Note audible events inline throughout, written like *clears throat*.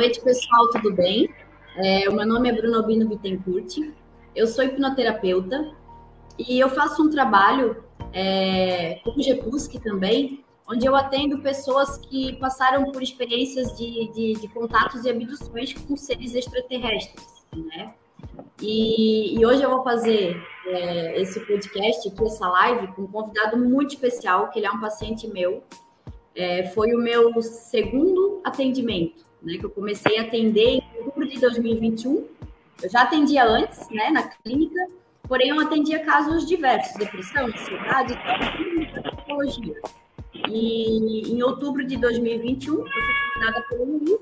Noite, pessoal, tudo bem? É, o meu nome é Bruno Albino Bittencourt, eu sou hipnoterapeuta e eu faço um trabalho é, com o GEPUSC também, onde eu atendo pessoas que passaram por experiências de, de, de contatos e abduções com seres extraterrestres, né? E, e, hoje eu vou fazer é, esse podcast aqui, essa live, com um convidado muito especial, que ele é um paciente meu. É, foi o meu segundo atendimento, né? Que eu comecei a atender em outubro de 2021. Eu já atendia antes, né, na clínica, porém eu atendia casos diversos, depressão, ansiedade, psicologia. E em outubro de 2021, eu fui convidada pelo Luiz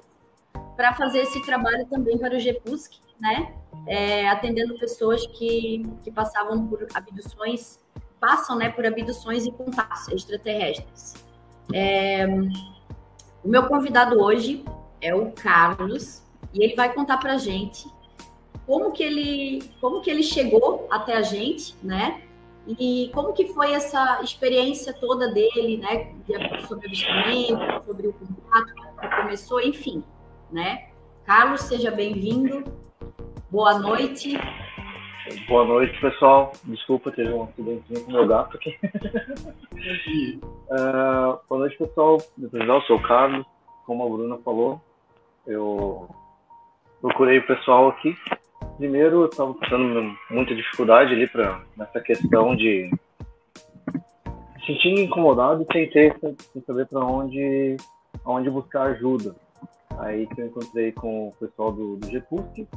para fazer esse trabalho também para o GEPUSC, né? É, atendendo pessoas que, que passavam por abduções, passam né, por abduções e contatos extraterrestres. É, o meu convidado hoje é o Carlos, e ele vai contar para a gente como que ele como que ele chegou até a gente, né? E como que foi essa experiência toda dele, né? Sobre o avistamento, sobre o contato que começou, enfim, né? Carlos, seja bem-vindo. Boa noite. Boa noite, pessoal. Desculpa, teve um acidentinho com meu gato aqui. uh, *laughs* boa noite, pessoal. Eu sou o Carlos. Como a Bruna falou, eu procurei o pessoal aqui primeiro eu estava passando muita dificuldade ali para nessa questão de me sentindo incomodado e tentei sem saber para onde onde buscar ajuda. Aí que eu encontrei com o pessoal do, do GPUSC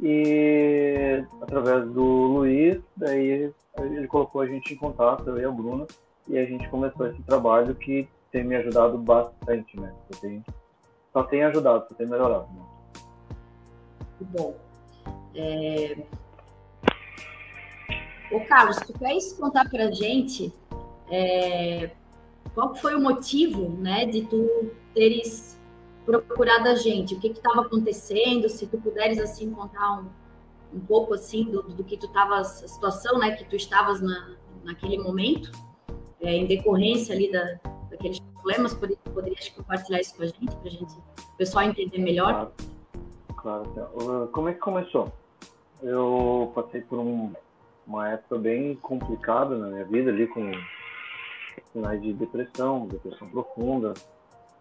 e através do Luiz, daí ele colocou a gente em contato, eu e a Bruna, e a gente começou esse trabalho que tem me ajudado bastante, né? Só tem, só tem ajudado, só tem melhorado. Né? muito bom. É... Ô, Carlos, tu queres contar para a gente é... qual foi o motivo né, de tu teres procurado a gente? O que estava acontecendo? Se tu puderes assim contar um, um pouco assim do, do que tu estavas, a situação né, que tu estavas na, naquele momento, é, em decorrência ali da, daqueles problemas, poderias compartilhar isso com a gente, para gente, o pessoal entender melhor? Claro claro. Uh, como é que começou? Eu passei por um, uma época bem complicada na minha vida ali com sinais de depressão, depressão profunda,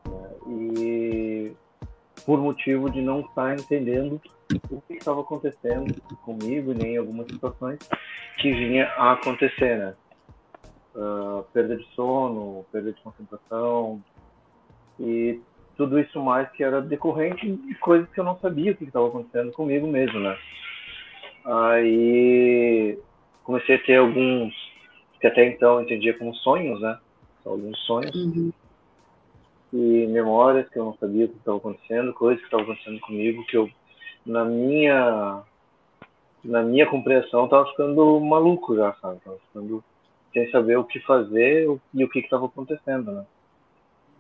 né? e por motivo de não estar entendendo o que estava acontecendo comigo, nem em algumas situações que vinha a acontecer, né? Uh, perda de sono, perda de concentração e tudo isso mais que era decorrente de coisas que eu não sabia o que estava acontecendo comigo mesmo, né? Aí comecei a ter alguns que até então eu entendia como sonhos, né? Alguns sonhos uhum. e memórias que eu não sabia o que estava acontecendo, coisas que estavam acontecendo comigo que eu na minha na minha compreensão estava ficando maluco já, sabe? Tava ficando sem saber o que fazer e o que estava acontecendo, né?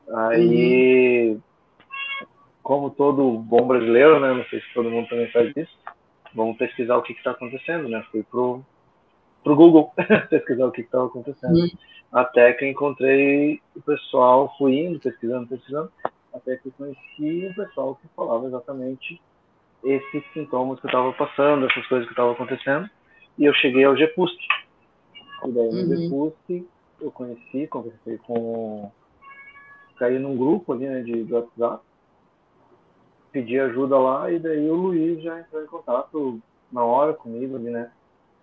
Aí uhum como todo bom brasileiro, né? Não sei se todo mundo também faz isso. Vamos pesquisar o que está acontecendo, né? Fui pro, pro Google *laughs* pesquisar o que estava acontecendo. Uhum. Até que encontrei o pessoal, fui indo, pesquisando, pesquisando, até que conheci o pessoal que falava exatamente esses sintomas que eu estava passando, essas coisas que estavam acontecendo. E eu cheguei ao GPUSC. E daí no uhum. Eu conheci, conversei com. caí num grupo ali né, de, de WhatsApp pedi ajuda lá e daí o Luiz já entrou em contato na hora comigo ali, né,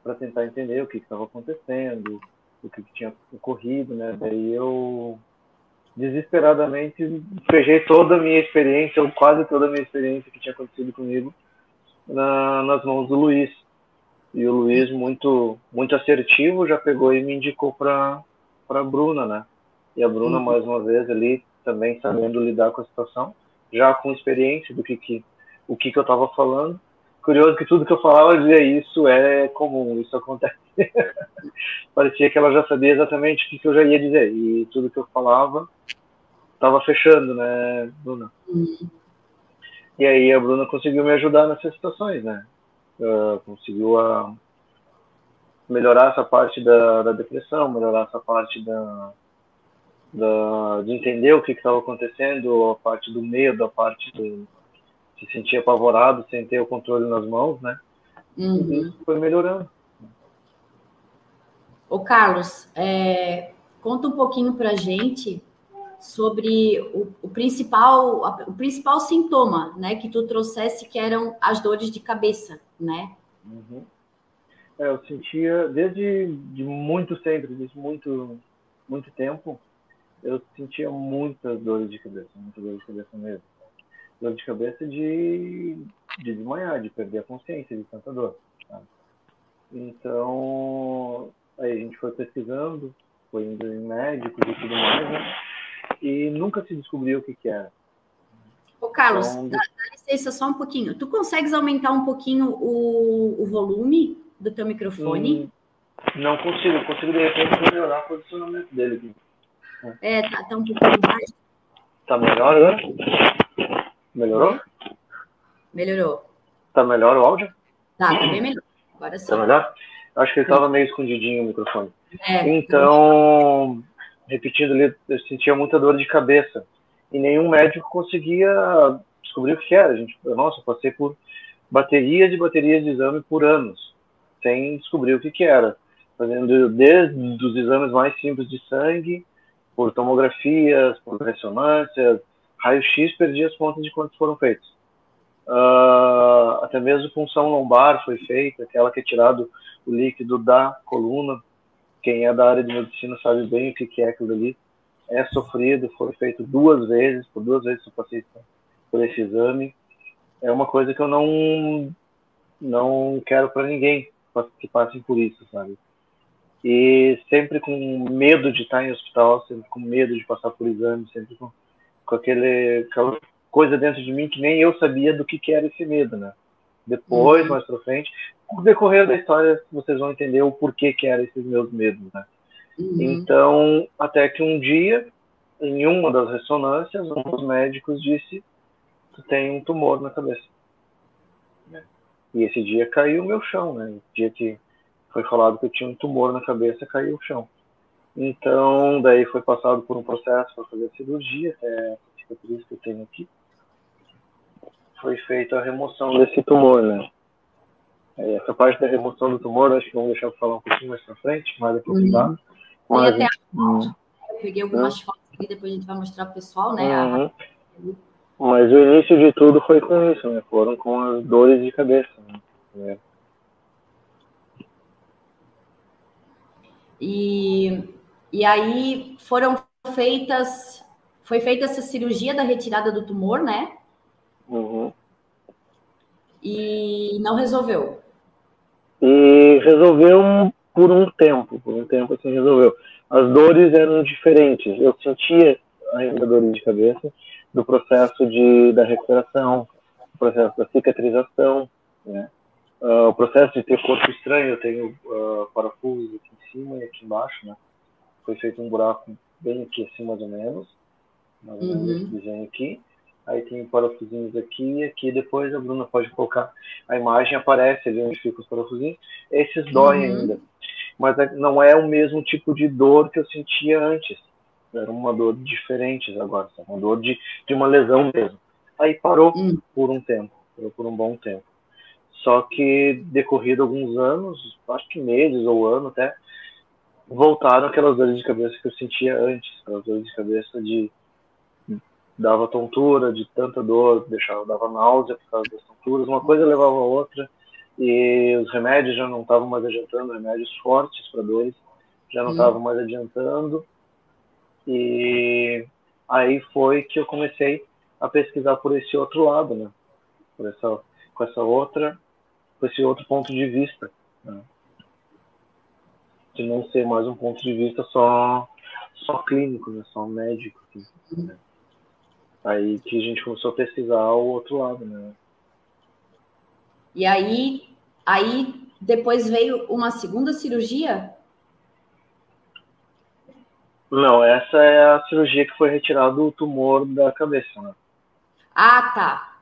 para tentar entender o que estava acontecendo, o que, que, tinha ocorrido, né. Daí eu desesperadamente fechei toda a minha experiência, ou quase toda a minha experiência que tinha acontecido comigo na, nas mãos do Luiz. E o Luiz, muito, muito assertivo, já pegou e me indicou para a Bruna, né? E a Bruna, uhum. mais uma vez, ali, também sabendo lidar com a situação já com experiência do que, que o que, que eu estava falando. Curioso que tudo que eu falava dizia isso é comum, isso acontece. *laughs* Parecia que ela já sabia exatamente o que, que eu já ia dizer e tudo que eu falava estava fechando, né, Bruna? Uhum. E aí a Bruna conseguiu me ajudar nessas situações, né? Uh, conseguiu a melhorar essa parte da, da depressão, melhorar essa parte da, da, de entender o que estava acontecendo, a parte do medo, a parte do se sentir apavorado sem ter o controle nas mãos, né? Uhum. E isso foi melhorando. Ô Carlos, é, conta um pouquinho para gente sobre o, o, principal o principal sintoma, né, que tu trouxesse que eram as dores de cabeça, né? Uhum. É, eu sentia desde de muito sempre, desde muito muito tempo, eu sentia muitas dores de cabeça, muitas dores de cabeça mesmo. Dor de cabeça de, de desmanhar, de perder a consciência de tanta dor. Tá? Então, aí a gente foi pesquisando, foi indo em médicos e tudo mais, né? E nunca se descobriu o que, que era. Ô, Carlos, então, dá, dá, licença só um pouquinho. Tu consegues aumentar um pouquinho o, o volume do teu microfone? Hum, não consigo, consigo de repente melhorar o posicionamento dele aqui. É, tá, tá um pouquinho mais. Tá melhor agora? Melhorou? Melhorou. Tá melhor o áudio? Tá, tá bem melhor. Agora sim. Tá melhor? Acho que ele estava meio escondidinho o microfone. É, então, repetindo ali, eu sentia muita dor de cabeça. E nenhum médico conseguia descobrir o que era. Gente, nossa, passei por baterias e baterias de exame por anos, sem descobrir o que, que era. Fazendo desde os exames mais simples de sangue, por tomografias, por ressonâncias, raio-x, perdi as contas de quantos foram feitos. Uh, até mesmo função lombar foi feita, aquela que é tirado o líquido da coluna. Quem é da área de medicina sabe bem o que, que é aquilo ali. É sofrido, foi feito duas vezes, por duas vezes eu passei por esse exame. É uma coisa que eu não não quero para ninguém que passem por isso, sabe? E sempre com medo de estar em hospital, sempre com medo de passar por exame, sempre com, com aquele, aquela coisa dentro de mim que nem eu sabia do que, que era esse medo, né? Depois, uhum. mais pra frente, no decorrer da história, vocês vão entender o porquê que eram esses meus medos, né? Uhum. Então, até que um dia, em uma das ressonâncias, um dos médicos disse: Tu tem um tumor na cabeça. E esse dia caiu o meu chão, né? O dia que foi falado que eu tinha um tumor na cabeça, caiu o chão. Então, daí foi passado por um processo para fazer a cirurgia, até a cicatriz que eu tenho aqui. Foi feita a remoção desse tumor, né? É, essa parte da remoção do tumor, acho que vamos deixar para falar um pouquinho mais para frente, mais aprofundado. Uhum. Mas, até a eu peguei algumas fotos aqui, depois a gente vai mostrar para o pessoal, né? Uhum. Mas o início de tudo foi com isso, né? Foram com as dores de cabeça. Né? E, e aí foram feitas, foi feita essa cirurgia da retirada do tumor, né? Uhum. E não resolveu. E resolveu por um tempo, por um tempo assim resolveu. As dores eram diferentes. Eu sentia ainda dores de cabeça do processo de, da recuperação, do processo da cicatrização, né? Uh, o processo de ter corpo estranho, eu tenho uh, parafusos aqui em cima e aqui embaixo, né? Foi feito um buraco bem aqui assim, mais ou menos. Mais ou menos uhum. esse desenho aqui. Aí tem parafusinhos aqui e aqui. Depois a Bruna pode colocar a imagem, aparece ali onde ficam os parafusinhos. Esses doem uhum. ainda. Mas é, não é o mesmo tipo de dor que eu sentia antes. Era uma dor diferente agora. Uma dor de, de uma lesão mesmo. Aí parou uhum. por um tempo. Parou por um bom tempo. Só que decorrido alguns anos, acho que meses ou ano até, voltaram aquelas dores de cabeça que eu sentia antes, aquelas dores de cabeça de dava tontura, de tanta dor, deixava dava náusea por causa das tonturas, uma coisa levava a outra e os remédios já não estavam mais adiantando, remédios fortes para dores já não estavam mais adiantando e aí foi que eu comecei a pesquisar por esse outro lado, né? Por essa com essa outra com esse outro ponto de vista. Né? De não ser mais um ponto de vista só, só clínico, né? só médico. Assim, né? Aí que a gente começou a pesquisar o outro lado, né? E aí, aí depois veio uma segunda cirurgia? Não, essa é a cirurgia que foi retirado o tumor da cabeça, né? Ah, tá.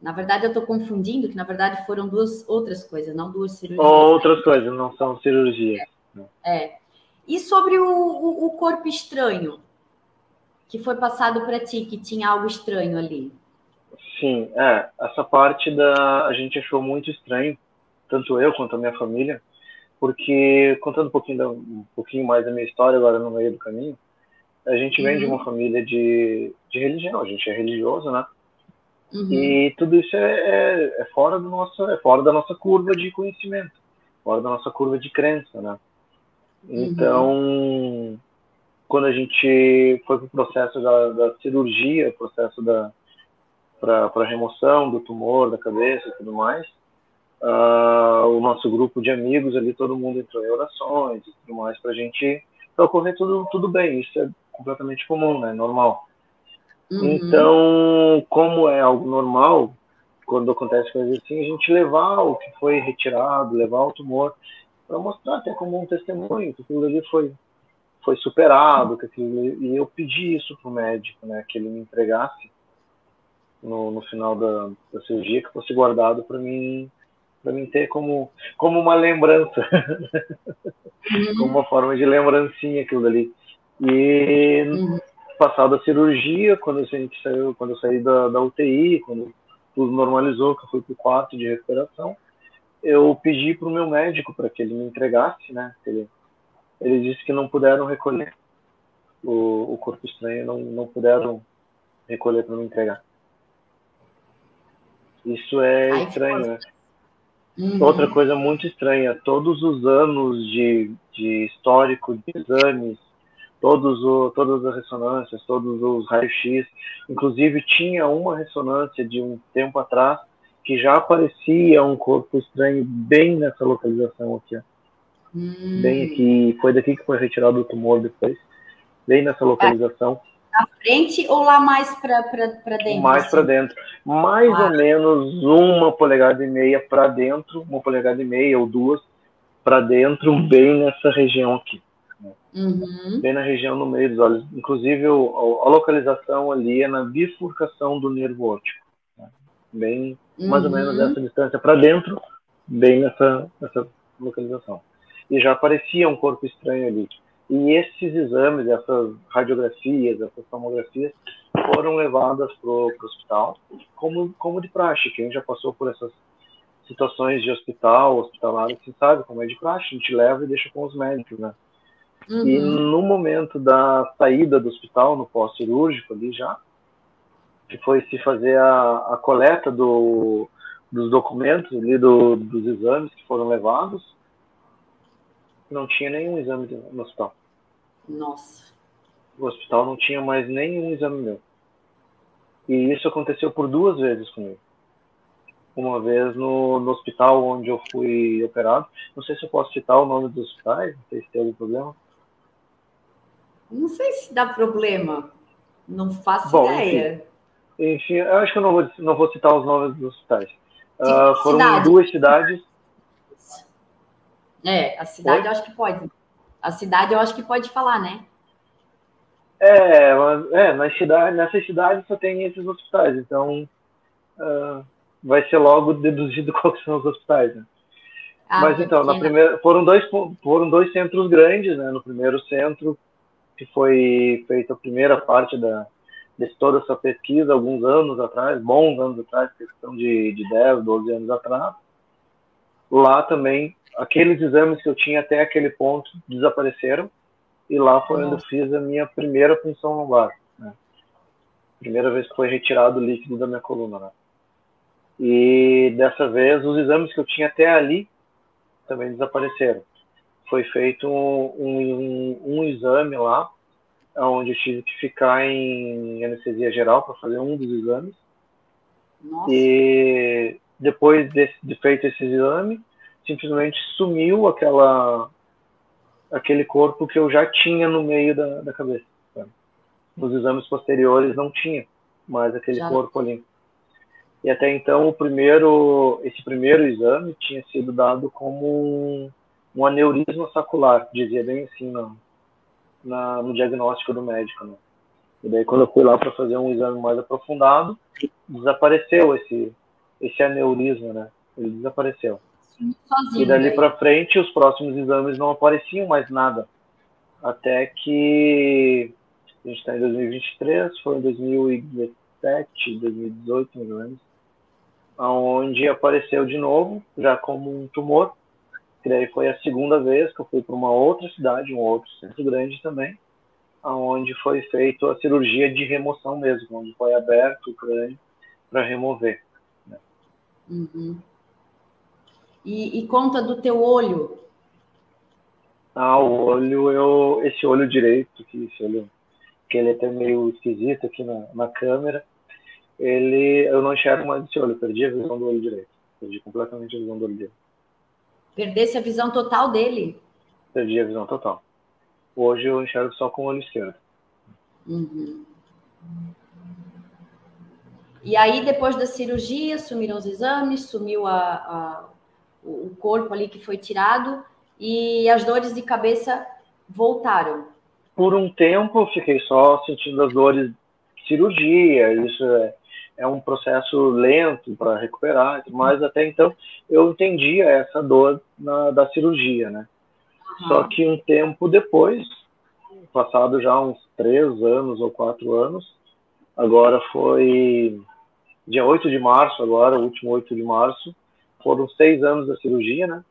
Na verdade, eu estou confundindo, que na verdade foram duas outras coisas, não duas cirurgias. Outras coisas, não são cirurgias. É. é. E sobre o, o, o, corpo estranho? Que foi passado para ti que tinha algo estranho ali? Sim, é, essa parte da a gente achou muito estranho, tanto eu quanto a minha família, porque contando um pouquinho, da, um pouquinho mais da minha história agora no meio do caminho, a gente vem de uhum. uma família de, de religião, a gente é religioso, né? Uhum. E tudo isso é, é, é, fora do nosso, é fora da nossa curva de conhecimento, fora da nossa curva de crença, né? Então, uhum. Quando a gente foi para o processo da, da cirurgia, processo da para remoção do tumor da cabeça e tudo mais, uh, o nosso grupo de amigos ali, todo mundo entrou em orações e tudo mais para a gente para ocorrer tudo tudo bem. Isso é completamente comum, né? Normal. Uhum. Então, como é algo normal, quando acontece coisas assim, a gente levar o que foi retirado, levar o tumor, para mostrar até como um testemunho que aquilo ali foi, foi superado, que aquilo, e eu pedi isso para o médico, né, que ele me entregasse no, no final da, da cirurgia, que fosse guardado para mim para mim ter como como uma lembrança, uhum. *laughs* como uma forma de lembrancinha aquilo dali. E uhum passado a cirurgia, quando a gente saiu, quando eu saí da, da UTI, quando tudo normalizou, que eu fui para o quarto de recuperação, eu pedi para o meu médico para que ele me entregasse, né? Ele, ele disse que não puderam recolher o, o corpo estranho, não, não puderam recolher para me entregar. Isso é Ai, estranho, né? Uhum. Outra coisa muito estranha, todos os anos de, de histórico de exames, todos o, todas as ressonâncias, todos os raios-x. Inclusive, tinha uma ressonância de um tempo atrás que já aparecia um corpo estranho bem nessa localização aqui. Ó. Hum. Bem aqui, foi daqui que foi retirado o tumor depois. Bem nessa localização. Na frente ou lá mais para dentro? Mais assim? para dentro. Mais ah. ou menos uma polegada e meia para dentro, uma polegada e meia ou duas para dentro, bem nessa região aqui. Uhum. Bem na região no meio dos olhos. Inclusive, o, a localização ali é na bifurcação do nervo óptico. Né? Bem, uhum. mais ou menos uhum. nessa distância para dentro, bem nessa, nessa localização. E já aparecia um corpo estranho ali. E esses exames, essas radiografias, essas tomografias, foram levadas para o hospital, como, como de praxe. Quem já passou por essas situações de hospital, hospitalar, você sabe como é de praxe, a gente leva e deixa com os médicos, né? Uhum. E no momento da saída do hospital, no pós-cirúrgico ali já, que foi se fazer a, a coleta do, dos documentos ali do, dos exames que foram levados, não tinha nenhum exame no hospital. Nossa. O hospital não tinha mais nenhum exame meu. E isso aconteceu por duas vezes comigo. Uma vez no, no hospital onde eu fui operado. Não sei se eu posso citar o nome dos hospitais, não sei se tem algum problema. Não sei se dá problema. Não faço Bom, ideia. Enfim, enfim, eu acho que eu não vou, não vou citar os nomes dos hospitais. Uh, foram cidade. duas cidades. É, a cidade Oi? eu acho que pode. A cidade eu acho que pode falar, né? É, mas, é nas cidades, nessas cidades só tem esses hospitais, então uh, vai ser logo deduzido *laughs* quais são os hospitais. Né? Ah, mas então, na primeira, foram dois foram dois centros grandes, né? No primeiro centro que foi feita a primeira parte da, de toda essa pesquisa alguns anos atrás, bons anos atrás, questão de, de 10, 12 anos atrás. Lá também, aqueles exames que eu tinha até aquele ponto desapareceram, e lá foi onde eu fiz a minha primeira punção lombar. Né? Primeira vez que foi retirado o líquido da minha coluna. Né? E dessa vez, os exames que eu tinha até ali também desapareceram foi feito um, um, um exame lá, onde eu tive que ficar em anestesia geral para fazer um dos exames. Nossa. E depois de, de feito esse exame, simplesmente sumiu aquela aquele corpo que eu já tinha no meio da, da cabeça. Nos exames posteriores não tinha mais aquele já. corpo ali. E até então o primeiro, esse primeiro exame tinha sido dado como um aneurisma sacular, dizia bem assim no, na, no diagnóstico do médico. Né? E daí, quando eu fui lá para fazer um exame mais aprofundado, desapareceu esse, esse aneurisma, né? Ele desapareceu. Sozinho, e dali para frente, os próximos exames não apareciam mais nada. Até que A gente está em 2023, foi em 2017, 2018, mais ou menos, onde apareceu de novo, já como um tumor. E daí foi a segunda vez que eu fui para uma outra cidade, um outro centro grande também, onde foi feita a cirurgia de remoção mesmo, onde foi aberto o crânio para remover. Né? Uhum. E, e, conta do teu olho. Ah, o olho, eu, esse olho direito, que esse olho, que ele é até meio esquisito aqui na, na câmera, ele, eu não enxergo mais esse olho, perdi a visão do olho direito, perdi completamente a visão do olho direito. Perdesse a visão total dele? Perdi a visão total. Hoje eu enxergo só com o olho esquerdo. Uhum. E aí, depois da cirurgia, sumiram os exames, sumiu a, a, o corpo ali que foi tirado e as dores de cabeça voltaram. Por um tempo, eu fiquei só sentindo as dores de cirurgia. Isso é, é um processo lento para recuperar, mas até então eu entendia essa dor na, da cirurgia, né? Uhum. Só que um tempo depois, passado já uns três anos ou quatro anos, agora foi dia 8 de março, agora, o último 8 de março, foram seis anos da cirurgia, né?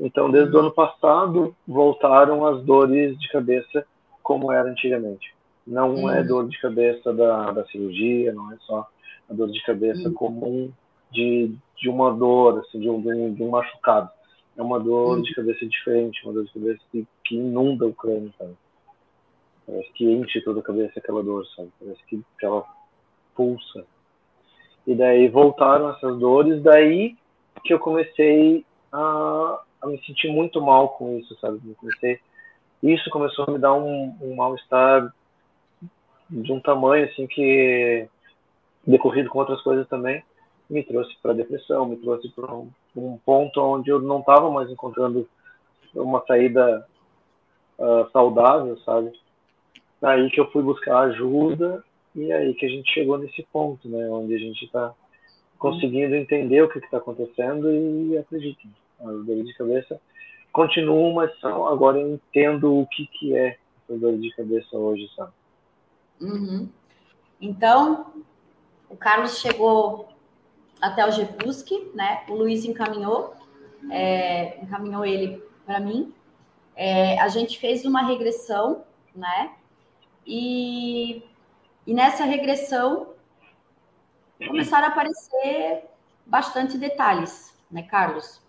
Então, desde o ano passado, voltaram as dores de cabeça como era antigamente. Não uhum. é dor de cabeça da, da cirurgia, não é só a dor de cabeça uhum. comum de, de uma dor, assim, de um, de um machucado. É uma dor uhum. de cabeça diferente, uma dor de cabeça que, que inunda o crânio, sabe? Parece que enche toda a cabeça aquela dor, sabe? Parece que, que ela pulsa. E daí voltaram essas dores, daí que eu comecei a, a me sentir muito mal com isso, sabe? Eu comecei, isso começou a me dar um, um mal-estar de um tamanho, assim, que decorrido com outras coisas também, me trouxe para depressão, me trouxe para um, um, ponto onde eu não estava mais encontrando uma saída uh, saudável, sabe? Aí que eu fui buscar ajuda e aí que a gente chegou nesse ponto, né? Onde a gente está conseguindo entender o que está acontecendo e acredito. As dores de cabeça continuam, mas são, agora eu entendo o que, que é a dor de cabeça hoje, sabe? Uhum. Então, o Carlos chegou até o GEPUSC, né? O Luiz encaminhou, é, encaminhou ele para mim. É, a gente fez uma regressão, né? E e nessa regressão começaram a aparecer bastante detalhes, né, Carlos?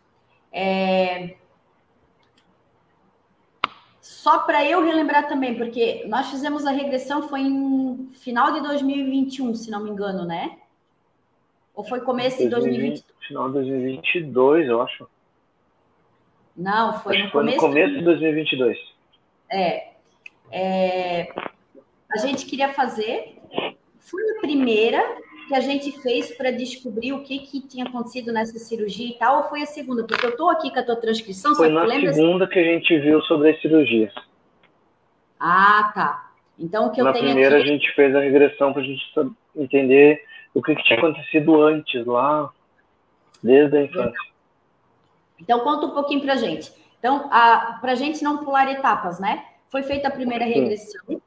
É... Só para eu relembrar também, porque nós fizemos a regressão foi em final de 2021, se não me engano, né? Ou foi começo de 2020? Final de 2022, eu acho. Não, foi acho no começo. Foi no começo de 2022. É. é a gente queria fazer. Foi a primeira que a gente fez para descobrir o que, que tinha acontecido nessa cirurgia e tal, ou foi a segunda? Porque eu estou aqui com a tua transcrição. Foi na segunda que a gente viu sobre as cirurgias. Ah, tá. Então, o que eu na tenho primeira aqui... a gente fez a regressão para a gente entender o que, que, tinha acontecido antes lá, desde a infância. Então, conta um pouquinho para a gente. Então, para a gente não pular etapas, né? Foi feita a primeira regressão. Sim.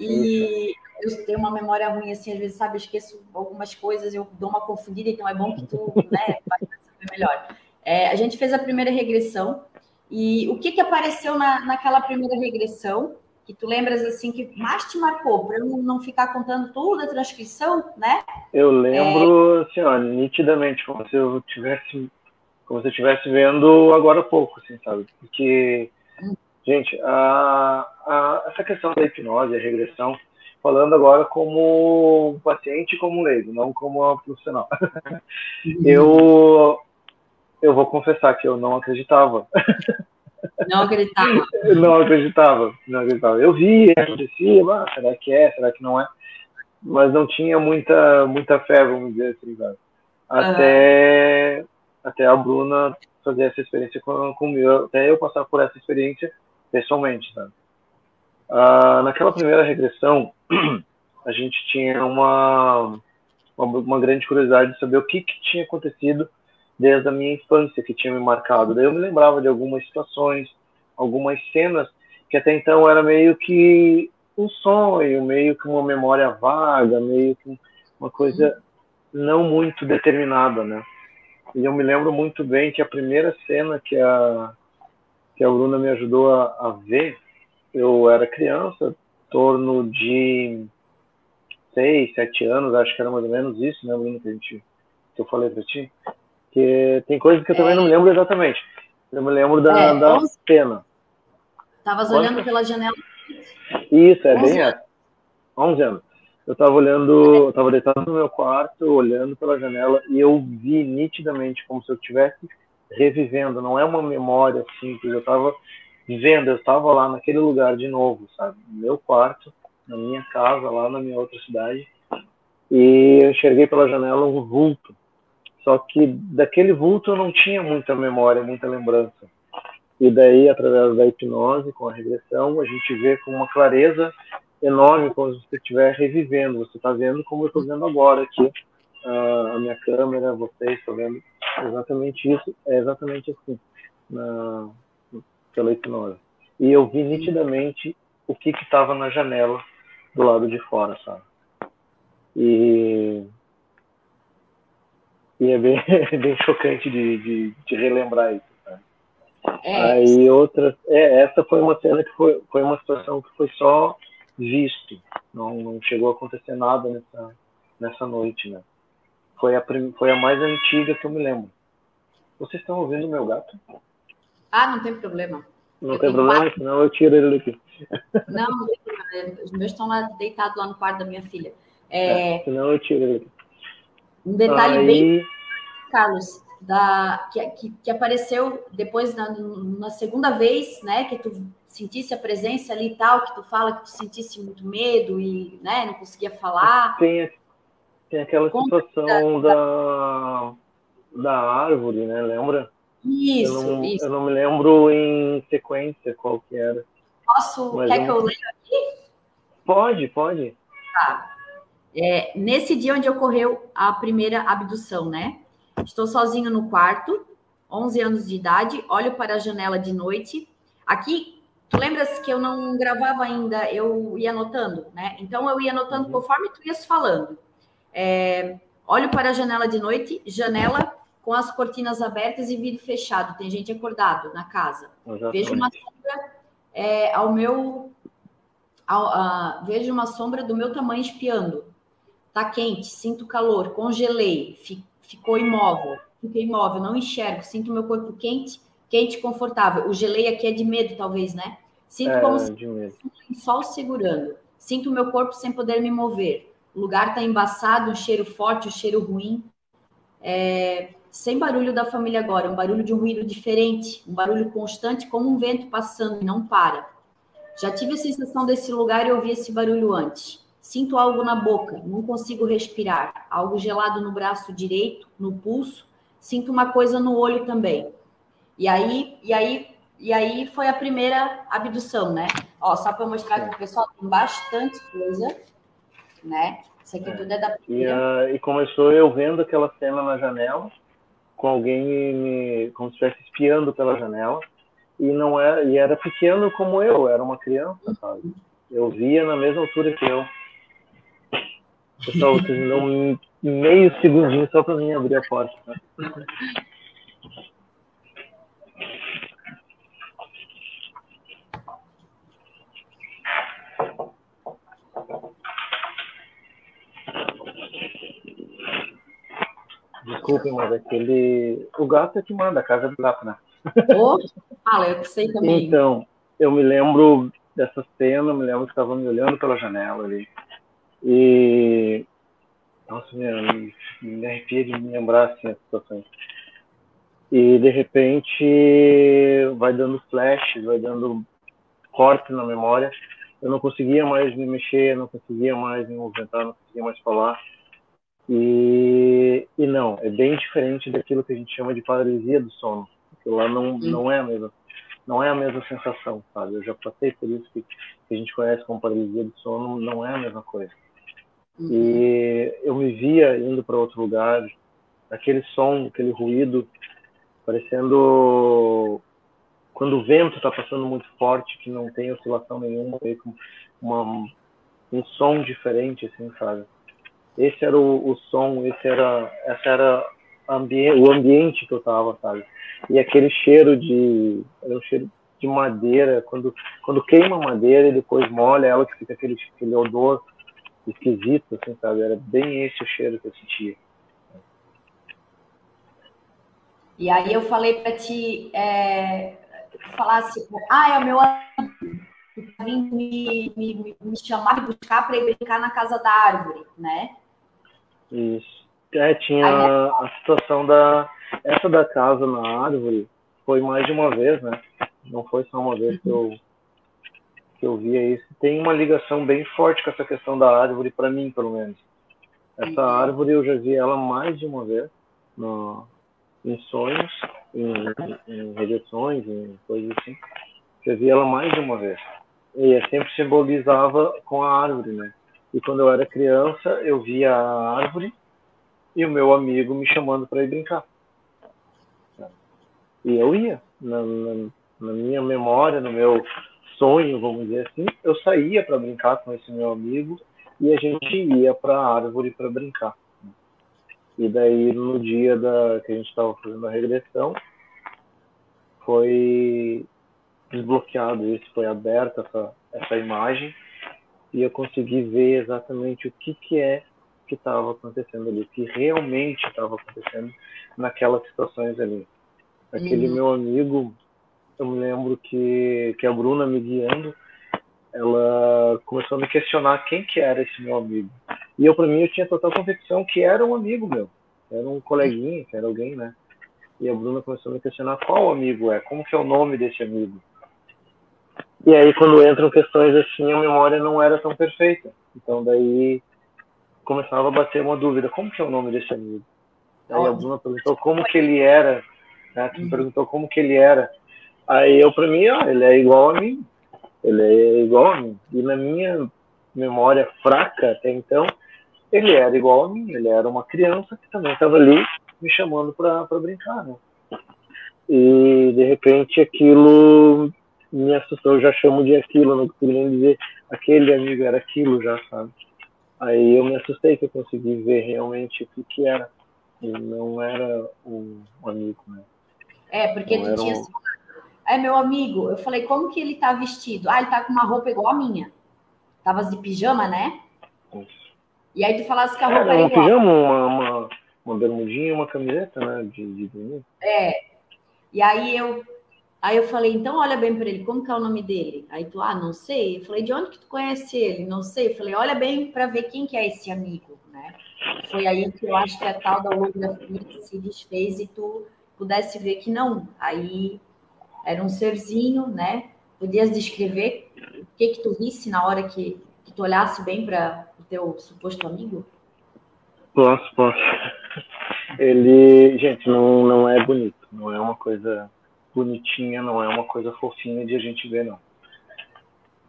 E eu tenho uma memória ruim, assim, às vezes, sabe, eu esqueço algumas coisas, eu dou uma confundida, então é bom que tu, *laughs* né, vai saber melhor. É, a gente fez a primeira regressão, e o que que apareceu na, naquela primeira regressão, que tu lembras, assim, que mais te marcou, para eu não ficar contando toda a transcrição, né? Eu lembro, é... assim, ó, nitidamente, como se eu tivesse, como se eu estivesse vendo agora há pouco, assim, sabe? Porque Gente, a, a, essa questão da hipnose, a regressão, falando agora como paciente como leigo, não como profissional. eu, eu vou confessar que eu não acreditava. Não acreditava. *laughs* não acreditava, não acreditava. Eu via, acontecia, ah, será que é, será que não é? Mas não tinha muita, muita fé, vamos dizer assim, sabe? Até, uhum. até a Bruna fazer essa experiência comigo, até eu passar por essa experiência pessoalmente. Tá? Ah, naquela primeira regressão, *clears throat* a gente tinha uma, uma, uma, grande curiosidade de saber o que, que tinha acontecido desde a minha infância, que tinha me marcado. Daí eu me lembrava de algumas situações, algumas cenas que até então era meio que um sonho, meio que uma memória vaga, meio que uma coisa não muito determinada, né? E eu me lembro muito bem que a primeira cena que a que a Bruna me ajudou a, a ver, eu era criança, em torno de seis, sete anos, acho que era mais ou menos isso, né, Bruna, que, a gente, que eu falei para ti. Que tem coisas que eu também não me lembro exatamente. Eu me lembro da, é, da 11... cena. Estavas olhando pela janela? Isso, é bem essa. 11 anos. Eu estava olhando, eu estava deitado no meu quarto, olhando pela janela, e eu vi nitidamente como se eu tivesse revivendo, não é uma memória simples, eu estava vendo, eu estava lá naquele lugar de novo, sabe? No meu quarto, na minha casa, lá na minha outra cidade, e eu enxerguei pela janela um vulto. Só que daquele vulto eu não tinha muita memória, muita lembrança. E daí, através da hipnose, com a regressão, a gente vê com uma clareza enorme como se você estiver revivendo. Você está vendo como eu estou vendo agora aqui, a minha câmera, vocês estão vendo exatamente isso, é exatamente assim, na, pela hipnose. E eu vi nitidamente o que estava na janela do lado de fora, sabe? E, e é bem, *laughs* bem chocante de, de, de relembrar isso. É. Aí outra, é, essa foi uma cena que foi, foi uma situação que foi só visto, não, não chegou a acontecer nada nessa, nessa noite, né? Foi a, foi a mais antiga que eu me lembro. Vocês estão ouvindo o meu gato? Ah, não tem problema. Não eu tem problema, quatro. senão eu tiro ele daqui. Não, não tem problema. Os meus estão lá deitados lá no quarto da minha filha. É... É, senão eu tiro ele daqui. Um detalhe Aí... bem, Carlos, da, que, que, que, apareceu depois na, na, segunda vez, né, que tu sentisse a presença ali e tal, que tu fala que tu sentisse muito medo e, né, não conseguia falar. Tem, tem aquela situação da, da árvore, né? Lembra? Isso eu não, isso, eu não, me lembro em sequência qual que era. Posso? Mas quer que eu leia aqui? Pode, pode. Tá. É, nesse dia onde ocorreu a primeira abdução, né? Estou sozinho no quarto, 11 anos de idade, olho para a janela de noite. Aqui, tu lembras que eu não gravava ainda, eu ia anotando, né? Então eu ia anotando uhum. conforme tu ias falando. É, olho para a janela de noite, janela com as cortinas abertas e vidro fechado. Tem gente acordado na casa. Vejo uma sombra é, ao meu. Ao, uh, vejo uma sombra do meu tamanho espiando. Tá quente, sinto calor, congelei, fi, ficou imóvel, fiquei imóvel, não enxergo, sinto meu corpo quente, quente confortável. O gelei aqui é de medo, talvez, né? Sinto é, como se um sol segurando. Sinto meu corpo sem poder me mover o lugar está embaçado, um cheiro forte, um cheiro ruim. É, sem barulho da família agora, um barulho de um ruído diferente, um barulho constante, como um vento passando e não para. Já tive a sensação desse lugar e ouvi esse barulho antes. Sinto algo na boca, não consigo respirar, algo gelado no braço direito, no pulso, sinto uma coisa no olho também. E aí, e aí, e aí foi a primeira abdução, né? Ó, só para mostrar que o pessoal tem bastante coisa né? Isso aqui é. tudo é da e, uh, e começou eu vendo aquela cena na janela, com alguém me, como se estivesse espiando pela janela, e não era, e era pequeno como eu, era uma criança, sabe? Eu via na mesma altura que eu. Pessoal, vocês me dão meio segundinho só para mim abrir a porta. Tá? Desculpe, mas aquele. O gato é que manda, a casa do gato, né? Oh, fala, eu sei também. Então, eu me lembro dessa cena, me lembro que estava me olhando pela janela ali. E. Nossa, me, me arrepia de me lembrar assim as situações. E de repente vai dando flashes, vai dando corte na memória. Eu não conseguia mais me mexer, não conseguia mais me movimentar, não conseguia mais falar e, e não, é bem diferente daquilo que a gente chama de paralisia do sono. Porque lá não, não é a mesma não é a mesma sensação, sabe? Eu já passei por isso que, que a gente conhece como paralisia do sono, não é a mesma coisa. Uhum. E eu me via indo para outro lugar, aquele som, aquele ruído, parecendo quando o vento está passando muito forte, que não tem oscilação nenhuma, com uma, um som diferente, assim, sabe? Esse era o, o som, esse era, essa era ambi o ambiente que eu tava, sabe? E aquele cheiro de, era um cheiro de madeira, quando, quando queima madeira e depois molha ela, que fica aquele, aquele odor esquisito, assim, sabe? Era bem esse o cheiro que eu sentia. E aí eu falei para ti, é, falasse, ah, é o meu amigo, tá me, me, me chamar e buscar para ir brincar na casa da árvore, né? Isso. É, tinha aí, a situação da. Essa da casa na árvore foi mais de uma vez, né? Não foi só uma vez que eu, que eu via isso. Tem uma ligação bem forte com essa questão da árvore, para mim, pelo menos. Essa uhum. árvore eu já vi ela mais de uma vez no, em sonhos, em, em regressões, em coisas assim. Já vi ela mais de uma vez. E é sempre simbolizava com a árvore, né? E quando eu era criança, eu via a árvore e o meu amigo me chamando para ir brincar. E eu ia. Na, na, na, minha memória, no meu sonho, vamos dizer assim, eu saía para brincar com esse meu amigo e a gente ia para a árvore para brincar. E daí, no dia da, que a gente estava fazendo a regressão, foi desbloqueado isso, foi aberta essa, essa imagem e eu consegui ver exatamente o que, que é que estava acontecendo ali, o que realmente estava acontecendo naquelas situações ali. Aquele uhum. meu amigo, eu me lembro que, que a Bruna me guiando, ela começou a me questionar quem que era esse meu amigo. E eu, para mim, eu tinha total convicção que era um amigo meu. Era um coleguinha, que era alguém, né? E a Bruna começou a me questionar qual amigo é, como que é o nome desse amigo. E aí, quando entram questões assim, a memória não era tão perfeita. Então, daí começava a bater uma dúvida: como que é o nome desse amigo? Aí a Bruna perguntou como que ele era, né? Tu uhum. perguntou como que ele era. Aí eu, para mim, ah, ele é igual a mim. Ele é igual a mim. E na minha memória fraca até então, ele era igual a mim, ele era uma criança que também estava ali me chamando para brincar, né? E de repente aquilo me assustou, eu já chamo de aquilo, não nem dizer aquele amigo era aquilo já, sabe? Aí eu me assustei que eu consegui ver realmente o que, que era. E não era um amigo, né? É, porque não tu tinha um... É meu amigo, eu falei, como que ele tá vestido? Ah, ele tá com uma roupa igual a minha. Tava de pijama, né? Isso. E aí tu falasse que a roupa é, era um igual. pijama, uma, uma, uma bermudinha e uma camiseta, né? De, de É. E aí eu, aí eu falei, então olha bem para ele, como que é o nome dele? Aí tu, ah, não sei. Eu falei, de onde que tu conhece ele? Não sei. Eu falei, olha bem para ver quem que é esse amigo, né? Foi aí que eu acho que a tal da holografia se desfez e tu pudesse ver que não. Aí era um serzinho, né? Podias descrever o que que tu visse na hora que, que tu olhasse bem para o teu suposto amigo? Posso, posso. *laughs* Ele, gente, não, não é bonito, não é uma coisa bonitinha, não é uma coisa fofinha de a gente ver, não.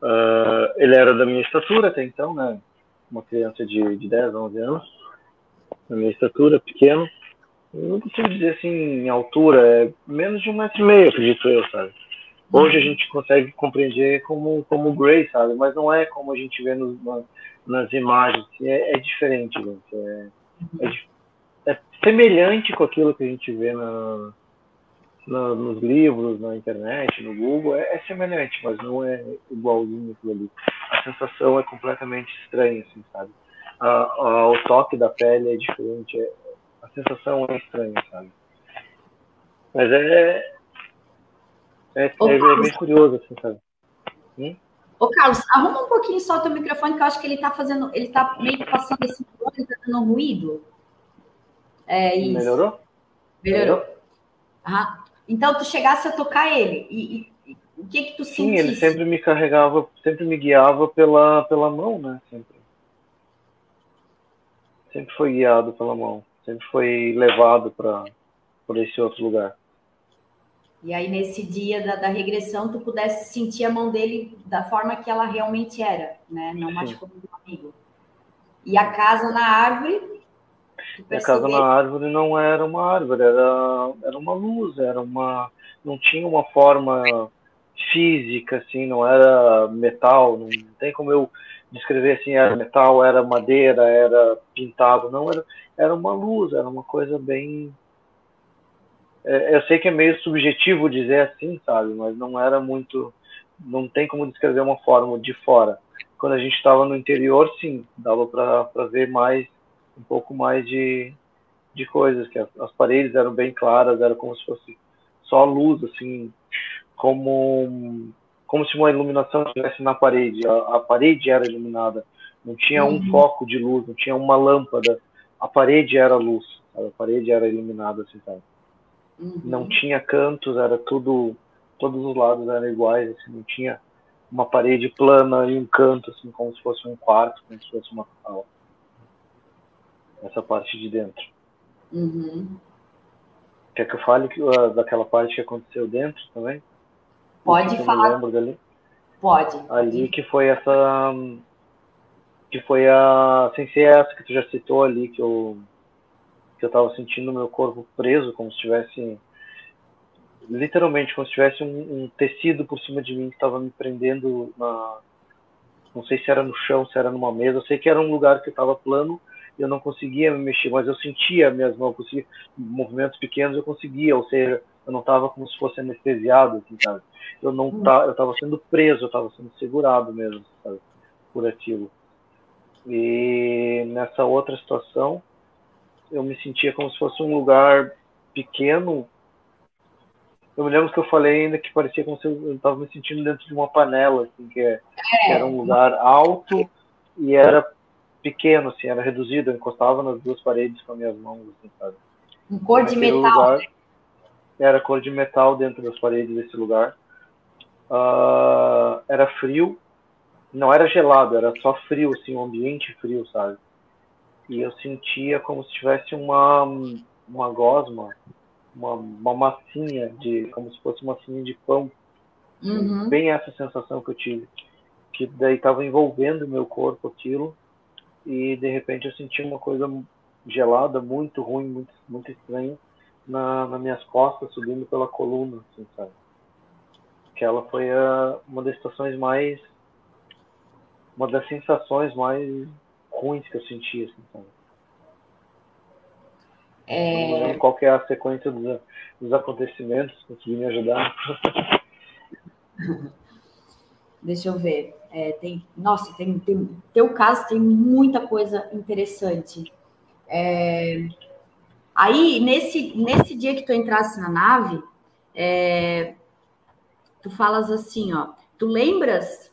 Uh, ele era da minha estatura até então, né? Uma criança de, de 10, 11 anos. Da minha estatura, pequeno. Eu não consigo dizer assim em altura, é menos de um metro e meio, acredito eu, sabe? Hoje a gente consegue compreender como, como Grey, sabe? Mas não é como a gente vê nos, nas imagens. É, é diferente, gente. É, é, é, semelhante com aquilo que a gente vê na, na, nos livros, na internet, no Google. É, é, semelhante, mas não é igualzinho aquilo ali. A sensação é completamente estranha, assim, sabe? A, a, o toque da pele é diferente. É, a sensação é estranha, sabe? Mas é, é, é, é bem curioso, assim, sabe? Hum? Ô, Carlos, arruma um pouquinho só o teu microfone, que eu acho que ele tá fazendo, ele tá meio que passando esse ele tá dando ruído. É isso. Melhorou? Melhorou. Melhorou? Então, tu chegasse a tocar ele, e, e, o que que tu? Sim, ele sempre me carregava, sempre me guiava pela, pela mão, né? Sempre. Sempre foi guiado pela mão, sempre foi levado para esse outro lugar. E aí, nesse dia da, da, regressão, tu pudesse sentir a mão dele da forma que ela realmente era, né? Não mais como um amigo. E a casa na árvore, a casa na árvore não era uma árvore, era, era uma luz, era uma. não tinha uma forma física, assim, não era metal, não tem como eu descrever assim, era metal, era madeira, era pintado, não, era, era uma luz, era uma coisa bem. É, eu sei que é meio subjetivo dizer assim, sabe, mas não era muito. Não tem como descrever uma forma de fora. Quando a gente estava no interior, sim, dava para ver mais, um pouco mais de, de coisas, que as, as paredes eram bem claras, era como se fosse só luz, assim, como como se uma iluminação estivesse na parede. A, a, parede era iluminada. Não tinha um uhum. foco de luz, não tinha uma lâmpada. A parede era luz. Sabe? A parede era iluminada, assim, sabe? Uhum. Não tinha cantos, era tudo. Todos os lados eram iguais, assim, não tinha uma parede plana e um canto, assim, como se fosse um quarto, como se fosse uma sala. Essa parte de dentro. Uhum. Quer que eu fale que, uh, daquela parte que aconteceu dentro também? Pode falar. Dali. Pode. Ali que foi essa. Que foi a. Sem ser essa que tu já citou ali, que eu. Que eu tava sentindo meu corpo preso, como se tivesse. Literalmente, como se tivesse um, um tecido por cima de mim que estava me prendendo na. Não sei se era no chão, se era numa mesa. Eu sei que era um lugar que estava plano eu não conseguia me mexer, mas eu sentia minhas mãos, conseguia, movimentos pequenos eu conseguia, ou seja, eu não estava como se fosse anestesiado, assim, sabe? Eu não tá, eu estava sendo preso, eu estava sendo segurado mesmo, sabe? Por aquilo. E nessa outra situação, eu me sentia como se fosse um lugar pequeno. Eu me lembro que eu falei ainda que parecia como se eu estava me sentindo dentro de uma panela, assim, que, é, que era um lugar alto e era pequeno, assim, era reduzido. Eu encostava nas duas paredes com as minhas mãos, assim, sabe? Um cor de metal. Lugar, né? era cor de metal dentro das paredes desse lugar. Uh, era frio, não era gelado, era só frio, assim, um ambiente frio, sabe? E eu sentia como se tivesse uma, uma gosma, uma, uma massinha, de, como se fosse uma massinha de pão. Uhum. Bem essa sensação que eu tive. Que daí estava envolvendo o meu corpo aquilo, e de repente eu senti uma coisa gelada, muito ruim, muito, muito estranha na, nas minhas costas, subindo pela coluna, assim, sabe? Que ela foi a, uma das situações mais. Uma das sensações mais ruins que eu senti, assim, sabe? É... Qual que é a sequência dos, dos acontecimentos? Consegui me ajudar? *laughs* Deixa eu ver. É, tem, nossa, tem, tem, teu caso tem muita coisa interessante. É, Aí, nesse, nesse dia que tu entrasse na nave, é, tu falas assim, ó, tu lembras,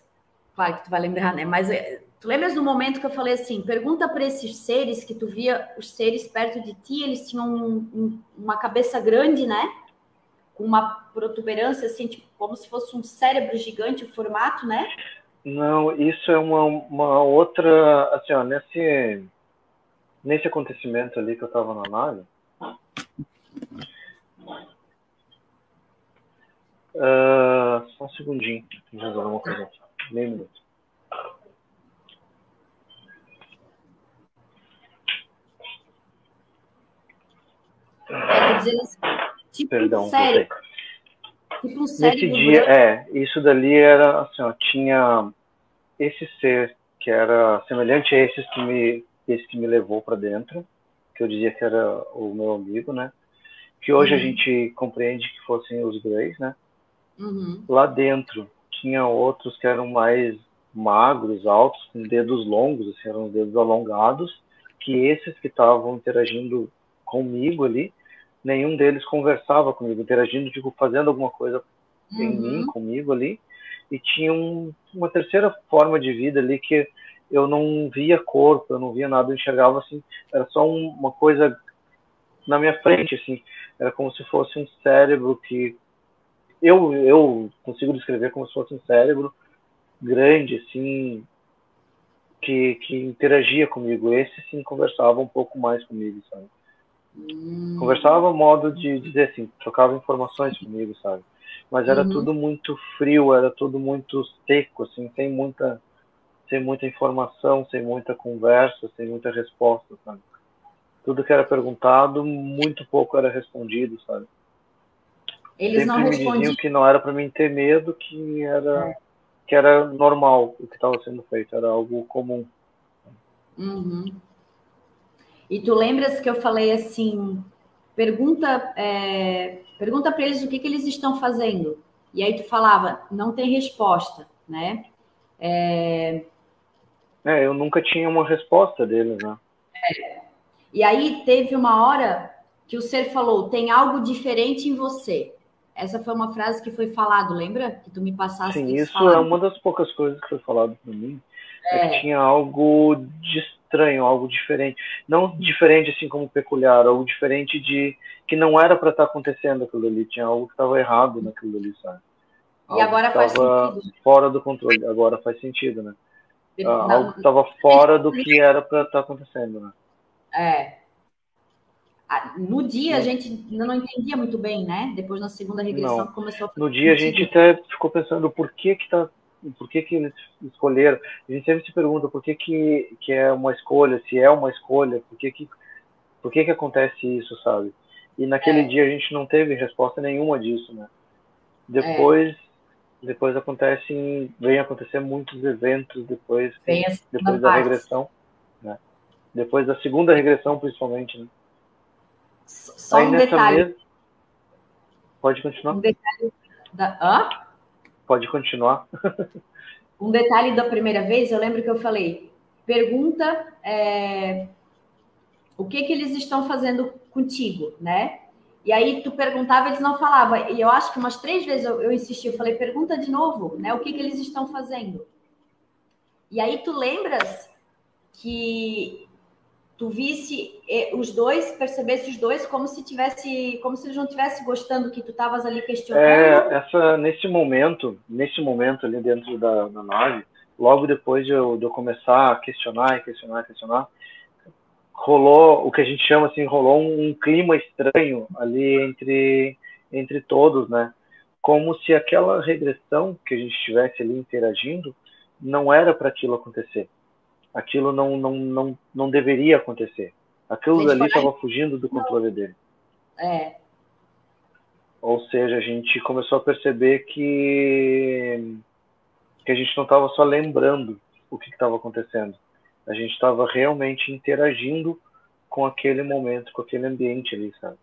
claro que tu vai lembrar, né? Mas é, tu lembras do momento que eu falei assim, pergunta para esses seres que tu via os seres perto de ti, eles tinham um, um, uma cabeça grande, né? Com uma protuberância, assim, tipo, como se fosse um cérebro gigante, o formato, né? Não, isso é uma, uma outra, assim, ó, nesse, nesse acontecimento ali que eu tava na nave, Uh, só um segundinho, vou resolver uma coisa. Meio minuto. É, dizendo assim, tipo Perdão, um. Tipo um Nesse dia, é, isso dali era assim, ó, tinha esse ser que era semelhante a esses que me, esse que me levou para dentro, que eu dizia que era o meu amigo, né? Que hoje uhum. a gente compreende que fossem os Greys, né? Uhum. Lá dentro tinha outros que eram mais magros, altos, com dedos longos, assim, eram dedos alongados, que esses que estavam interagindo comigo ali, nenhum deles conversava comigo, interagindo, tipo, fazendo alguma coisa uhum. em mim, comigo ali, e tinha um, uma terceira forma de vida ali que eu não via corpo, eu não via nada, eu enxergava assim, era só um, uma coisa na minha frente, assim, era como se fosse um cérebro que eu eu consigo descrever como se fosse um cérebro grande, assim, que, que interagia comigo. Esse sim conversava um pouco mais comigo, sabe? Hum. Conversava modo de dizer assim, trocava informações comigo, sabe? Mas era uhum. tudo muito frio, era tudo muito seco, assim, sem muita sem muita informação, sem muita conversa, sem muita resposta, sabe? tudo que era perguntado, muito pouco era respondido, sabe? Eles Sempre não me respondiam. diziam que não era para mim ter medo, que era que era normal o que estava sendo feito, era algo comum. Uhum. E tu lembras que eu falei assim, pergunta, é, pergunta para eles o que, que eles estão fazendo. E aí tu falava, não tem resposta, né? É, É, eu nunca tinha uma resposta deles, né? E aí teve uma hora que o ser falou, tem algo diferente em você. Essa foi uma frase que foi falado, lembra? Que tu me passaste. Sim, isso é falaram. uma das poucas coisas que foi falado para mim. É. É. que tinha algo de estranho, algo diferente. Não diferente assim como peculiar, algo diferente de que não era para estar acontecendo aquilo ali. Tinha algo que estava errado naquilo ali, sabe? E Algo agora que faz sentido. fora do controle. Agora faz sentido, né? Não- algo que estava fora do que era para estar acontecendo, né? É. No dia a gente ainda não entendia muito bem, né? Depois na segunda regressão Não. que começou a No dia a gente até ficou pensando por que que tá, por que que eles escolheram. A gente sempre se pergunta por que que, que é uma escolha, se é uma escolha, por que que, por que que acontece isso, sabe? E naquele É. dia a gente não teve resposta nenhuma disso, né? Depois, depois acontecem, vem acontecer muitos eventos depois, depois da parte. regressão, né? Depois da segunda regressão, principalmente, né? Só Aí um nessa detalhe. mesa, pode continuar, Um detalhe da... Hã? Pode continuar. *laughs* Um detalhe da primeira vez, eu lembro que eu falei, pergunta é, o que que eles estão fazendo contigo, né? E aí tu perguntava, eles não falavam. E eu acho que umas três vezes eu, eu insisti, eu falei, pergunta de novo, né? O que que eles estão fazendo? E aí tu lembras que tu visse eh, os dois, percebesse os dois como se tivesse, como se eles não estivessem gostando que tu estavas ali questionando. É, essa, nesse momento, nesse momento ali dentro da, da nave, logo depois de eu, de eu começar a questionar questionar questionar, rolou o que a gente chama assim, rolou um, um clima estranho ali entre, entre todos, né? Como se aquela regressão que a gente estivesse ali interagindo não era para aquilo acontecer. Aquilo não, não, não, não deveria acontecer. Aquilo foi- estava fugindo do controle dele. É, Ou seja, a gente começou a perceber que, que a gente não estava só lembrando o que estava acontecendo. A gente estava realmente interagindo com aquele momento, com aquele ambiente ali, sabe?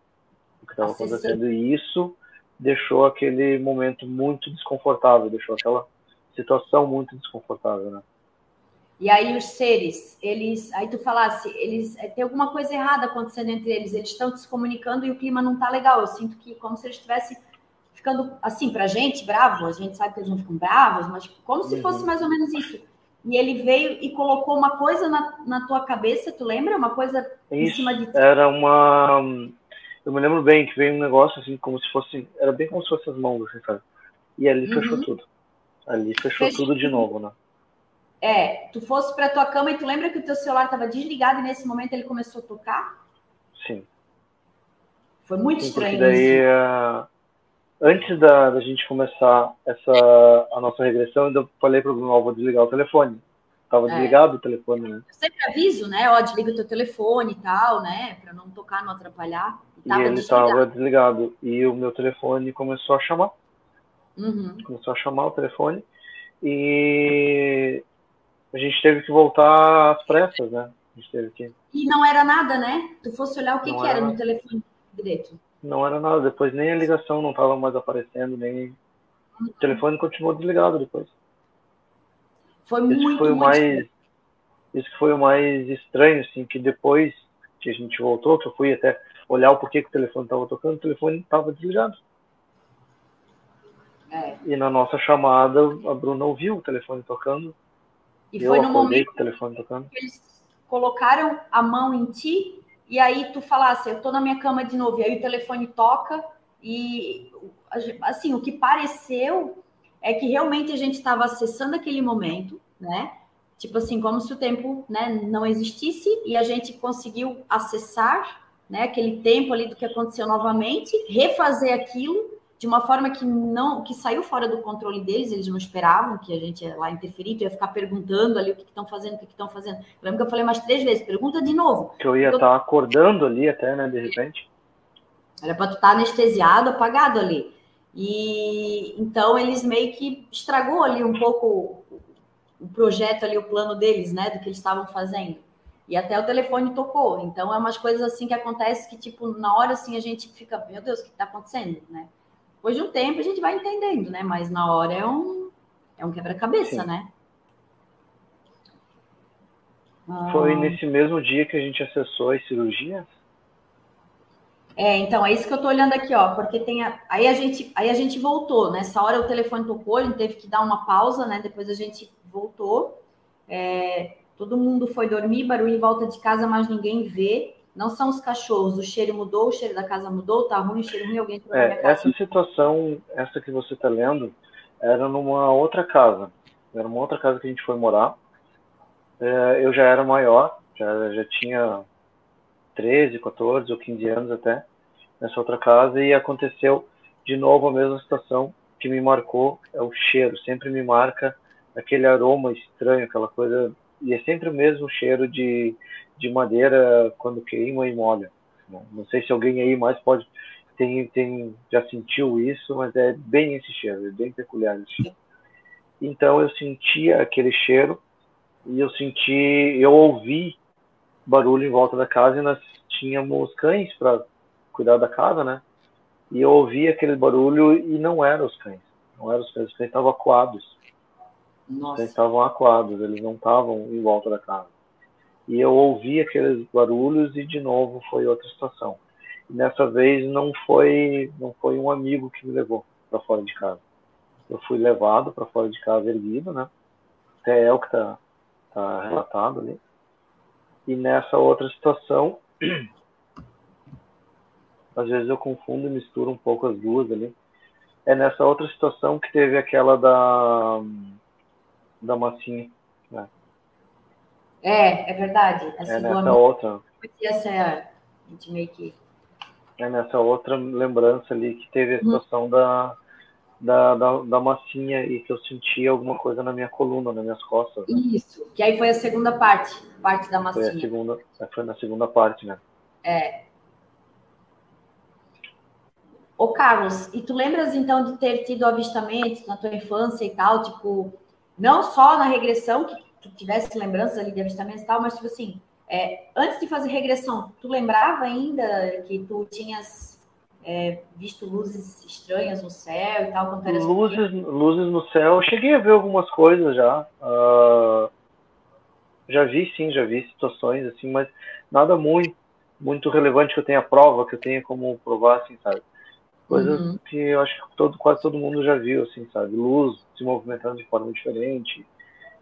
O que estava acontecendo. E isso deixou aquele momento muito desconfortável, deixou aquela situação muito desconfortável, né? E aí os seres, eles, aí tu falasse, eles é, tem alguma coisa errada acontecendo entre eles, eles estão se comunicando e o clima não tá legal. Eu sinto que como se eles estivessem ficando assim pra gente bravo, a gente sabe que eles não ficam bravos, mas como se Uhum. fosse mais ou menos isso. E ele veio e colocou uma coisa na, na tua cabeça, tu lembra? Uma coisa em Isso cima de ti. era uma. Eu me lembro bem que veio um negócio assim, como se fosse. Era bem como se fossem as mãos, assim, sabe? E ali Uhum. fechou tudo. Ali fechou Fechou tudo de novo, né? É, tu fosse pra tua cama e tu lembra que o teu celular estava desligado e nesse momento ele começou a tocar? Sim. Foi muito Sim, estranho daí, isso. eh, antes da, da gente começar essa, a nossa regressão, eu falei pro Bruno, ó, vou desligar o telefone. Tava É. desligado o telefone, né? Eu sempre aviso, né? Ó, desliga o teu telefone e tal, né? Pra não tocar, não atrapalhar. E E tava ele desligado. tava desligado. E o meu telefone começou a chamar. Uhum. Começou a chamar o telefone. E a gente teve que voltar às pressas, né? A gente teve que. E não era nada, né? Tu fosse olhar o que, que era era no telefone direito. Não era nada. Depois nem a ligação não tava mais aparecendo, nem. O telefone continuou desligado depois. Foi Isso muito, foi o muito mais. Isso foi o mais estranho, assim, que depois que a gente voltou, que eu fui até olhar o porquê que o telefone estava tocando, o telefone estava desligado. É. E na nossa chamada, a Bruna ouviu o telefone tocando. E eu foi no momento que eles colocaram a mão em ti e aí tu falasse, eu tô na minha cama de novo. E aí o telefone toca e assim, o que pareceu é que realmente a gente estava acessando aquele momento, né? Tipo assim, como se o tempo né, não existisse e a gente conseguiu acessar né, aquele tempo ali do que aconteceu novamente, refazer aquilo de uma forma que não que saiu fora do controle deles, eles não esperavam que a gente ia lá interferir, ia ficar perguntando ali o que estão fazendo, o que estão fazendo. Eu lembro que eu falei mais três vezes, pergunta de novo. Que eu ia estar tá acordando ali até, né, de repente. Era para tu estar tá anestesiado, apagado ali. E então eles meio que estragou ali um pouco o projeto ali, o plano deles, né, do que eles estavam fazendo. E até o telefone tocou. Então é umas coisas assim que acontece que tipo na hora assim a gente fica, meu Deus, o que está acontecendo, né? Depois de um tempo a gente vai entendendo, né? Mas na hora é um, é um quebra-cabeça, né? Foi ah. nesse mesmo dia que a gente acessou as cirurgias? É, então, é isso que eu tô olhando aqui, ó, porque tem a, aí a gente aí a gente voltou, nessa hora o telefone tocou, a gente teve que dar uma pausa, né? Depois a gente voltou. É, todo mundo foi dormir, barulho em volta de casa, mas ninguém vê. Não são os cachorros, o cheiro mudou, o cheiro da casa mudou, tá ruim, o cheiro ruim, alguém entrou é, na minha casa. Essa situação, essa que você tá lendo, era numa outra casa. Era uma outra casa que a gente foi morar. É, eu já era maior, já, já tinha 13, 14 ou 15 anos até, nessa outra casa, e aconteceu de novo a mesma situação que me marcou, é o cheiro, sempre me marca aquele aroma estranho, aquela coisa, e é sempre o mesmo cheiro de de madeira quando queima e molha. Não sei se alguém aí mais pode tem, tem já sentiu isso, mas é bem esse cheiro, é bem peculiar esse cheiro. Então eu sentia aquele cheiro e eu senti, eu ouvi barulho em volta da casa e nós tínhamos cães para cuidar da casa, né? E eu ouvi aquele barulho e não eram os cães, não eram os cães, os cães estavam acuados. Nossa. Os cães estavam acuados, eles não estavam em volta da casa. E eu ouvi aqueles barulhos e de novo foi outra situação. E dessa vez não foi não foi um amigo que me levou para fora de casa. Eu fui levado para fora de casa erguido, né? Até é o que está tá relatado ali. E nessa outra situação, *clears throat* às vezes eu confundo e misturo um pouco as duas ali. É nessa outra situação que teve aquela da da massinha? É, é verdade. é nessa outra. Essa é a gente meio que. É nessa outra lembrança ali que teve a uhum. situação hum. da, da, da, da, massinha e que eu senti alguma coisa na minha coluna, nas minhas costas. Né? Isso, que aí foi a segunda parte, parte da massinha. Foi, a segunda, foi na segunda parte, né? É. Ô, Carlos, e tu lembras então de ter tido avistamentos na tua infância e tal, tipo, não só na regressão, que tu tivesse lembranças ali de avistamentos e tal, mas tipo assim, é, antes de fazer regressão, tu lembrava ainda que tu tinhas é, visto luzes estranhas no céu e tal? Quando luzes, luzes no céu, eu cheguei a ver algumas coisas já. Uh, já vi, sim, já vi situações assim, mas nada muito, muito relevante que eu tenha prova, que eu tenha como provar, assim, sabe? Coisas uhum. que eu acho que todo, quase todo mundo já viu, assim, sabe? Luz se movimentando de forma diferente,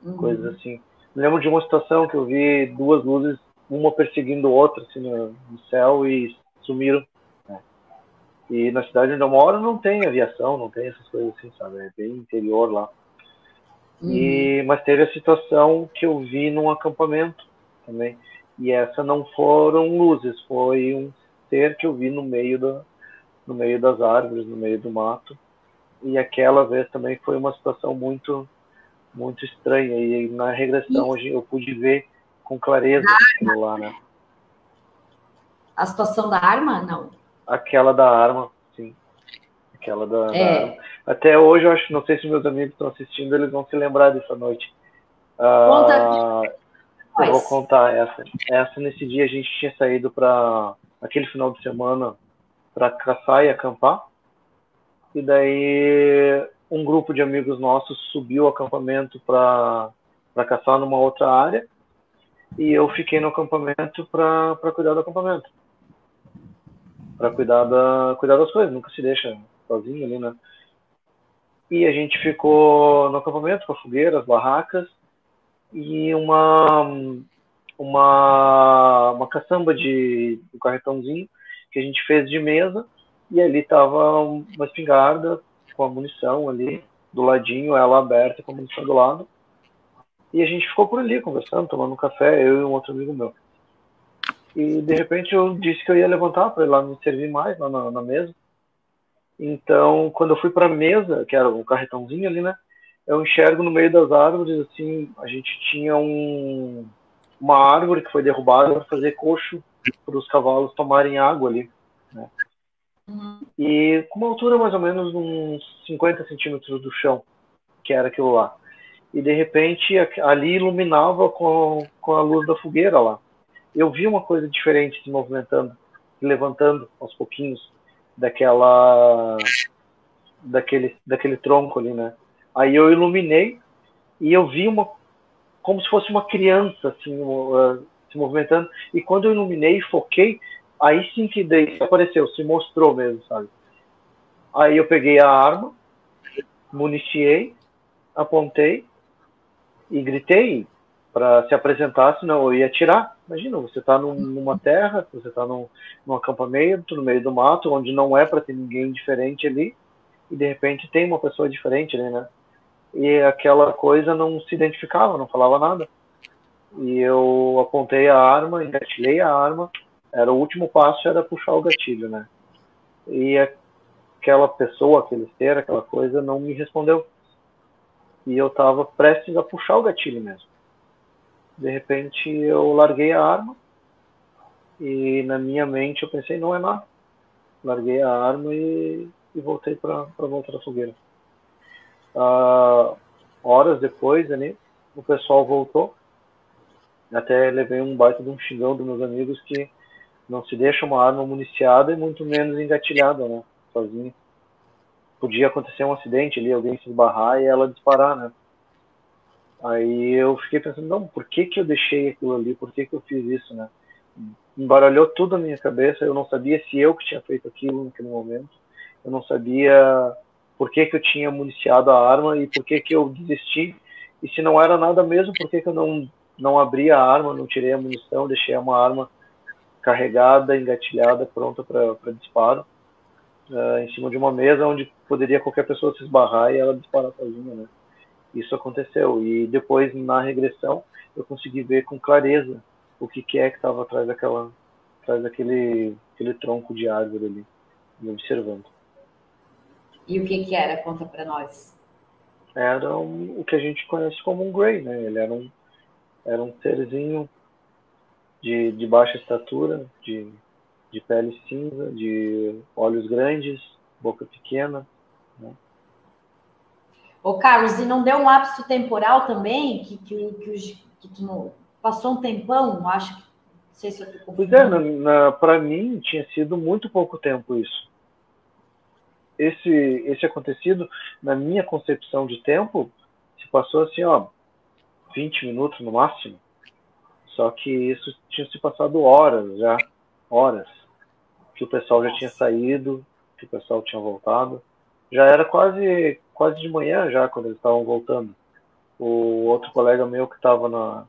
uhum. coisas assim. Me lembro de uma situação que eu vi duas luzes, uma perseguindo outra assim, no, no céu e sumiram. Né? E na cidade onde eu moro não tem aviação, não tem essas coisas assim, sabe? É bem interior lá. Uhum. E, mas teve a situação que eu vi num acampamento também. E essa não foram luzes, foi um ser que eu vi no meio, da, no meio das árvores, no meio do mato. E aquela vez também foi uma situação muito muito estranha. E na regressão hoje eu pude ver com clareza aquilo lá, né? A situação da arma, não? Aquela da arma, sim. Aquela da, é. da Até hoje eu acho, não sei se meus amigos estão assistindo, eles vão se lembrar dessa noite. Conta ah, eu vou contar essa. Essa nesse dia a gente tinha saído para aquele final de semana para caçar e acampar. E daí um grupo de amigos nossos subiu o acampamento para caçar numa outra área e eu fiquei no acampamento para cuidar do acampamento. Para cuidar, da, cuidar das coisas, nunca se deixa sozinho ali, né? E a gente ficou no acampamento com a fogueira, as barracas e uma uma uma caçamba de um carretãozinho que a gente fez de mesa e ali tava uma espingarda com a munição ali do ladinho, ela aberta com a munição do lado. E a gente ficou por ali conversando, tomando um café, eu e um outro amigo meu. E de repente eu disse que eu ia levantar para ir lá me servir mais lá na, na, mesa. Então, quando eu fui para a mesa, que era um carretãozinho ali, né? Eu enxergo no meio das árvores, assim, a gente tinha um, uma árvore que foi derrubada para fazer coxo para os cavalos tomarem água ali, né? Uhum. E com uma altura mais ou menos uns 50 centímetros do chão, que era aquilo lá. E de repente ali iluminava com, com a luz da fogueira lá. Eu vi uma coisa diferente se movimentando, levantando aos pouquinhos daquela daquele daquele tronco ali, né? Aí eu iluminei e eu vi uma como se fosse uma criança assim uh, se movimentando. E quando eu iluminei e foquei, aí sim que daí apareceu, se mostrou mesmo, sabe? Aí eu peguei a arma, municiei, apontei e gritei para se apresentar, senão eu ia atirar. Imagina, você está num, numa terra, você está num, num acampamento, no meio do mato, onde não é para ter ninguém diferente ali, e de repente tem uma pessoa diferente ali, né? E aquela coisa não se identificava, não falava nada. E eu apontei a arma, engatilhei a arma, era o último passo era puxar o gatilho, né? E aquela pessoa, aquele ser, aquela coisa não me respondeu. E eu estava prestes a puxar o gatilho mesmo. De repente eu larguei a arma e na minha mente eu pensei, não é nada. Larguei a arma e, e voltei para a volta da fogueira. Uh, horas depois, ali, o pessoal voltou. Até levei um baita de um xingão dos meus amigos que não se deixa uma arma municiada e muito menos engatilhada, né? Sozinha. Podia acontecer um acidente ali, alguém se esbarrar e ela disparar, né? Aí eu fiquei pensando, não, por que que eu deixei aquilo ali? Por que que eu fiz isso, né? Embaralhou tudo na minha cabeça, eu não sabia se eu que tinha feito aquilo naquele momento. Eu não sabia por que que eu tinha municiado a arma e por que que eu desisti. E se não era nada mesmo, por que que eu não não abri a arma, não tirei a munição, deixei uma arma carregada, engatilhada, pronta para disparo, uh, em cima de uma mesa onde poderia qualquer pessoa se esbarrar e ela disparar sozinha, né? Isso aconteceu e depois na regressão eu consegui ver com clareza o que, que é que estava atrás daquela, atrás daquele, aquele tronco de árvore ali, me observando. E o que que era? Conta para nós. Era um, o que a gente conhece como um Grey, né? Ele era um, era um serzinho de, de baixa estatura, de, de pele cinza, de olhos grandes, boca pequena. Né? Ô, Carlos, e não deu um lapso temporal também? Que, que, que, que tu não, passou um tempão, acho que. Não sei se eu tô Pois é, para mim tinha sido muito pouco tempo isso. Esse, esse acontecido, na minha concepção de tempo, se passou assim, ó, 20 minutos no máximo. Só que isso tinha se passado horas já, horas, que o pessoal já tinha saído, que o pessoal tinha voltado. Já era quase quase de manhã já quando eles estavam voltando. O outro colega meu que estava na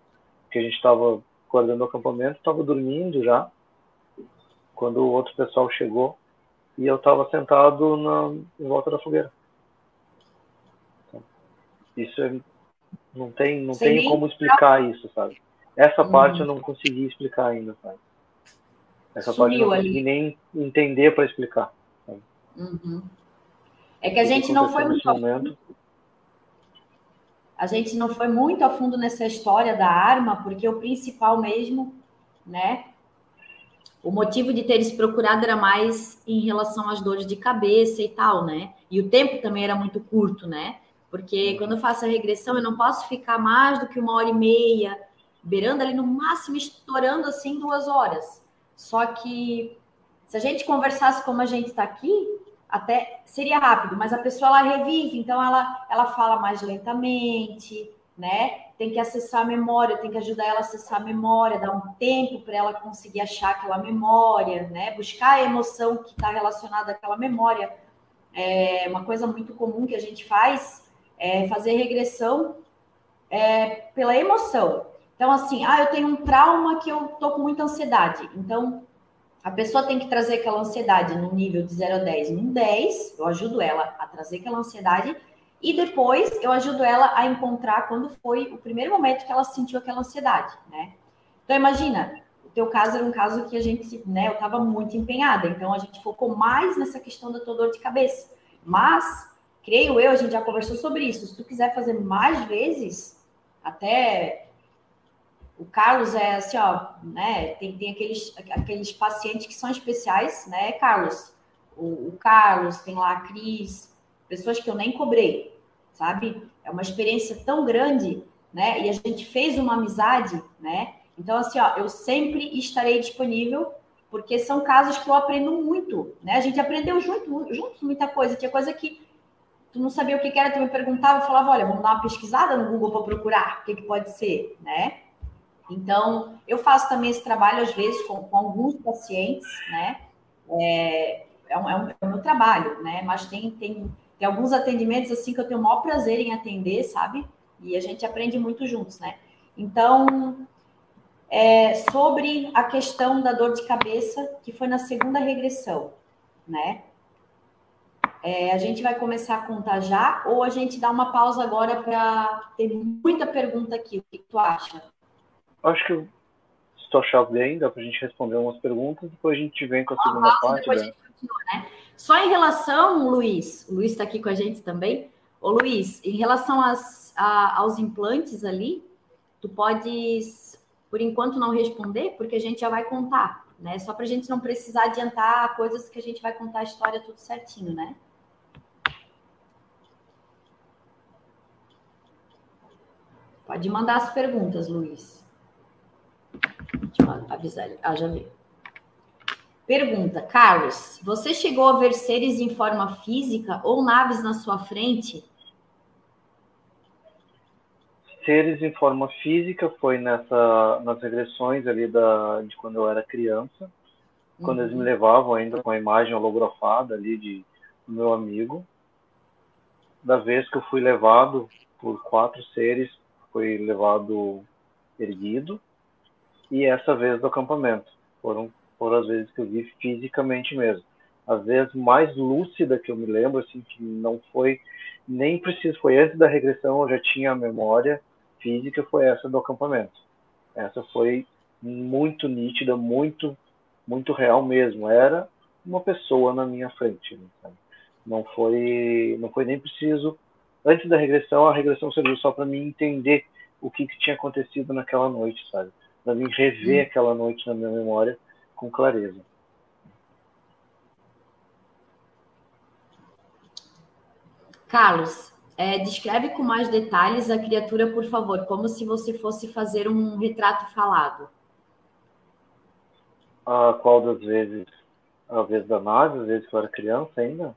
que a gente estava guardando o acampamento estava dormindo já quando o outro pessoal chegou e eu estava sentado na, em volta da fogueira. Então, isso é, não tem não tem como explicar isso, sabe? Essa uhum. parte eu não consegui explicar ainda? Essa Sumiu parte eu não consegui ali. nem entender para explicar. Uhum. É que a gente não foi muito momento. A gente não foi muito a fundo nessa história da arma, porque o principal mesmo, né? O motivo de teres procurado era mais em relação às dores de cabeça e tal, né? E o tempo também era muito curto, né? Porque quando eu faço a regressão, eu não posso ficar mais do que uma hora e meia beirando ali no máximo, estourando assim duas horas. Só que se a gente conversasse como a gente está aqui, até seria rápido, mas a pessoa ela revive, então ela, ela fala mais lentamente, né? Tem que acessar a memória, tem que ajudar ela a acessar a memória, dar um tempo para ela conseguir achar aquela memória, né? Buscar a emoção que está relacionada àquela memória. É uma coisa muito comum que a gente faz é fazer regressão é, pela emoção. Então, assim, ah, eu tenho um trauma que eu tô com muita ansiedade. Então, a pessoa tem que trazer aquela ansiedade no nível de 0 a 10. No 10, eu ajudo ela a trazer aquela ansiedade e depois eu ajudo ela a encontrar quando foi o primeiro momento que ela sentiu aquela ansiedade, né? Então, imagina, o teu caso era um caso que a gente, né, eu estava muito empenhada, então a gente focou mais nessa questão da tua dor de cabeça. Mas, creio eu, a gente já conversou sobre isso. Se tu quiser fazer mais vezes, até o Carlos é assim, ó, né? Tem, tem aqueles, aqueles pacientes que são especiais, né, Carlos? O, o Carlos, tem lá a Cris, pessoas que eu nem cobrei, sabe? É uma experiência tão grande, né? E a gente fez uma amizade, né? Então, assim, ó, eu sempre estarei disponível, porque são casos que eu aprendo muito, né? A gente aprendeu junto, juntos muita coisa. Tinha coisa que tu não sabia o que era, tu me perguntava, eu falava, olha, vamos dar uma pesquisada no Google para procurar o que, que pode ser, né? Então, eu faço também esse trabalho, às vezes, com, com alguns pacientes, né? É, é, um, é, um, é o meu trabalho, né? Mas tem, tem, tem alguns atendimentos, assim, que eu tenho o maior prazer em atender, sabe? E a gente aprende muito juntos, né? Então, é, sobre a questão da dor de cabeça, que foi na segunda regressão, né? É, a gente vai começar a contar já, ou a gente dá uma pausa agora para ter muita pergunta aqui. O que tu acha? Acho que se tu achar bem, dá para a gente responder umas perguntas, depois a gente vem com a segunda ah, parte. Né? Continua, né? Só em relação, Luiz, o Luiz está aqui com a gente também. Ô Luiz, em relação às, a, aos implantes ali, tu podes por enquanto não responder, porque a gente já vai contar, né? Só para a gente não precisar adiantar coisas que a gente vai contar a história tudo certinho, né? Pode mandar as perguntas, Luiz. Deixa eu avisar ele. Ah, já vi. Pergunta, Carlos, você chegou a ver seres em forma física ou naves na sua frente seres em forma física foi nessa nas regressões ali da de quando eu era criança, quando uhum. eles me levavam ainda com a imagem holografada ali de do meu amigo. Da vez que eu fui levado por quatro seres, foi levado erguido. E essa vez do acampamento. Foram, foram as vezes que eu vi fisicamente mesmo. Às vezes mais lúcida que eu me lembro, assim, que não foi nem preciso, foi antes da regressão, eu já tinha a memória física foi essa do acampamento. Essa foi muito nítida, muito muito real mesmo. Era uma pessoa na minha frente. Né? Não foi não foi nem preciso. Antes da regressão, a regressão serviu só para mim entender o que, que, tinha acontecido naquela noite, sabe? Para mim rever aquela noite na minha memória com clareza. Carlos, é, descreve com mais detalhes a criatura, por favor, como se você fosse fazer um retrato falado. A qual das vezes? A vez da nave, às vezes que eu era criança ainda?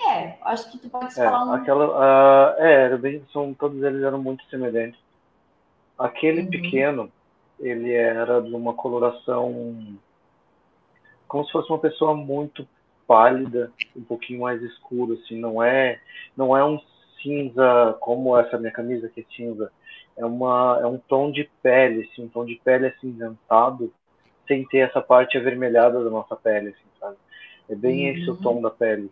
É, acho que tu pode é, falar um. Aquela, uh, é, era bem, são, todos eles eram muito semelhantes. Aquele uhum. pequeno, ele era de uma coloração como se fosse uma pessoa muito pálida, um pouquinho mais escuro, assim, não é, não é um cinza como essa minha camisa que é cinza, é uma, é um tom de pele, assim, um tom de pele acinzentado, sem ter essa parte avermelhada da nossa pele, assim, sabe? É bem uhum. esse o tom da pele.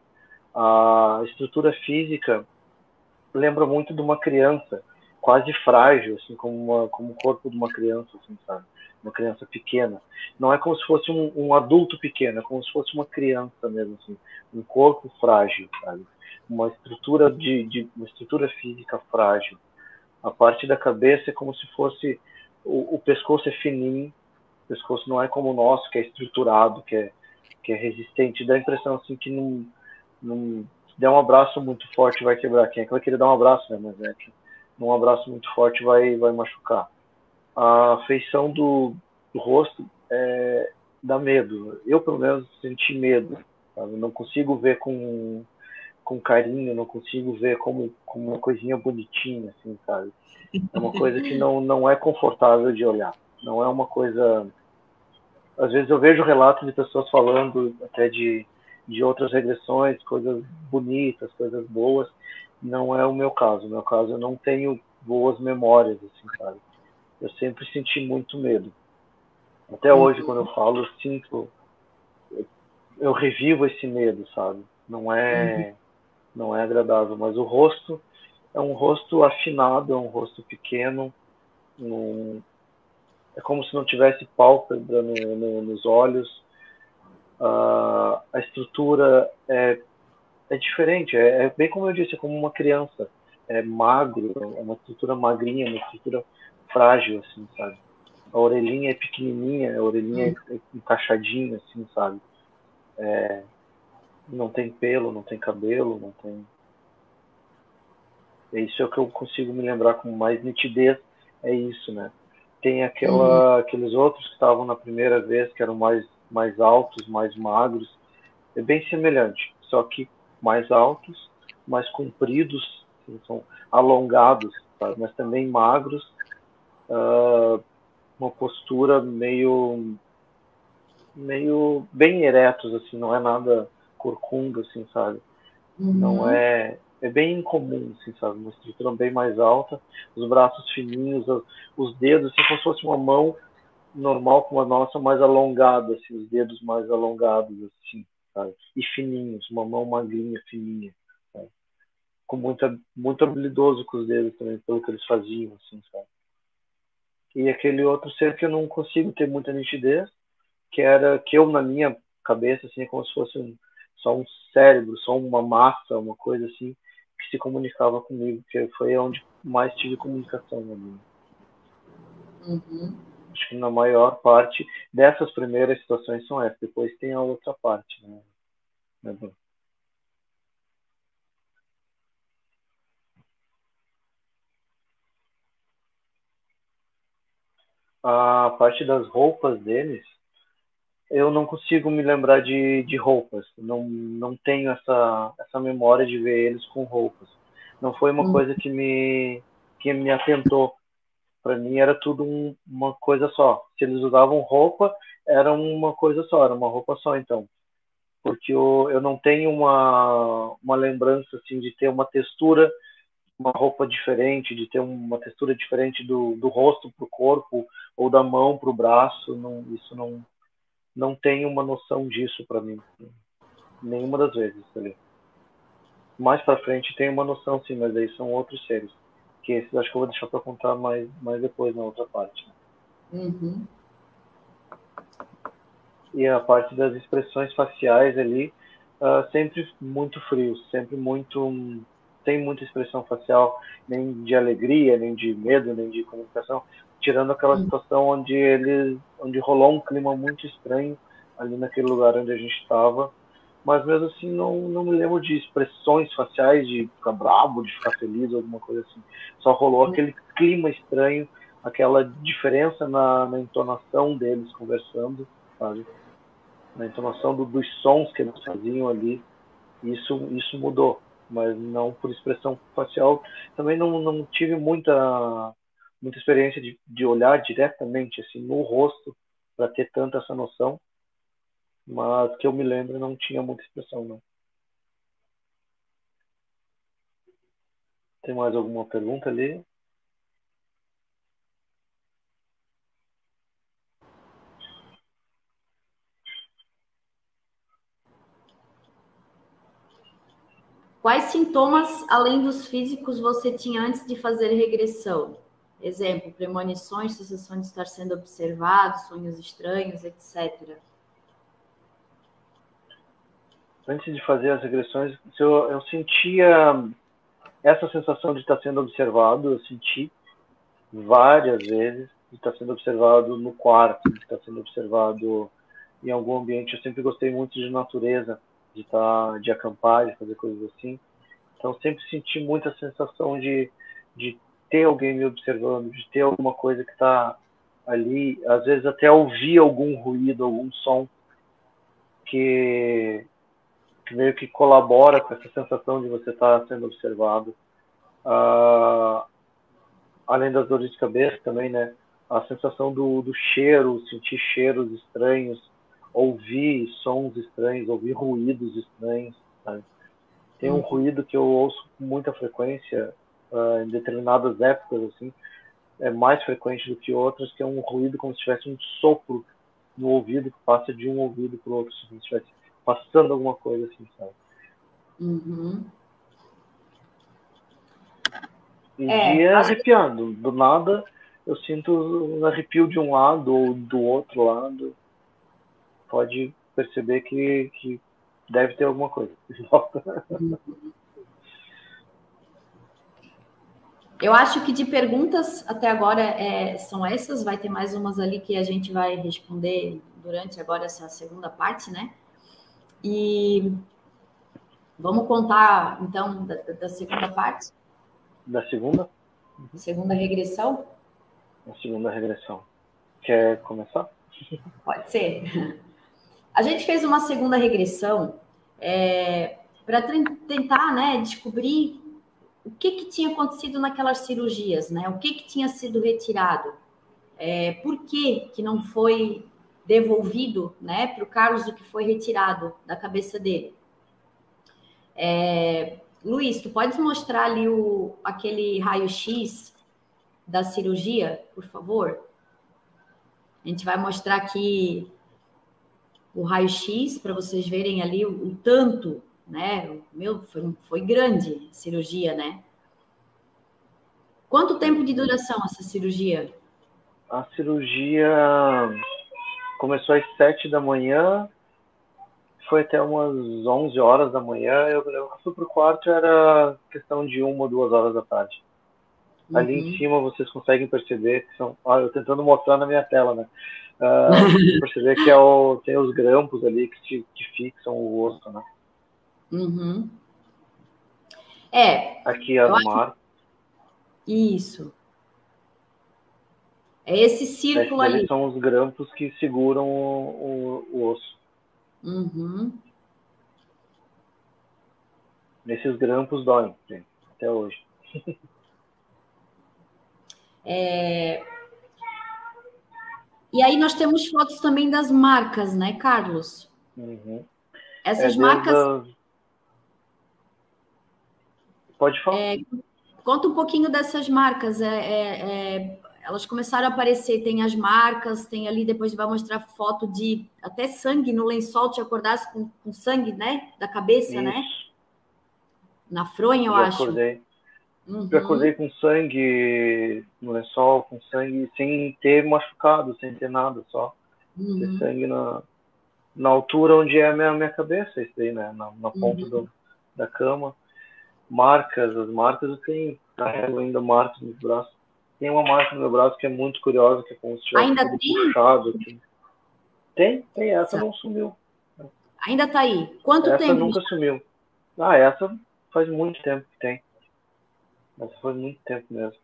A estrutura física lembra muito de uma criança, quase frágil, assim, como, uma, como o corpo de uma criança, assim, sabe? uma criança pequena. Não é como se fosse um, um, adulto pequeno, é como se fosse uma criança mesmo, assim, um corpo frágil, sabe? Uma estrutura de, de uma estrutura física frágil. A parte da cabeça é como se fosse o, o pescoço é fininho, o pescoço não é como o nosso que é estruturado, que é que é resistente. Dá a impressão assim que não, não der um abraço muito forte vai quebrar. Quem é que vai querer dar um abraço, né? Mas é que um abraço muito forte vai vai machucar a feição do, do rosto é, dá medo. Eu, pelo menos, senti medo. Sabe? Não consigo ver com, com carinho, não consigo ver como, como uma coisinha bonitinha, assim, sabe? É uma coisa que não, não é confortável de olhar. Não é uma coisa. Às vezes eu vejo relatos de pessoas falando até de, de outras regressões, coisas bonitas, coisas boas. Não é o meu caso. No meu caso, eu não tenho boas memórias, assim, sabe? eu sempre senti muito medo. Até uhum. hoje, quando eu falo, eu sinto. Eu, revivo esse medo, sabe? Não é, uhum. não é agradável, mas o rosto é um rosto afinado, é um rosto pequeno, um, é como se não tivesse pálpebra no, no, nos olhos. Uh, a estrutura é, é diferente, é, é, bem como eu disse, é como uma criança. É magro, é uma estrutura magrinha, uma estrutura frágil, assim, sabe? A orelhinha é pequenininha, a orelhinha é hum. encaixadinha, assim, sabe? É, não tem pelo, não tem cabelo, não tem. Isso é o que eu consigo me lembrar com mais nitidez, é isso, né? Tem aquela, uhum. aqueles outros que estavam na primeira vez, que eram mais, mais altos, mais magros. É bem semelhante, só que mais altos, mais compridos, assim, são alongados, mas também magros. Uh, uma postura meio meio bem eretos assim não é nada corcunda assim sabe uhum. não é é bem incomum assim sabe uma estrutura bem mais alta os braços fininhos os dedos assim como se fosse uma mão normal com a nossa mais alongada assim os dedos mais alongados assim sabe e fininhos uma mão magrinha fininha sabe? com muita muito habilidoso com os dedos também pelo que eles faziam assim sabe e aquele outro ser que eu não consigo ter muita nitidez, que era que eu na minha cabeça assim é como se fosse um, só um cérebro, só uma massa, uma coisa assim que se comunicava comigo, que foi onde mais tive comunicação na minha. Uhum. Acho que na maior parte dessas primeiras situações são essas, depois tem a outra parte, né? a parte das roupas deles, eu não consigo me lembrar de, de roupas. Não, não tenho essa, essa memória de ver eles com roupas. Não foi uma hum. coisa que me, que me atentou. Para mim era tudo um, uma coisa só. Se eles usavam roupa, era uma coisa só, era uma roupa só então. Porque eu, eu não tenho uma, uma lembrança assim de ter uma textura uma roupa diferente, de ter uma textura diferente do, do rosto para o corpo ou da mão para o braço. Não, isso não, não tem uma noção disso para mim. Nenhuma das vezes. Ali. Mais para frente tem uma noção sim, mas aí são outros seres. Que esses acho que eu vou deixar para contar mais, mais depois na outra parte. Uhum. E a parte das expressões faciais ali, uh, sempre muito frios, sempre muito tem muita expressão facial, nem de alegria, nem de medo, nem de comunicação, tirando aquela hum. situação onde ele, onde rolou um clima muito estranho ali naquele lugar onde a gente estava, mas mesmo assim não, não me lembro de expressões faciais de ficar bravo, de ficar feliz, alguma coisa assim. Só rolou aquele clima estranho, aquela diferença na, na entonação deles conversando, sabe? Na entonação do, dos sons que eles faziam ali, isso isso mudou mas não por expressão facial. Também não, não tive muita muita experiência de, de olhar diretamente assim no rosto para ter tanta essa noção, mas que eu me lembro não tinha muita expressão não. Tem mais alguma pergunta ali? Quais sintomas, além dos físicos, você tinha antes de fazer regressão? Exemplo, premonições, sensação de estar sendo observado, sonhos estranhos, etc. Antes de fazer as regressões, eu, eu sentia essa sensação de estar sendo observado, eu senti várias vezes de estar sendo observado no quarto, de estar sendo observado em algum ambiente. Eu sempre gostei muito de natureza de estar de acampar, de fazer coisas assim. Então sempre senti muita sensação de, de ter alguém me observando, de ter alguma coisa que está ali, às vezes até ouvir algum ruído, algum som que meio que colabora com essa sensação de você estar tá sendo observado. Uh, além das dores de cabeça também, né? A sensação do, do cheiro, sentir cheiros estranhos, ouvir sons estranhos, ouvir ruídos estranhos. Sabe? Tem um uhum. ruído que eu ouço com muita frequência uh, em determinadas épocas, assim, é mais frequente do que outras, que é um ruído como se tivesse um sopro no ouvido que passa de um ouvido para o outro, se estivesse passando alguma coisa assim, sabe? Uhum. E é, arrepiando, do nada eu sinto um arrepio de um lado ou do outro lado. Pode perceber que, que deve ter alguma coisa. *laughs* Eu acho que de perguntas até agora é, são essas. Vai ter mais umas ali que a gente vai responder durante agora essa segunda parte, né? E vamos contar então da, da segunda parte. Da segunda? Segunda regressão. A segunda regressão. Quer começar? Pode ser. A gente fez uma segunda regressão é, para tentar né, descobrir o que, que tinha acontecido naquelas cirurgias, né? O que, que tinha sido retirado? É, por que, que não foi devolvido né, para o Carlos o que foi retirado da cabeça dele? É, Luiz, tu pode mostrar ali o, aquele raio-x da cirurgia, por favor? A gente vai mostrar aqui o raio-x para vocês verem ali o, o, tanto, né? Meu, foi, foi grande a cirurgia, né? Quanto tempo de duração essa cirurgia? A cirurgia começou às sete da manhã, foi até umas 11 horas da manhã. Eu, eu fui pro quarto, era questão de uma ou duas horas da tarde. Uhum. Ali em uhum. cima vocês conseguem perceber que são. Olha, eu tentando mostrar na minha tela, né? Uh, *laughs* perceber que é o, tem os grampos ali que, te, que fixam o osso, né? Uhum. É. Aqui as acho... marcas. Isso. É esse círculo ali. São os grampos que seguram o, o, o osso. Uhum. Nesses grampos doem, até hoje. *laughs* É... E aí nós temos fotos também das marcas, né, Carlos? Uhum. Essas é marcas. Pode falar. É, conta um pouquinho dessas marcas. É, é, é, elas começaram a aparecer, tem as marcas, tem ali, depois vai mostrar foto de até sangue no lençol, te acordasse com, com sangue, né? Da cabeça, né? Isso. né? Na fronha, eu Já acho. Acordei. Uhum. Eu acordei com sangue no lençol, com sangue sem ter machucado, sem ter nada, só. Uhum. Ter sangue na, na altura onde é a minha, minha cabeça, isso aí, né? Na, na ponta uhum. do, da cama. Marcas, as marcas eu tenho, carrego ainda marcas nos braços. Tem uma marca no meu braço que é muito curiosa, que é como se tivesse ainda tem? puxado. Assim. Tem, tem, essa não sumiu. Ainda tá aí. Quanto essa tempo? Essa nunca sumiu. Ah, essa faz muito tempo que tem. Mas foi muito tempo mesmo.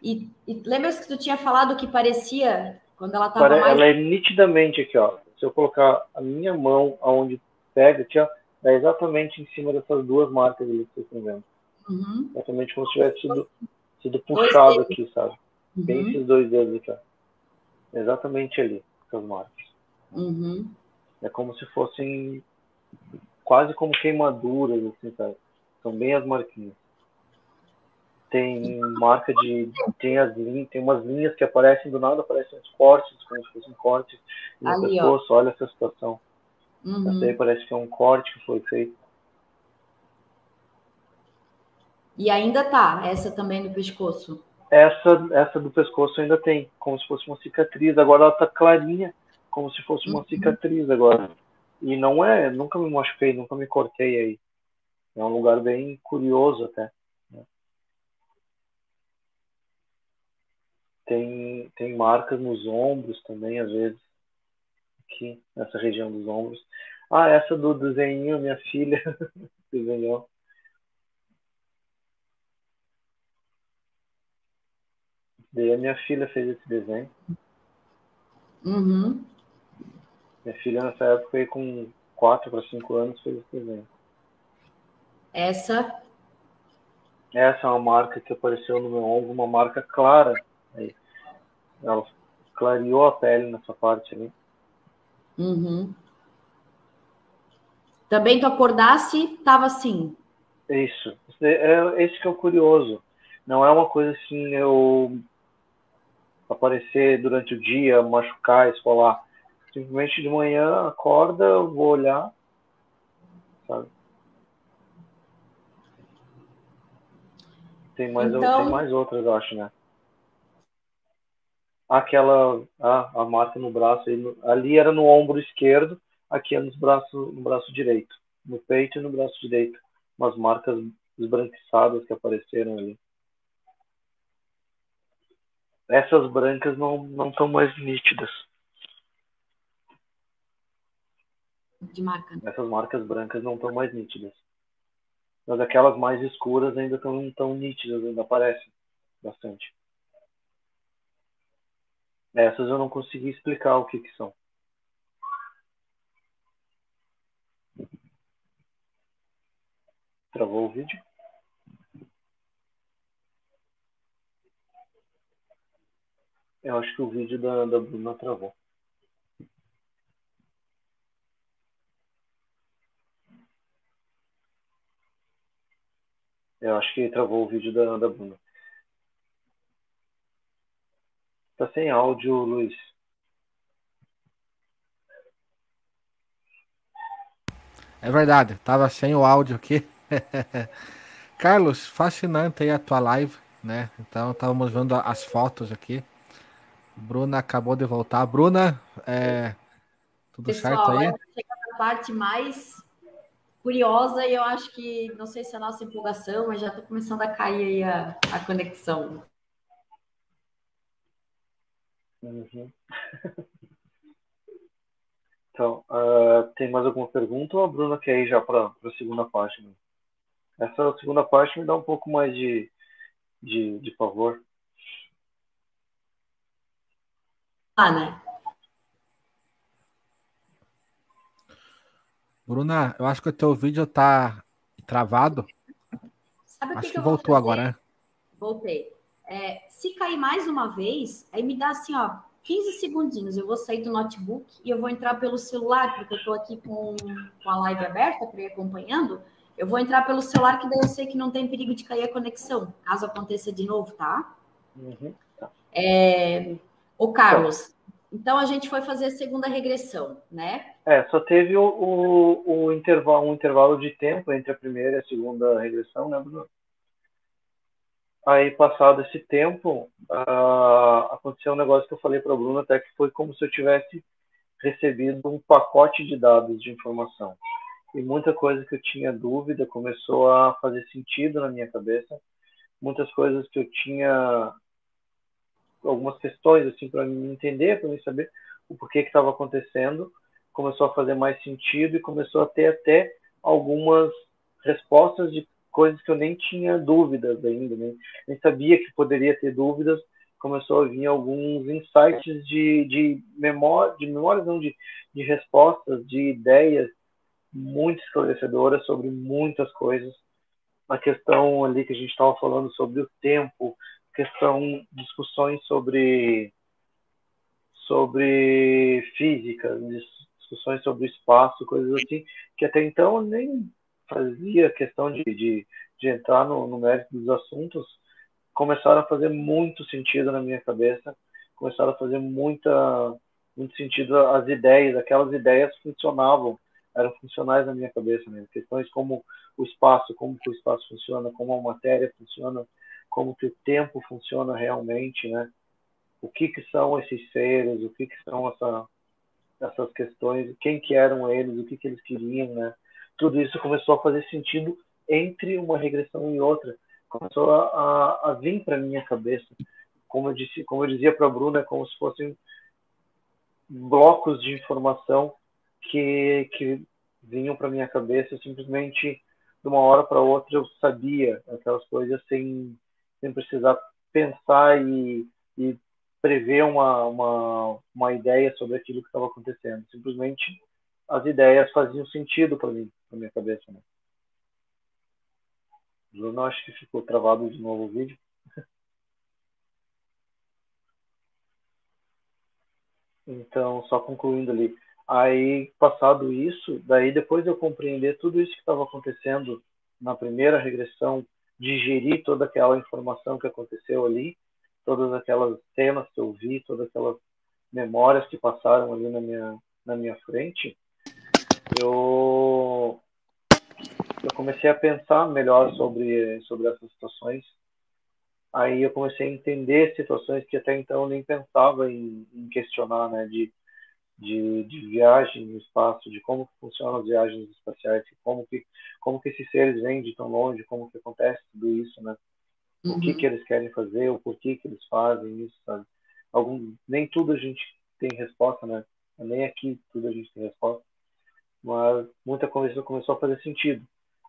E, e lembra-se que tu tinha falado que parecia quando ela estava Pare... mais... Ela é nitidamente aqui, ó. Se eu colocar a minha mão aonde pega, aqui, ó, é exatamente em cima dessas duas marcas ali que vocês estão vendo. Uhum. Exatamente como se tivesse sido, sido puxado aqui, sabe? Uhum. Bem esses dois dedos aqui, ó. Exatamente ali, essas marcas. Uhum. É como se fossem quase como queimaduras, assim, sabe? São bem as marquinhas tem marca de tem as linhas, tem umas linhas que aparecem do nada, aparecem uns cortes, como se fosse um corte no Ali, pescoço, ó. olha essa situação. Uhum. Essa aí parece que é um corte que foi feito. E ainda tá, essa também no pescoço. Essa, essa do pescoço ainda tem, como se fosse uma cicatriz. Agora ela tá clarinha, como se fosse uma uhum. cicatriz agora. E não é, nunca me machuquei, nunca me cortei aí. É um lugar bem curioso até. Tem, tem marcas nos ombros também, às vezes, aqui nessa região dos ombros. Ah, essa do desenho, minha filha *laughs* desenhou. Daí a minha filha fez esse desenho. Uhum. Minha filha nessa época aí com 4 para 5 anos fez esse desenho. Essa? Essa é uma marca que apareceu no meu ombro, uma marca clara Aí. Ela clareou a pele nessa parte ali. Uhum. Também tu acordasse, tava assim. Isso. É, esse que é o curioso. Não é uma coisa assim, eu aparecer durante o dia, machucar, esfolar. Simplesmente de manhã, acorda, eu vou olhar, sabe? Tem mais, então... tem mais outras, eu acho, né? aquela a, a marca no braço, ali era no ombro esquerdo, aqui é no braço, no braço direito, no peito e no braço direito, umas marcas esbranquiçadas que apareceram ali. Essas brancas não não estão mais nítidas. De marca. Essas marcas brancas não estão mais nítidas. Mas aquelas mais escuras ainda estão tão nítidas, ainda aparecem bastante. Essas eu não consegui explicar o que, que são. Travou o vídeo? Eu acho que o vídeo da, da Bruna travou. Eu acho que travou o vídeo da, da Bruna. Tá sem áudio, Luiz. É verdade, tava sem o áudio aqui. *laughs* Carlos, fascinante aí a tua live, né? Então estávamos vendo as fotos aqui. Bruna acabou de voltar. Bruna, é... tudo Pessoal, certo aí? Chega na parte mais curiosa e eu acho que, não sei se é a nossa empolgação, mas já está começando a cair aí a, a conexão. Uhum. *laughs* então, uh, tem mais alguma pergunta ou a Bruna quer ir já para a segunda página? Essa segunda parte me dá um pouco mais de, de, de favor. Ah, né? Bruna, eu acho que o teu vídeo tá travado. Sabe acho que, que, que voltou agora, né? Voltei. É, se cair mais uma vez, aí me dá assim, ó, 15 segundinhos. Eu vou sair do notebook e eu vou entrar pelo celular, porque eu tô aqui com, com a live aberta para ir acompanhando. Eu vou entrar pelo celular, que daí eu sei que não tem perigo de cair a conexão, caso aconteça de novo, tá? Uhum, tá. É... O Carlos, então a gente foi fazer a segunda regressão, né? É, só teve o, o, o, intervalo, um intervalo de tempo entre a primeira e a segunda regressão, né, Bruno? Aí, passado esse tempo, uh, aconteceu um negócio que eu falei para a Bruna, até que foi como se eu tivesse recebido um pacote de dados de informação. E muita coisa que eu tinha dúvida começou a fazer sentido na minha cabeça. Muitas coisas que eu tinha algumas questões assim para me entender, para me saber o porquê que estava acontecendo, começou a fazer mais sentido e começou a ter até algumas respostas de coisas que eu nem tinha dúvidas ainda, né? nem sabia que poderia ter dúvidas. Começou a vir alguns insights de, de memória, de memórias não de, de respostas, de ideias muito esclarecedoras sobre muitas coisas. A questão ali que a gente estava falando sobre o tempo, questão discussões sobre sobre física, discussões sobre espaço, coisas assim, que até então nem fazia questão de, de, de entrar no, no mérito dos assuntos, começaram a fazer muito sentido na minha cabeça, começaram a fazer muita, muito sentido as ideias, aquelas ideias funcionavam, eram funcionais na minha cabeça, né? questões como o espaço, como que o espaço funciona, como a matéria funciona, como que o tempo funciona realmente, né? O que que são esses seres, o que que são essa, essas questões, quem que eram eles, o que que eles queriam, né? Tudo isso começou a fazer sentido entre uma regressão e outra. Começou a, a, a vir para minha cabeça. Como eu disse, como eu dizia para a Bruna, é como se fossem blocos de informação que que vinham para minha cabeça simplesmente de uma hora para outra eu sabia aquelas coisas sem sem precisar pensar e, e prever uma, uma, uma ideia sobre aquilo que estava acontecendo. Simplesmente as ideias faziam sentido para mim, na minha cabeça. Né? Bruno, acho que ficou travado de novo o vídeo. *laughs* Então, só concluindo ali. Aí, passado isso, daí depois de eu compreender tudo isso que estava acontecendo na primeira regressão digerir toda aquela informação que aconteceu ali, todas aquelas cenas que eu vi, todas aquelas memórias que passaram ali na minha, na minha frente, eu, eu comecei a pensar melhor sobre, sobre essas situações. aí eu comecei a entender situações que até então eu nem pensava em, em questionar, né, de, de, de, viagem no espaço, de como funcionam as viagens espaciais, como que, como que esses seres vêm de tão longe, como que acontece tudo isso, né, uhum. o que uhum. que eles querem fazer, o porquê que eles fazem isso, sabe? Algum, nem tudo a gente tem resposta, né, nem aqui tudo a gente tem resposta, mas muita coisa começou a fazer sentido.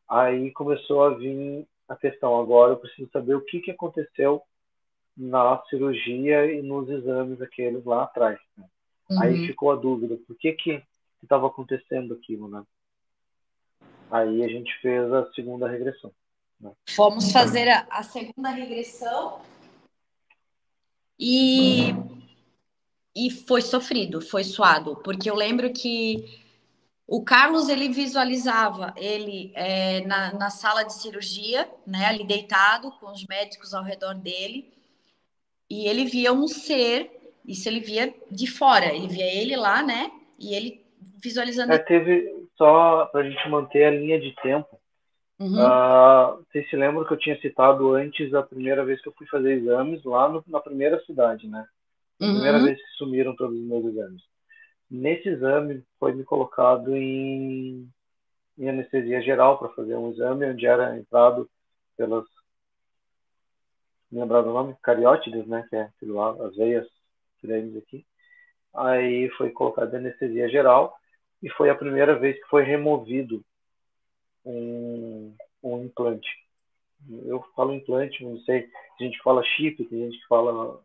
Aí começou a vir a questão. Agora eu preciso saber o que, que aconteceu na cirurgia e nos exames aqueles lá atrás. Né? Uhum. Aí ficou a dúvida, por que que estava acontecendo aquilo, né? Aí a gente fez a segunda regressão. Né? Fomos fazer a, a segunda regressão e e foi sofrido, foi suado, porque eu lembro que o Carlos ele visualizava ele é, na, na, sala de cirurgia, né, ali deitado com os médicos ao redor dele, e ele via um ser. Isso ele via de fora. Ele via ele lá, né? E ele visualizando. É, teve só para a gente manter a linha de tempo. Uhum. Uh, vocês se lembram que eu tinha citado antes a primeira vez que eu fui fazer exames lá no, na primeira cidade, né? Primeira uhum. vez que sumiram todos os meus exames. Nesse exame foi me colocado em, em anestesia geral para fazer um exame onde era entrado pelas lembrar do nome cariótides, né, que é as veias grandes aqui. Aí foi colocado anestesia geral e foi a primeira vez que foi removido um, um implante. Eu falo implante, não sei, a gente fala chip, tem gente que fala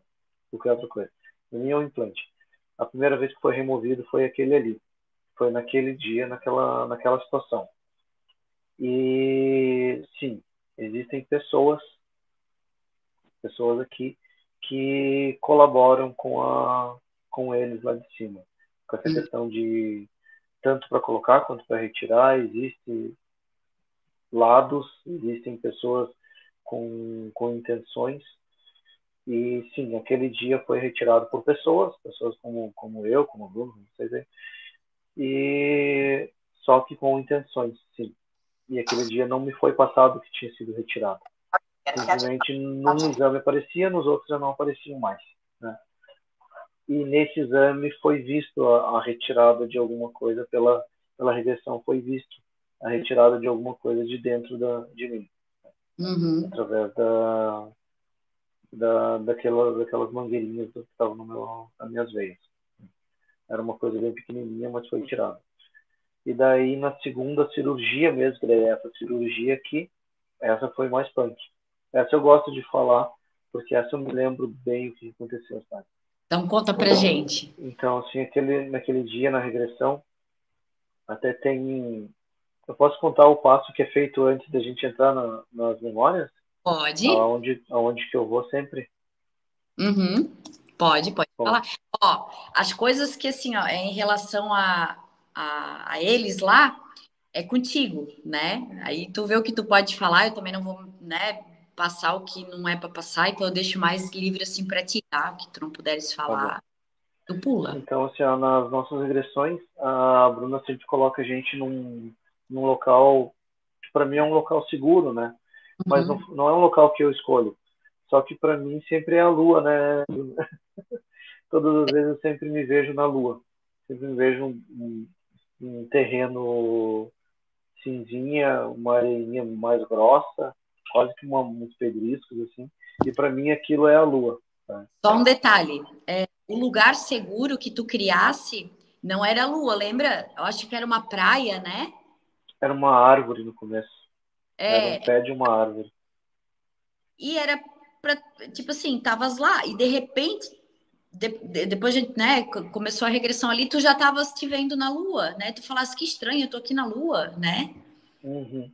qualquer outra coisa. Para mim é um implante a primeira vez que foi removido foi aquele ali. Foi naquele dia, naquela, naquela situação. E sim, existem pessoas, pessoas aqui que colaboram com a com eles lá de cima, com essa questão de tanto para colocar quanto para retirar, existe lados, existem pessoas com, com intenções e sim, aquele dia foi retirado por pessoas, pessoas como, como eu, como o Bruno, não sei. E só que com intenções, sim. E aquele dia não me foi passado que tinha sido retirado. Simplesmente num exame aparecia, nos outros já não apareciam mais. Né? E nesse exame foi visto a, a, retirada de alguma coisa pela, pela regressão, foi visto a retirada de alguma coisa de dentro da, de mim. Uhum. Através da, da, daquelas, daquelas mangueirinhas que estavam no meu, nas minhas veias. Era uma coisa bem pequenininha, mas foi tirada. E daí, na segunda cirurgia mesmo, daí essa cirurgia aqui, essa foi mais punk. Essa eu gosto de falar, porque essa eu me lembro bem o que aconteceu, sabe? Então, conta pra gente. Então, assim, aquele, naquele dia, na regressão, até tem... Eu posso contar o passo que é feito antes da gente entrar na, nas memórias? Pode. Aonde, aonde que eu vou sempre. Uhum. Pode, pode Bom. falar. Ó, as coisas que, assim, ó, em relação a, a, a, eles lá, é contigo, né? Aí tu vê o que tu pode falar, eu também não vou, né, passar o que não é para passar, então eu deixo mais livre, assim, para ti, tá? O que tu não puderes tá falar, tá tu pula. Então, assim, ó, nas nossas regressões, a Bruna sempre coloca a gente num, num local, que para mim é um local seguro, né? mas uhum. não, não, é um local que eu escolho. Só que para mim sempre é a lua, né? *laughs* Todas as vezes eu sempre me vejo na lua. Sempre me vejo um, um terreno cinzinha, uma areinha mais grossa, quase que uma, uns pedriscos assim. E para mim aquilo é a lua. Tá? Só um detalhe, é, o lugar seguro que tu criasse não era a lua, lembra? Eu acho que era uma praia, né? Era uma árvore no começo. É... Era um pé de uma árvore. E era pra, tipo assim, tavas lá e de repente, de, de, depois de, né, começou a regressão ali, tu já tavas te vendo na lua, né? Tu falasse que estranho, eu tô aqui na lua, né? Uhum.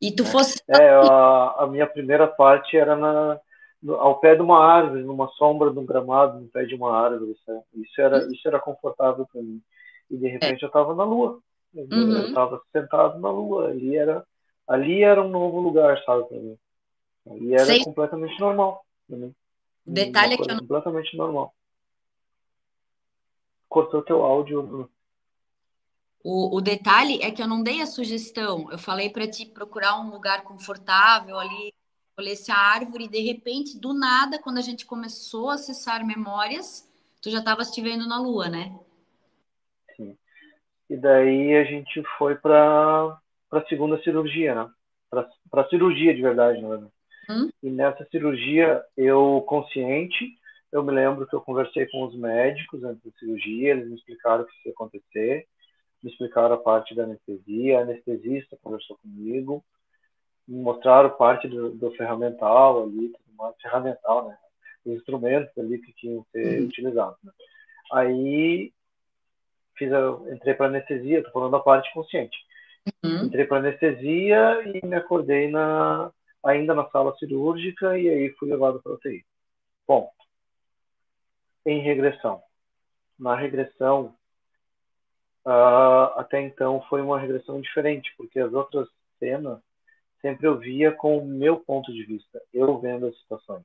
E tu fosse. É, a, a minha primeira parte era na, no, ao pé de uma árvore, numa sombra de um gramado, no pé de uma árvore. Sabe? Isso era, uhum. isso era confortável para mim. E de repente é. eu estava na lua. Uhum. Eu estava sentado na lua. Ali era ali era um novo lugar, sabe, pra mim. E era Sei. completamente normal. Né? Detalhe é que eu não... completamente normal. Cortou teu áudio. O, o detalhe é que eu não dei a sugestão. Eu falei para ti procurar um lugar confortável ali, escolhesse a árvore e de repente, do nada, quando a gente começou a acessar memórias, tu já estavas te vendo na lua, né? Sim. E daí a gente foi para a segunda cirurgia, né? Para a cirurgia de verdade, né? Hum? E nessa cirurgia, eu consciente, eu me lembro que eu conversei com os médicos antes da cirurgia, eles me explicaram o que ia acontecer, me explicaram a parte da anestesia, a anestesista conversou comigo, me mostraram parte do, do ferramental ali, ferramental, né? Os instrumentos ali que tinham que ser uhum. utilizados. Né? Aí fiz a, entrei para anestesia, tô falando da parte consciente. Uhum. Entrei para anestesia e me acordei na ainda na sala cirúrgica e aí fui levado para UTI. Bom, em regressão. Na regressão, uh, até então foi uma regressão diferente, porque as outras cenas sempre eu via com o meu ponto de vista, eu vendo as situações.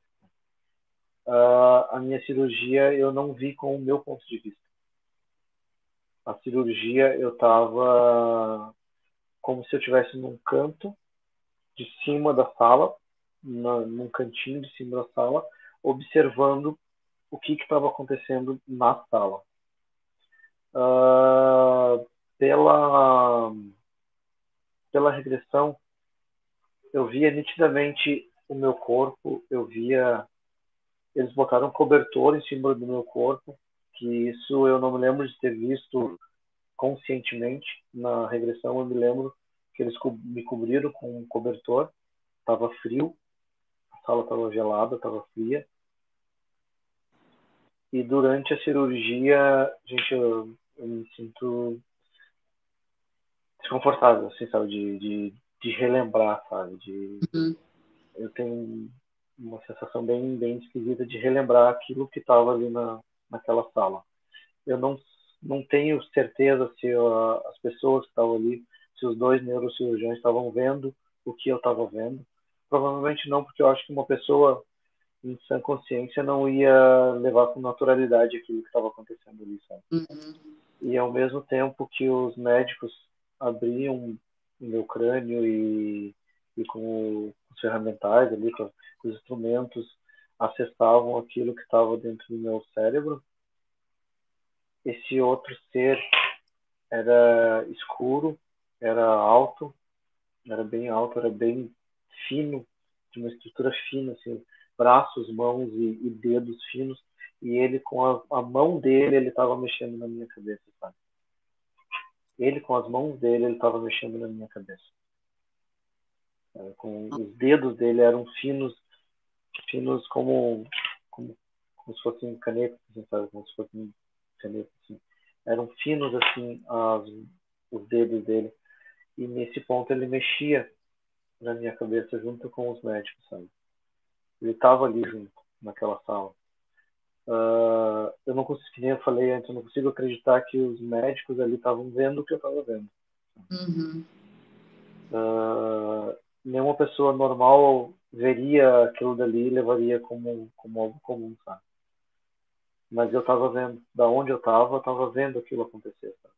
Uh, a minha cirurgia eu não vi com o meu ponto de vista. A cirurgia eu estava como se eu estivesse num canto de cima da sala, na, num cantinho de cima da sala, observando o que estava acontecendo na sala. Uh, pela, pela regressão, eu via nitidamente o meu corpo, eu via. Eles botaram um cobertor em cima do meu corpo, que isso eu não me lembro de ter visto conscientemente na regressão. Eu me lembro que eles me cobriram com um cobertor, estava frio, a sala estava gelada, estava fria. E durante a cirurgia, gente, eu, me sinto desconfortável, assim, sabe, de, de, de relembrar, sabe, de... Uhum. Eu tenho uma sensação bem, bem esquisita de relembrar aquilo que estava ali na, naquela sala. Eu não, não tenho certeza se as pessoas que estavam ali se os dois neurocirurgiões estavam vendo o que eu estava vendo. Provavelmente não, porque eu acho que uma pessoa em sã consciência não ia levar com naturalidade aquilo que estava acontecendo ali, sabe? Uhum. E ao mesmo tempo que os médicos abriam meu crânio e, e com os ferramentais ali, com os instrumentos, acessavam aquilo que estava dentro do meu cérebro, esse outro ser era escuro, era alto, era bem alto, era bem fino, de uma estrutura fina, assim, braços, mãos e, e dedos finos, e ele com a, a mão dele, ele estava mexendo na minha cabeça, sabe? Ele com as mãos dele, ele estava mexendo na minha cabeça. Com os dedos dele eram finos, finos como, como, como se fossem canetas, assim, sabe? Como se fossem canetas, assim. Eram finos, assim, as, os dedos dele. E nesse ponto ele mexia na minha cabeça junto com os médicos, sabe? Ele estava ali junto, naquela sala. Uh, eu não consigo, nem eu falei antes, eu não consigo acreditar que os médicos ali estavam vendo o que eu estava vendo. Uhum. Uh, nenhuma pessoa normal veria aquilo dali e levaria como, como algo comum, sabe? Mas eu estava vendo, da onde eu estava, eu estava vendo aquilo acontecer, sabe?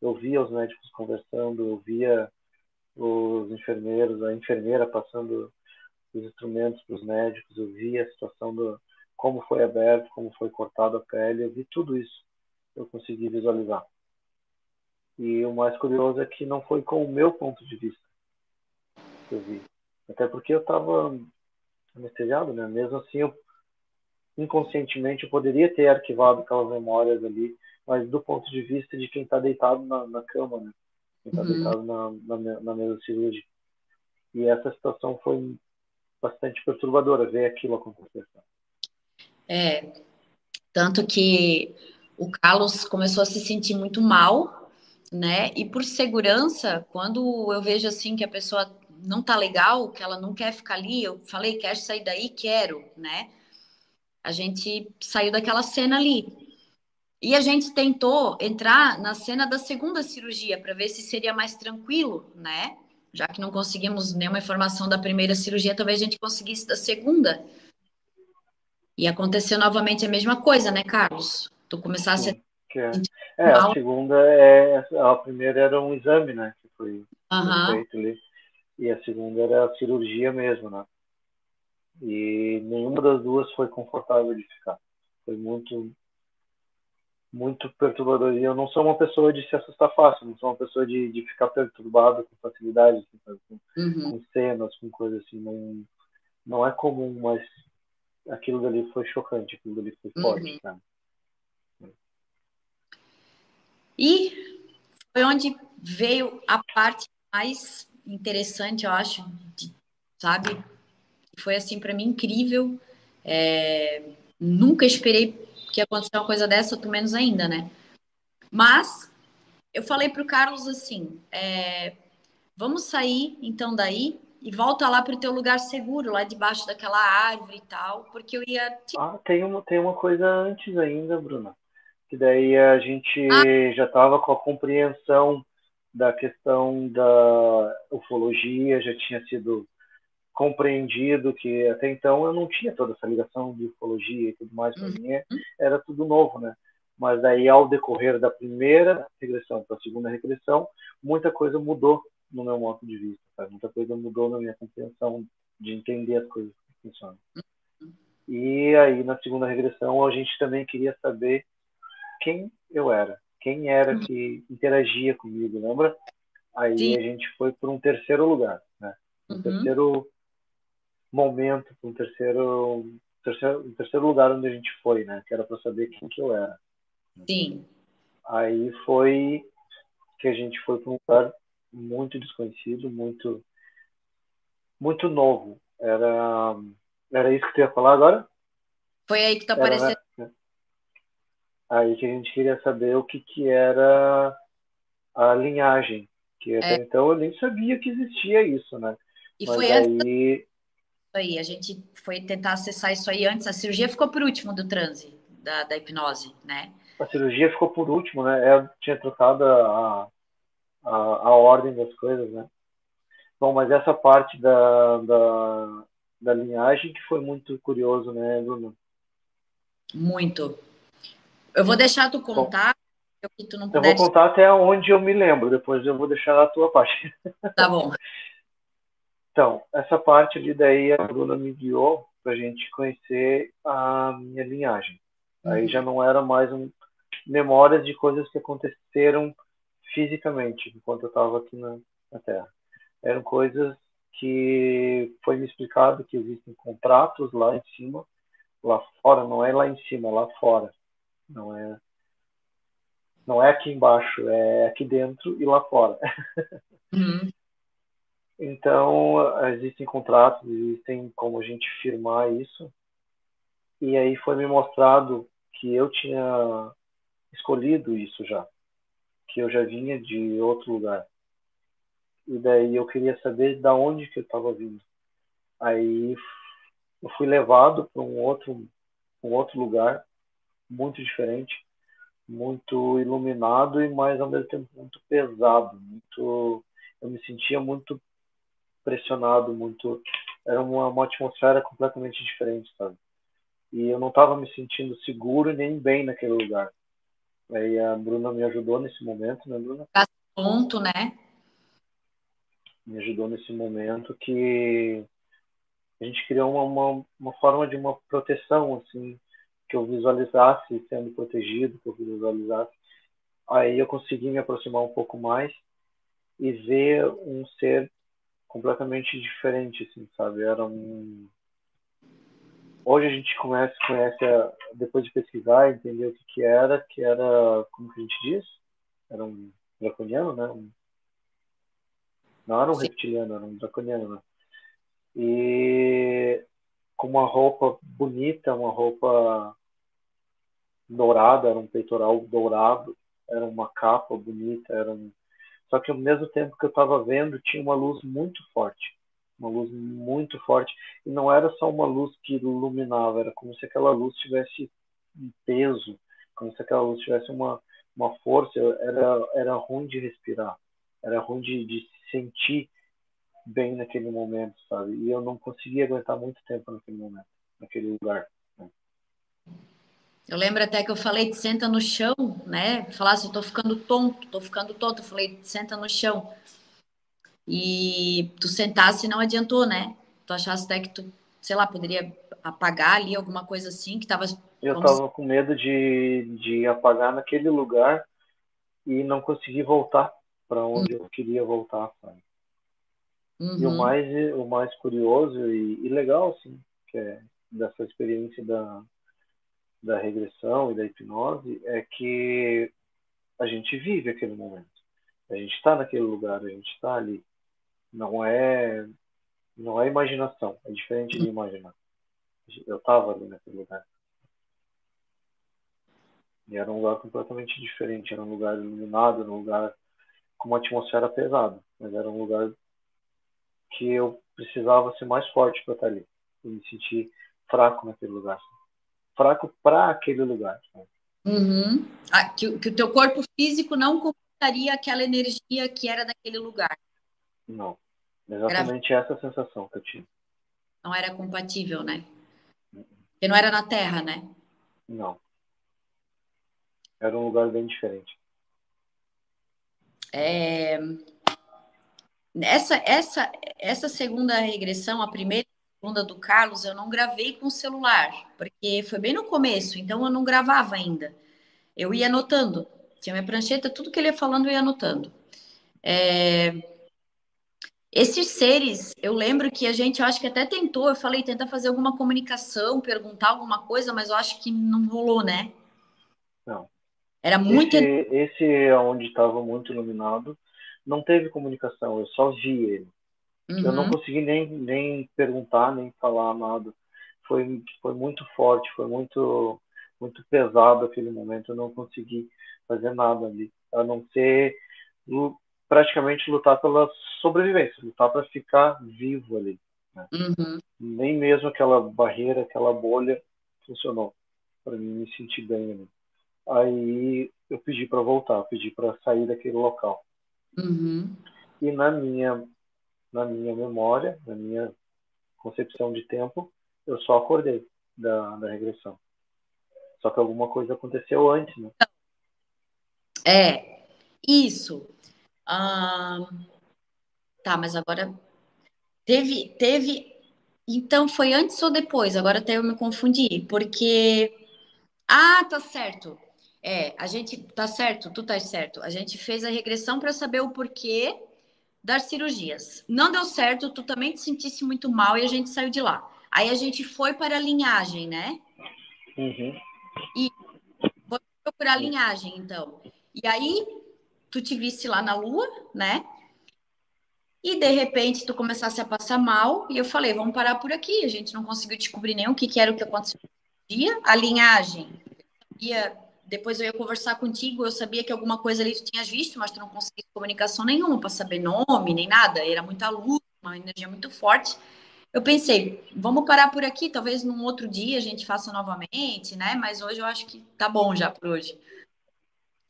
eu via os médicos conversando, eu via os enfermeiros, a enfermeira passando os instrumentos para os médicos, eu via a situação do como foi aberto, como foi cortada a pele, eu vi tudo isso, eu consegui visualizar. E o mais curioso é que não foi com o meu ponto de vista que eu vi, até porque eu estava anestesiado, né? Mesmo assim, eu inconscientemente eu poderia ter arquivado aquelas memórias ali mas do ponto de vista de quem está deitado na, na, cama, né? Quem está uhum. deitado na, na, na mesa cirúrgica. E essa situação foi bastante perturbadora, ver aquilo acontecer. É, tanto que o Carlos começou a se sentir muito mal, né? E por segurança, quando eu vejo assim que a pessoa não tá legal, que ela não quer ficar ali, eu falei, quer sair daí? Quero, né? A gente saiu daquela cena ali. E a gente tentou entrar na cena da segunda cirurgia para ver se seria mais tranquilo, né? Já que não conseguimos nenhuma informação da primeira cirurgia, talvez a gente conseguisse da segunda. E aconteceu novamente a mesma coisa, né, Carlos? Tu começasse Sim, a. É. é, a segunda é. A primeira era um exame, né? Que foi, uhum. feito ali. E a segunda era a cirurgia mesmo, né? E nenhuma das duas foi confortável de ficar. Foi muito muito perturbador. E eu não sou uma pessoa de se assustar fácil, não sou uma pessoa de, de ficar perturbado com facilidade, assim, com, uhum. com, cenas, com coisas assim. Não, não é comum, mas aquilo dali foi chocante, aquilo dali foi forte. Uhum. E foi onde veio a parte mais interessante, eu acho, de, sabe? Foi assim para mim incrível. É, nunca esperei que acontecer uma coisa dessa, muito menos ainda, né? Mas eu falei para o Carlos assim: é, vamos sair então daí e volta lá para o teu lugar seguro, lá debaixo daquela árvore e tal, porque eu ia. Ah, tem uma, tem uma coisa antes ainda, Bruna. Que daí a gente ah. já estava com a compreensão da questão da ufologia, já tinha sido compreendido que até então eu não tinha toda essa ligação de ufologia e tudo mais para uhum. mim era tudo novo né mas daí ao decorrer da primeira regressão para a segunda regressão muita coisa mudou no meu modo de vista sabe? muita coisa mudou na minha compreensão de entender as coisas que funcionam e aí na segunda regressão a gente também queria saber quem eu era quem era que interagia comigo lembra aí Sim. a gente foi para um terceiro lugar né um uhum. terceiro momento, um terceiro, terceiro, um terceiro lugar onde a gente foi, né? Que era para saber quem que eu era. Sim. Aí foi que a gente foi para um lugar muito desconhecido, muito muito novo. Era era isso que tu ia falar agora? Foi aí que tá aparecendo. Era, aí que a gente queria saber o que que era a linhagem, que até é. então eu nem sabia que existia isso, né? E Mas foi aí aí. A gente foi tentar acessar isso aí antes. A cirurgia ficou por último do transe, da, da hipnose, né? A cirurgia ficou por último, né? Eu tinha trocado a, a, a ordem das coisas, né? Bom, mas essa parte da, da, da linhagem que foi muito curioso, né, Bruno? Muito. Eu vou deixar tu contar. Bom, tu não eu vou contar até onde eu me lembro, depois eu vou deixar a tua parte. *laughs* Tá bom. Então, essa parte ali daí a Bruna me guiou para a gente conhecer a minha linhagem. Uhum. Aí já não era mais um, memórias de coisas que aconteceram fisicamente enquanto eu estava aqui na, na, Terra. Eram coisas que foi me explicado que existem contratos lá em cima, lá fora, não é lá em cima, é lá fora. Não é não é aqui embaixo, é aqui dentro e lá fora. *laughs* Uhum. Então, existem contratos, existem como a gente firmar isso. E aí foi me mostrado que eu tinha escolhido isso já, que eu já vinha de outro lugar. E daí eu queria saber da onde que eu estava vindo. Aí eu fui levado para um outro um outro lugar muito diferente, muito iluminado e mais ao mesmo tempo muito pesado, muito eu me sentia muito pressionado, muito. Era uma, uma atmosfera completamente diferente, sabe? E eu não estava me sentindo seguro nem bem naquele lugar. Aí a Bruna me ajudou nesse momento, né, Bruna? Ponto, né? Me ajudou nesse momento que a gente criou uma, uma, uma forma de uma proteção, assim, que eu visualizasse sendo protegido, que eu visualizasse. Aí eu consegui me aproximar um pouco mais e ver um ser completamente diferente, assim, sabe? Era um. Hoje a gente conhece, conhece a, depois de pesquisar, entender o que, que era, que era, como que a gente diz? Era um draconiano, né? Um... Não era um Sim. reptiliano, era um draconiano, né? E com uma roupa bonita, uma roupa dourada, era um peitoral dourado, era uma capa bonita, era um só que ao mesmo tempo que eu estava vendo, tinha uma luz muito forte. Uma luz muito forte. E não era só uma luz que iluminava, era como se aquela luz tivesse um peso, como se aquela luz tivesse uma, uma força. Era, era ruim de respirar, era ruim de, de se sentir bem naquele momento, sabe? E eu não conseguia aguentar muito tempo naquele momento, naquele lugar. Eu lembro até que eu falei, senta no chão, né? Falasse, eu tô ficando tonto, tô ficando tonto. Eu falei, senta no chão. E tu sentasse não adiantou, né? Tu achasse até que tu sei lá, poderia apagar ali alguma coisa assim que estava. Eu estava com medo de, de apagar naquele lugar e não conseguir voltar para onde uhum. eu queria voltar, sabe? Uhum. E o uhum. mais, o mais curioso e, e legal, assim, que é dessa experiência da, da regressão e da hipnose é que a gente vive aquele momento. A gente está naquele lugar, a gente está ali. Não é não é imaginação, é diferente de imaginar. Eu estava ali naquele lugar. E era um lugar completamente diferente, era um lugar iluminado, um lugar com uma atmosfera pesada, mas era um lugar que eu precisava ser mais forte para estar ali. Eu me senti fraco naquele lugar. Fraco para aquele lugar. Uhum. Ah, que, que, o teu corpo físico não comportaria aquela energia que era daquele lugar. Não. Exatamente era... essa sensação que eu tinha. Não era compatível, né? Porque não era na Terra, né? Não. Era um lugar bem diferente. É... Essa, essa, essa segunda regressão, a primeira e a segunda do Carlos, eu não gravei com o celular, porque foi bem no começo, então eu não gravava ainda. Eu ia anotando. Tinha minha prancheta, tudo que ele ia falando eu ia anotando. É... Esses seres, eu lembro que a gente, eu acho que até tentou, eu falei, tentar fazer alguma comunicação, perguntar alguma coisa, mas eu acho que não rolou, né? Não. Era muito. Esse, esse é onde estava muito iluminado, não teve comunicação, eu só vi ele. Uhum. Eu não uhum. consegui nem, nem perguntar, nem falar nada. Foi, foi muito forte, foi muito, muito pesado aquele momento. Eu não consegui fazer nada ali, a não ser praticamente lutar pela sobrevivência, lutar para ficar vivo ali. Né? Uhum. Nem mesmo aquela barreira, aquela bolha funcionou para mim me sentir bem ali. Aí eu pedi para voltar, pedi para sair daquele local. Uhum. E na minha na minha memória, na minha concepção de tempo, eu só acordei da, da regressão. Só que alguma coisa aconteceu antes, né? É, isso. Ah, tá, mas agora teve, teve. Então foi antes ou depois? Agora até eu me confundi, porque. Ah, tá certo. É, a gente tá certo, tu tá certo. A gente fez a regressão para saber o porquê das cirurgias. Não deu certo, tu também te sentisse muito mal e a gente saiu de lá. Aí a gente foi para a linhagem, né? Uhum. E foi procurar a linhagem, então. E aí tu te visse lá na lua, né? E de repente tu começasse a passar mal e eu falei, vamos parar por aqui. A gente não conseguiu descobrir nem o que, que era o que aconteceu no dia. A linhagem ia depois eu ia conversar contigo, eu sabia que alguma coisa ali tu tinhas visto, mas tu não conseguia comunicação nenhuma para saber nome, nem nada. Era muita luz, uma energia muito forte. Eu pensei, vamos parar por aqui, talvez num outro dia a gente faça novamente, né? Mas hoje eu acho que tá bom já por hoje.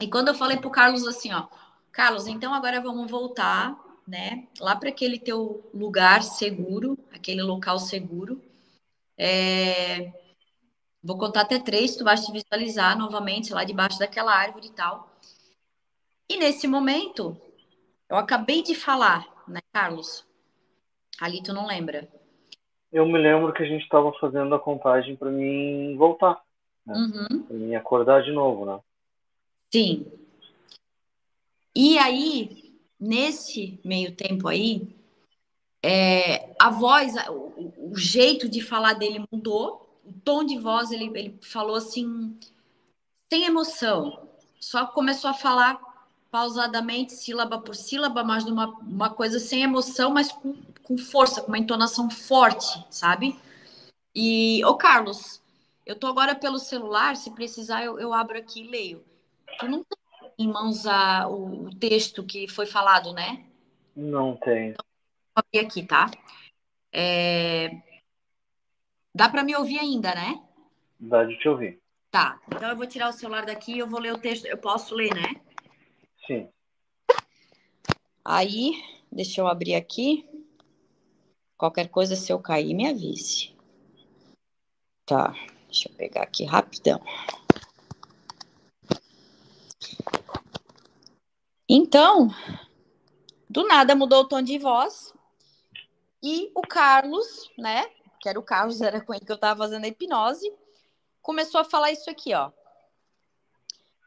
E quando eu falei pro Carlos assim, ó, Carlos, então agora vamos voltar, né? Lá para aquele teu lugar seguro, aquele local seguro. É Vou contar até três, tu vais te visualizar novamente lá debaixo daquela árvore e tal. E nesse momento, eu acabei de falar, né, Carlos? Ali tu não lembra. Eu me lembro que a gente estava fazendo a contagem para mim voltar, né? Uhum. Para mim acordar de novo, né? Sim. E aí, nesse meio tempo aí, é, a voz, o, o jeito de falar dele mudou, o tom de voz, ele, ele falou assim, sem emoção, só começou a falar pausadamente, sílaba por sílaba, mas numa uma coisa sem emoção, mas com, com força, com uma entonação forte, sabe? E, ô Carlos, eu tô agora pelo celular, se precisar eu, eu abro aqui e leio. Tu não tem em mãos a, o, texto que foi falado, né? Não tem. Então, vou abrir aqui, tá? É, Dá para me ouvir ainda, né? Dá de te ouvir. Tá. Então eu vou tirar o celular daqui e eu vou ler o texto. Eu posso ler, né? Sim. Aí, deixa eu abrir aqui. Qualquer coisa, se eu cair, me avise. Tá. Deixa eu pegar aqui rapidão. Então, do nada mudou o tom de voz e o Carlos, né, que era o Carlos, era com ele que eu estava fazendo a hipnose, começou a falar isso aqui, ó.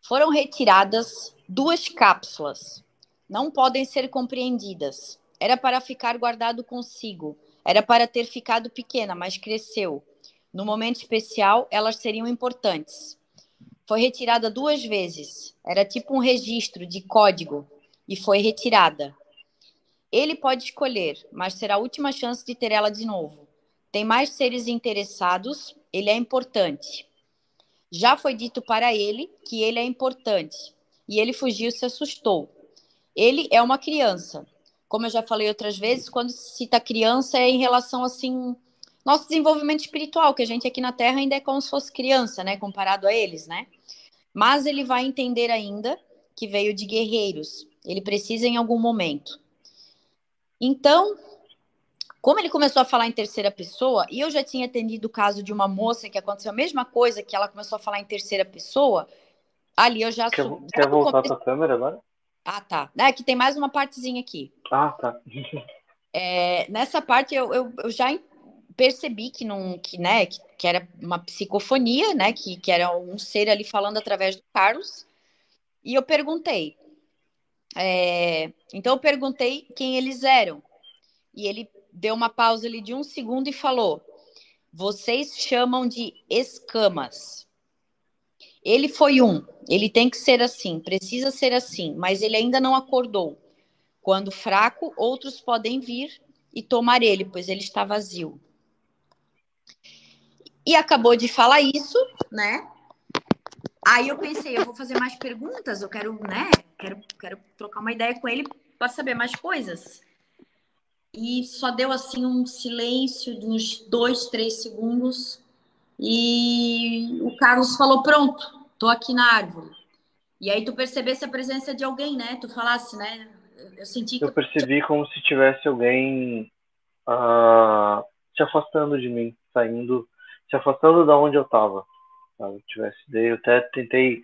Foram retiradas duas cápsulas. Não podem ser compreendidas. Era para ficar guardado consigo. Era para ter ficado pequena, mas cresceu. No momento especial, elas seriam importantes. Foi retirada duas vezes. Era tipo um registro de código e foi retirada. Ele pode escolher, mas será a última chance de ter ela de novo. Tem mais seres interessados, ele é importante. Já foi dito para ele que ele é importante e ele fugiu se assustou. Ele é uma criança. Como eu já falei outras vezes, quando se cita criança é em relação assim nosso desenvolvimento espiritual, que a gente aqui na Terra ainda é como se fosse criança, né, comparado a eles, né? Mas ele vai entender ainda que veio de guerreiros. Ele precisa em algum momento. Então, como ele começou a falar em terceira pessoa, e eu já tinha atendido o caso de uma moça que aconteceu a mesma coisa, que ela começou a falar em terceira pessoa, ali eu já... Quer, quer voltar para a câmera agora? Ah, tá. É que tem mais uma partezinha aqui. Ah, tá. é, nessa parte eu, eu, eu, já percebi que não que, né, que, que, era uma psicofonia, né, que, que era um ser ali falando através do Carlos. E eu perguntei. É, então eu perguntei quem eles eram. E ele deu uma pausa ali de um segundo e falou: Vocês chamam de escamas. Ele foi um, ele tem que ser assim, precisa ser assim, mas ele ainda não acordou. Quando fraco, outros podem vir e tomar ele, pois ele está vazio. E acabou de falar isso, né? Aí eu pensei, eu vou fazer mais perguntas, eu quero, né? Quero, quero trocar uma ideia com ele para saber mais coisas e só deu assim um silêncio de uns dois, três segundos e o Carlos falou pronto, tô aqui na árvore. E aí tu percebesse a presença de alguém, né? Tu falasse, né? Eu senti que... Eu percebi como se tivesse alguém uh, se afastando de mim, saindo, se afastando da onde eu estava. Tivesse, eu até tentei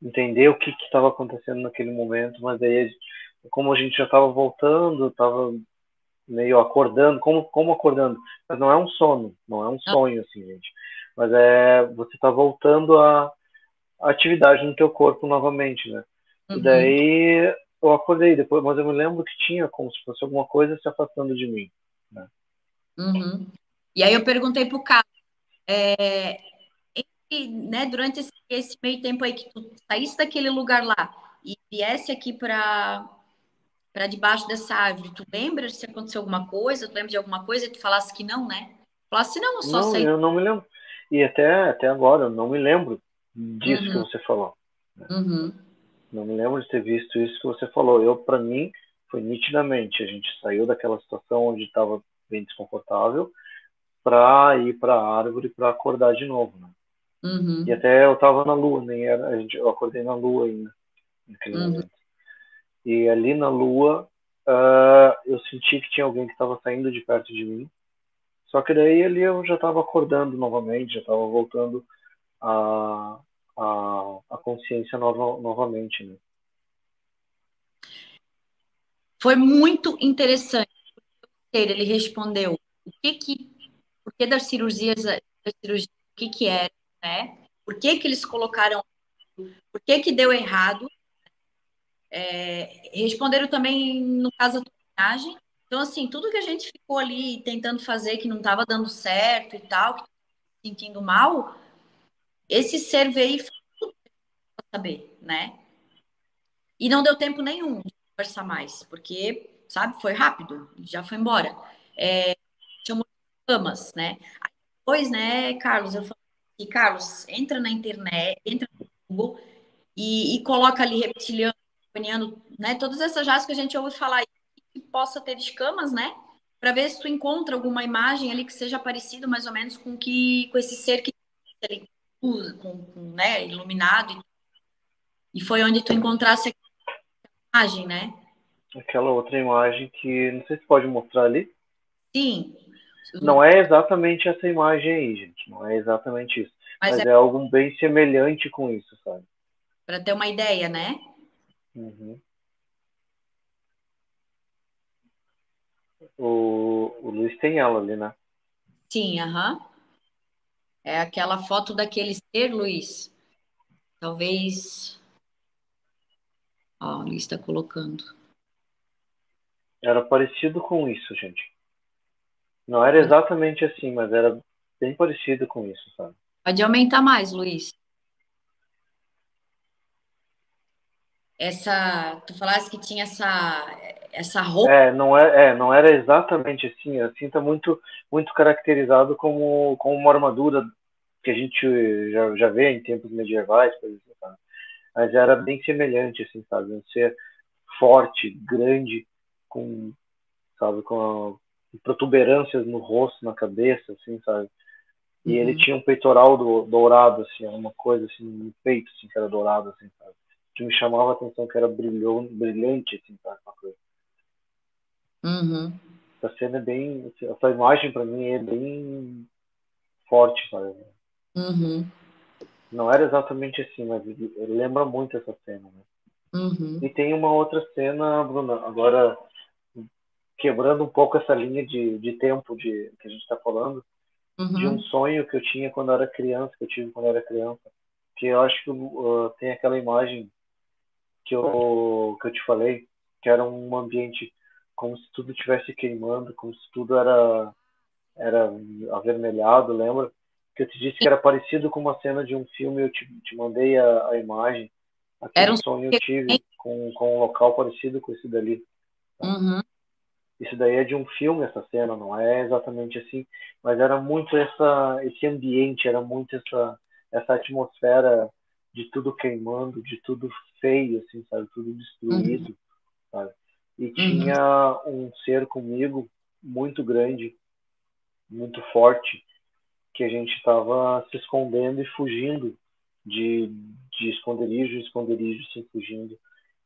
entender o que estava acontecendo naquele momento, mas aí como a gente já estava voltando, estava meio acordando, como, como acordando, mas não é um sono, não é um sonho, assim, gente. Mas é, você tá voltando à atividade no teu corpo novamente, né? Uhum. E daí eu acordei depois, mas eu me lembro que tinha como se fosse alguma coisa se afastando de mim, né? Uhum. E aí eu perguntei pro Carlos, é, né, durante esse, esse meio tempo aí que tu saísse daquele lugar lá e viesse aqui para para debaixo dessa árvore. Tu lembra se aconteceu alguma coisa? Tu lembra de alguma coisa e tu falasse que não, né? Falasse não, só não, sei. Eu não me lembro. E até, até agora, eu não me lembro disso uhum. que você falou. Uhum. Não me lembro de ter visto isso que você falou. Eu, para mim, foi nitidamente. A gente saiu daquela situação onde estava bem desconfortável para ir para a árvore para acordar de novo, né? Uhum. E até eu estava na lua, nem era, a gente, eu acordei na lua ainda, naquele uhum. momento. E ali na lua, uh, eu senti que tinha alguém que estava saindo de perto de mim. Só que daí ali eu já estava acordando novamente, já estava voltando a, a, a consciência nova, novamente. Né? Foi muito interessante. Ele respondeu o que que, por que das cirurgias, das cirurgias o que que era, né? Por que que eles colocaram, por que que deu errado é, responderam também no caso da viagem. Então, assim, tudo que a gente ficou ali tentando fazer que não estava dando certo e tal, que sentindo mal, esse ser veio para saber, né? E não deu tempo nenhum de conversar mais, porque, sabe, foi rápido, já foi embora. É, camas, né? Aí depois, né, Carlos, eu falei, Carlos, entra na internet, entra no Google e, e coloca ali reptiliano né? Todas essas jatos que a gente ouve falar que possa ter escamas, né? Para ver se tu encontra alguma imagem ali que seja parecido mais ou menos com que com esse ser que ele usa, com, com, né, iluminado. E foi onde tu encontrasse a imagem, né? Aquela outra imagem que não sei se pode mostrar ali. Sim. Não é exatamente essa imagem aí, gente. Não é exatamente isso. Mas, Mas é... é algo bem semelhante com isso, sabe? Para ter uma ideia, né? Uhum. O, o Luiz tem ela ali, né? Sim, aham. É aquela foto daquele ser, Luiz. Talvez. Ó, o Luiz está colocando. Era parecido com isso, gente. Não era exatamente assim, mas era bem parecido com isso, sabe? Pode aumentar mais, Luiz. Essa, tu falaste que tinha essa essa roupa. É, não é, é, não era exatamente assim. Assim tá muito muito caracterizado como como uma armadura que a gente já, já vê em tempos medievais, por exemplo, sabe? Mas era bem semelhante assim, sabe? Um ser forte, grande, com sabe, com protuberâncias no rosto, na cabeça, assim, sabe? E uhum. ele tinha um peitoral do, dourado, assim, uma coisa assim, no peito, assim, que era dourado, assim, sabe? Que me chamava a atenção, que era brilhou, brilhante, assim, sabe? Uma coisa. Uhum. Essa cena é bem, assim, essa imagem para mim é bem forte, sabe? Uhum. Não era exatamente assim, mas lembra muito essa cena, né? Uhum. E tem uma outra cena, Bruna, agora quebrando um pouco essa linha de, de tempo de que a gente está falando, uhum. de um sonho que eu tinha quando eu era criança, que eu tive quando eu era criança, que eu acho que uh, tem aquela imagem que eu, que eu te falei, que era um ambiente como se tudo estivesse queimando, como se tudo era, era avermelhado, lembra? Que eu te disse que era parecido com uma cena de um filme, eu te, te mandei a, a imagem. Aquele era um sonho eu tive com, com um local parecido com esse dali. Uhum. Isso daí é de um filme essa cena, não é exatamente assim, mas era muito essa esse ambiente, era muito essa essa atmosfera de tudo queimando, de tudo feio, assim, sabe, tudo destruído, uhum. sabe? E uhum. tinha um ser comigo muito grande, muito forte, que a gente estava se escondendo e fugindo de, de esconderijo esconderijo, assim, fugindo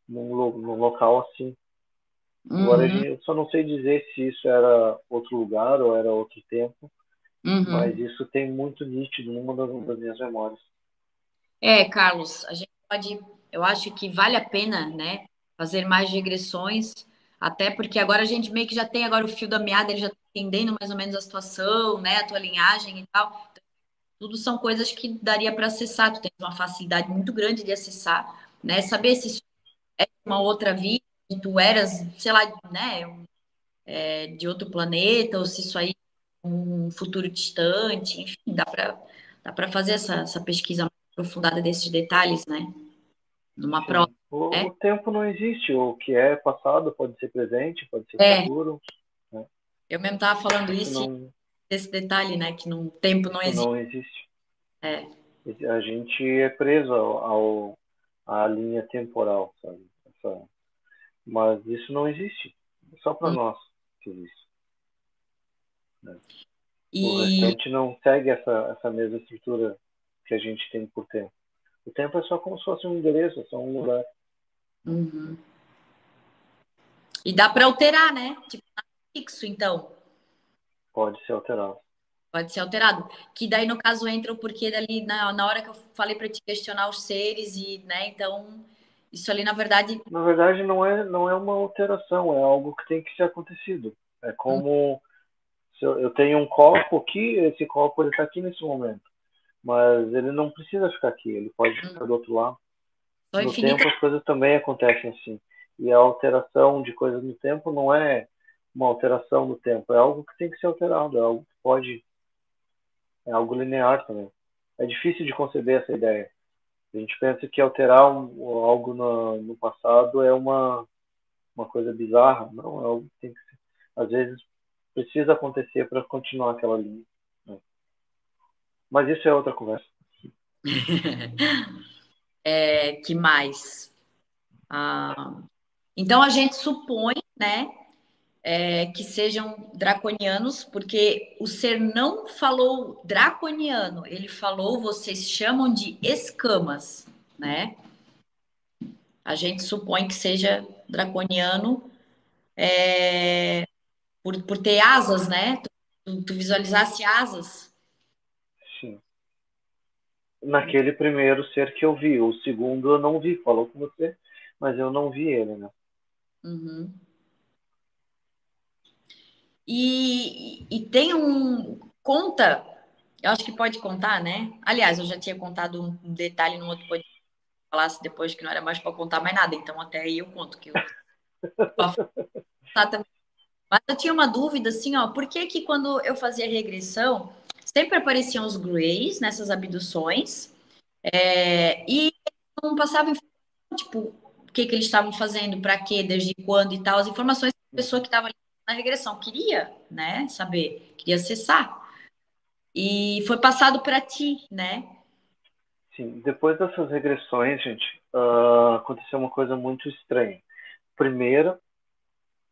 num, num local assim. Uhum. Agora eu só não sei dizer se isso era outro lugar ou era outro tempo, uhum. mas isso tem muito nítido numa das, das, minhas memórias. É, Carlos, a gente pode, eu acho que vale a pena, né, fazer mais regressões, até porque agora a gente meio que já tem agora o fio da meada, ele já está entendendo mais ou menos a situação, né, a tua linhagem e tal. Então, tudo são coisas que daria para acessar, tu tem uma facilidade muito grande de acessar, né, saber se isso é uma outra vida tu eras, sei lá, né, um, é, de outro planeta, ou se isso aí é um futuro distante, enfim, dá para dá para fazer essa, essa pesquisa mais aprofundada desses detalhes, né? Numa prova. O, né? o, tempo não existe, o que é passado pode ser presente, pode ser é. futuro. Né? Eu mesmo estava falando isso, não... desse detalhe, né? Que no tempo não existe. Não existe. É. A gente é preso ao, ao à linha temporal, sabe? Essa, mas isso não existe. É só para hum. nós que existe. Né? E... O restante não segue essa, essa mesma estrutura que a gente tem por tempo. O tempo é só como se fosse um endereço, é só um lugar. Uhum. E dá para alterar, né? Tipo, fixo, então. Pode ser alterado. Pode ser alterado. Que daí, no caso, entra o porquê dali, na, na hora que eu falei para te questionar os seres, e, né, então isso ali, na verdade. Na verdade, não é, não é uma alteração, é algo que tem que ser acontecido. É como se eu, eu tenho um copo aqui, esse copo ele está aqui nesse momento, mas ele não precisa ficar aqui, ele pode ficar do outro lado. no infinita... tempo, as coisas também acontecem assim. E a alteração de coisas no tempo não é uma alteração no tempo, é algo que tem que ser alterado, é algo que pode. É algo linear também. É difícil de conceber essa ideia. A gente pensa que alterar um, algo no, no, passado é uma, uma coisa bizarra. Não, é algo que tem que ser, às vezes precisa acontecer para continuar aquela linha. Né? Mas isso é outra conversa. *laughs* é, que mais? Ah, então a gente supõe, né, é, que sejam draconianos, porque o ser não falou draconiano, ele falou, vocês chamam de escamas, né? A gente supõe que seja draconiano é, por, por ter asas, né? Tu, tu visualizasse asas. Sim. Naquele primeiro ser que eu vi, o segundo eu não vi, falou com você, mas eu não vi ele, né? Uhum. E, e tem um. conta, eu acho que pode contar, né? Aliás, eu já tinha contado um detalhe no outro podcast, falasse depois que não era mais para contar mais nada, então até aí eu conto que eu *laughs* Mas eu tinha uma dúvida assim, ó, por que que quando eu fazia regressão, sempre apareciam os greys nessas abduções, é, e não passava informação, tipo, o que que eles estavam fazendo, para quê, desde quando e tal, as informações da pessoa que estava na regressão queria, né, saber, queria acessar. E foi passado para ti, né? Sim, depois dessas regressões, gente, uh, aconteceu uma coisa muito estranha. Primeiro,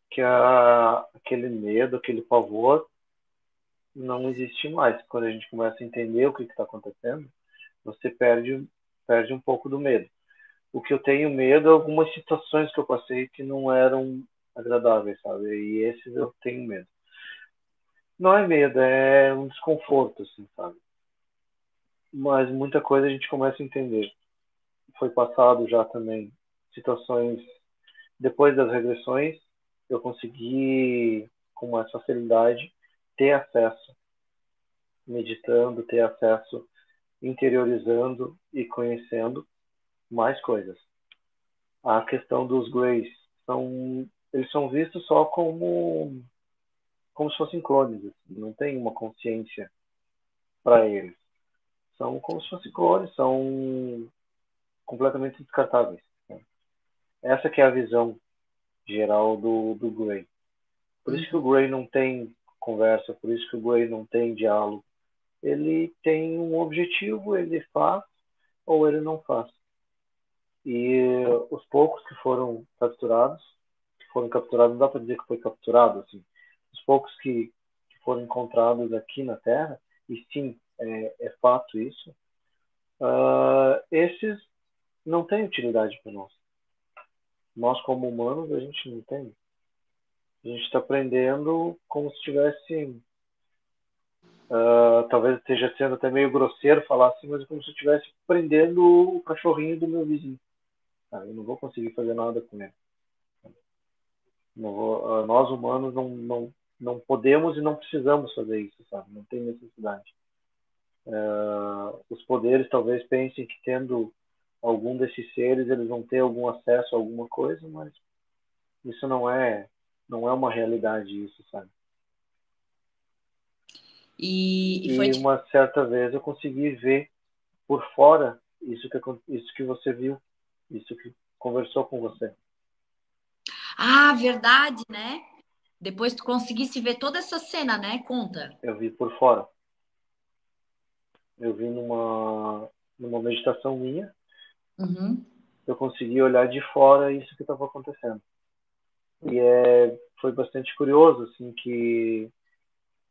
que a, aquele medo, aquele pavor não existe mais. Quando a gente começa a entender o que está acontecendo, você perde, perde um pouco do medo. O que eu tenho medo é algumas situações que eu passei que não eram agradáveis, sabe? E esses eu tenho medo. Não é medo, é um desconforto, assim, sabe? Mas muita coisa a gente começa a entender. Foi passado já também situações depois das regressões, eu consegui com mais facilidade ter acesso meditando, ter acesso interiorizando e conhecendo mais coisas. A questão dos greys são eles são vistos só como como se fossem clones, assim, não tem uma consciência para eles. São como se fossem clones, são completamente descartáveis. Né? Essa que é a visão geral do, do Gray. Por isso que o Gray não tem conversa, por isso que o Gray não tem diálogo. Ele tem um objetivo, ele faz ou ele não faz. E os poucos que foram capturados, foram capturados, dá para dizer que foi capturado, assim, os poucos que, que foram encontrados aqui na Terra, e sim, é, é fato isso, uh, esses não têm utilidade para nós. Nós, como humanos, a gente não tem. A gente está aprendendo como se estivesse. Uh, talvez esteja sendo até meio grosseiro falar assim, mas é como se eu estivesse prendendo o cachorrinho do meu vizinho. Ah, eu não vou conseguir fazer nada com ele. Uh, nós humanos não, não, não podemos e não precisamos fazer isso, sabe? Não tem necessidade. Uh, os poderes talvez pensem que tendo algum desses seres eles vão ter algum acesso a alguma coisa, mas isso não é não é uma realidade isso, sabe? E, e, foi... e uma certa vez eu consegui ver por fora isso que isso que você viu, isso que conversou com você. Ah, verdade, né? Depois tu conseguisse ver toda essa cena, né? Conta. Eu vi por fora. Eu vi numa numa meditação minha Uhum. Eu consegui olhar de fora isso que estava acontecendo. E é, foi bastante curioso, assim, que,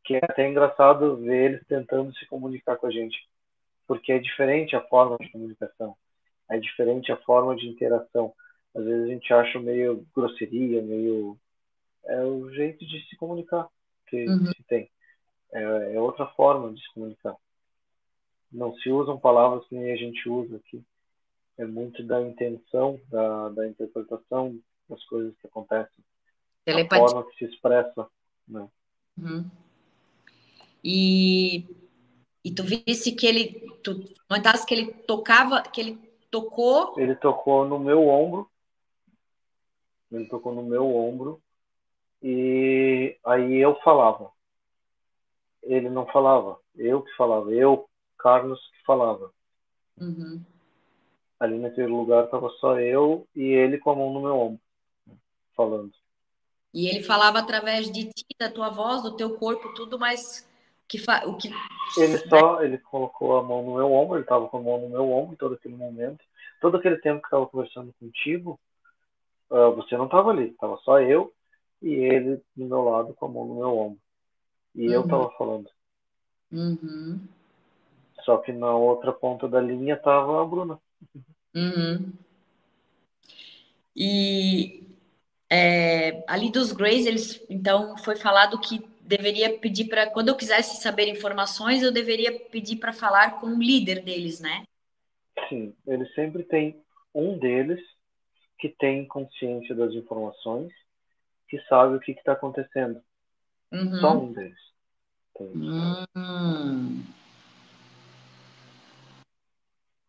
que é até engraçado ver eles tentando se comunicar com a gente. Porque é diferente a forma de comunicação, é diferente a forma de interação. Às vezes a gente acha meio grosseria, meio. É o jeito de se comunicar que uhum. se tem. É, é outra forma de se comunicar. Não se usam palavras que nem a gente usa aqui é muito da intenção, da, da interpretação das coisas que acontecem, Telepatia. da forma que se expressa, né? Uhum. E, e tu visse que ele, tu comentasse que ele tocava, que ele tocou... Ele tocou no meu ombro, ele tocou no meu ombro, e aí eu falava. Ele não falava, eu que falava, eu, Carlos, que falava. Uhum ali naquele lugar estava só eu e ele com a mão no meu ombro, falando. E ele falava através de ti, da tua voz, do teu corpo, tudo, mas que fa... o que ele só ele colocou a mão no meu ombro, ele estava com a mão no meu ombro todo aquele momento, todo aquele tempo que estava conversando contigo, uh, você não estava ali, estava só eu e ele do meu lado com a mão no meu ombro e uhum. eu estava falando. Uhum. Só que na outra ponta da linha estava a Bruna. Uhum. E é, ali dos Greys, eles então foi falado que deveria pedir para quando eu quisesse saber informações, eu deveria pedir para falar com o líder deles, né? Sim, eles sempre tem um deles que tem consciência das informações, que sabe o que está acontecendo. Uhum. Só um deles. Hum.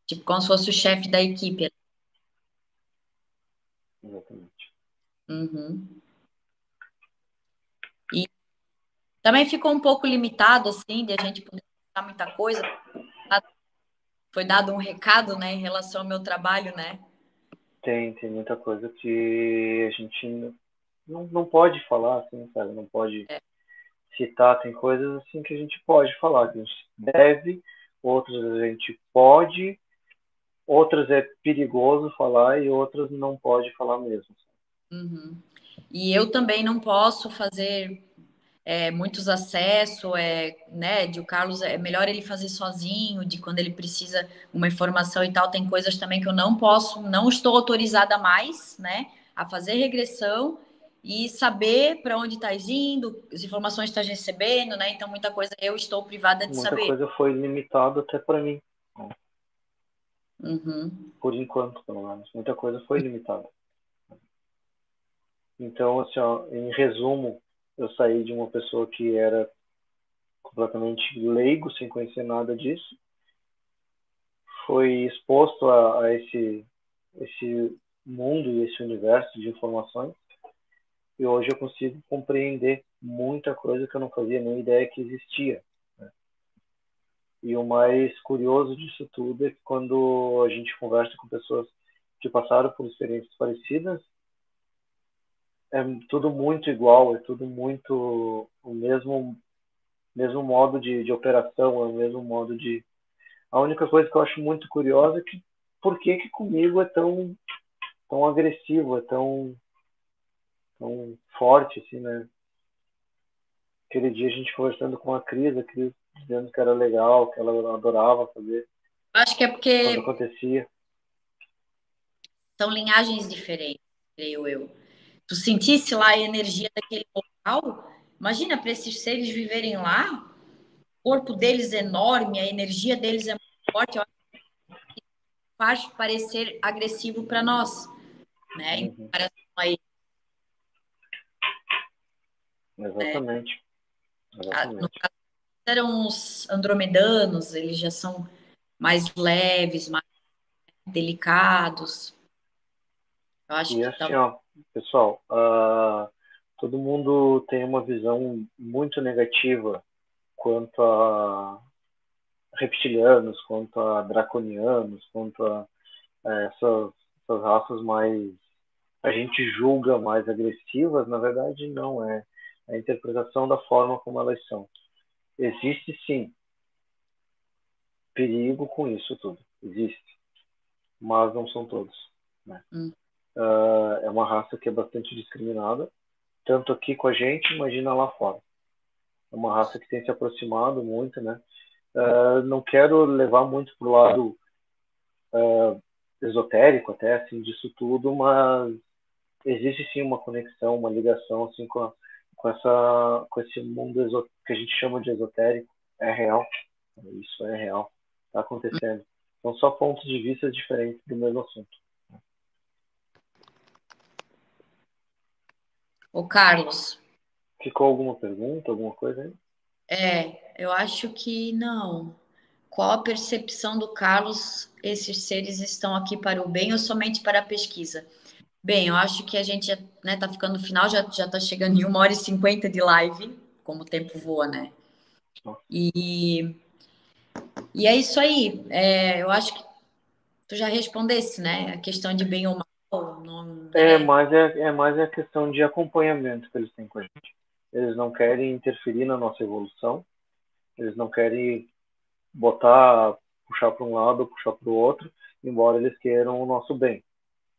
Tipo, como se fosse o chefe da equipe. Exatamente. Uhum. E também ficou um pouco limitado, assim, de a gente poder falar muita coisa. Foi dado um recado, né, em relação ao meu trabalho, né? Tem, tem muita coisa que a gente não, não pode falar, assim, sabe? Não pode é. citar. Tem coisas, assim, que a gente pode falar, que a gente deve, outras a gente pode, outras é perigoso falar e outras não pode falar mesmo. Uhum. E eu também não posso fazer é, muitos acessos, é, né, de o Carlos é melhor ele fazer sozinho, de quando ele precisa uma informação e tal, tem coisas também que eu não posso, não estou autorizada mais, né, a fazer regressão e saber para onde está indo, as informações que está recebendo, né, então muita coisa eu estou privada de muita saber. Muita coisa foi limitada até para mim. Uhum. Por enquanto, pelo menos. Muita coisa foi limitada. Então, assim, ó, em resumo, eu saí de uma pessoa que era completamente leigo, sem conhecer nada disso, foi exposto a, a esse, esse mundo e esse universo de informações, e hoje eu consigo compreender muita coisa que eu não fazia nem ideia que existia. E o mais curioso disso tudo é que quando a gente conversa com pessoas que passaram por experiências parecidas, é tudo muito igual, é tudo muito o mesmo mesmo modo de, de operação, é o mesmo modo de a única coisa que eu acho muito curiosa é que por que que comigo é tão tão agressivo, é tão tão forte assim, né? Aquele dia a gente conversando com a Cris, a Cris dizendo que era legal, que ela adorava fazer. Acho que é porque. Quando acontecia. São linhagens diferentes, creio eu. Tu sentisse lá a energia daquele local, imagina para esses seres viverem lá, o corpo deles é enorme, a energia deles é muito forte, faz parecer agressivo para nós, né? Em uhum. comparação aí. Exatamente. Exatamente. No caso eram os andromedanos, eles já são mais leves, mais delicados. Eu acho e que assim, tá... ó, pessoal, uh, todo mundo tem uma visão muito negativa quanto a reptilianos, quanto a draconianos, quanto a, a essas, essas raças mais a gente julga mais agressivas, na verdade não é. é a interpretação da forma como elas são. Existe sim perigo com isso tudo. Existe. Mas não são todos. Né? Hum. Uh, é uma raça que é bastante discriminada, tanto aqui com a gente, imagina lá fora. É uma raça que tem se aproximado muito, né? Uh, não quero levar muito pro lado uh, esotérico até assim disso tudo, mas existe sim uma conexão, uma ligação assim com a, com essa com esse mundo que a gente chama de esotérico. É real. Isso é real. Está acontecendo. São só pontos de vista diferentes do mesmo assunto o Carlos ficou alguma pergunta alguma coisa aí é eu acho que não qual a percepção do Carlos esses seres estão aqui para o bem ou somente para a pesquisa Bem, eu acho que a gente já né, tá ficando no final, já, já tá chegando em uma hora e cinquenta de live, como o tempo voa, né? E, e é isso aí. É, eu acho que tu já respondesse, né? A questão de bem ou mal. É, mais é, é mais a questão de acompanhamento que eles têm com a gente. Eles não querem interferir na nossa evolução, eles não querem botar, puxar para um lado ou puxar para o outro, embora eles queiram o nosso bem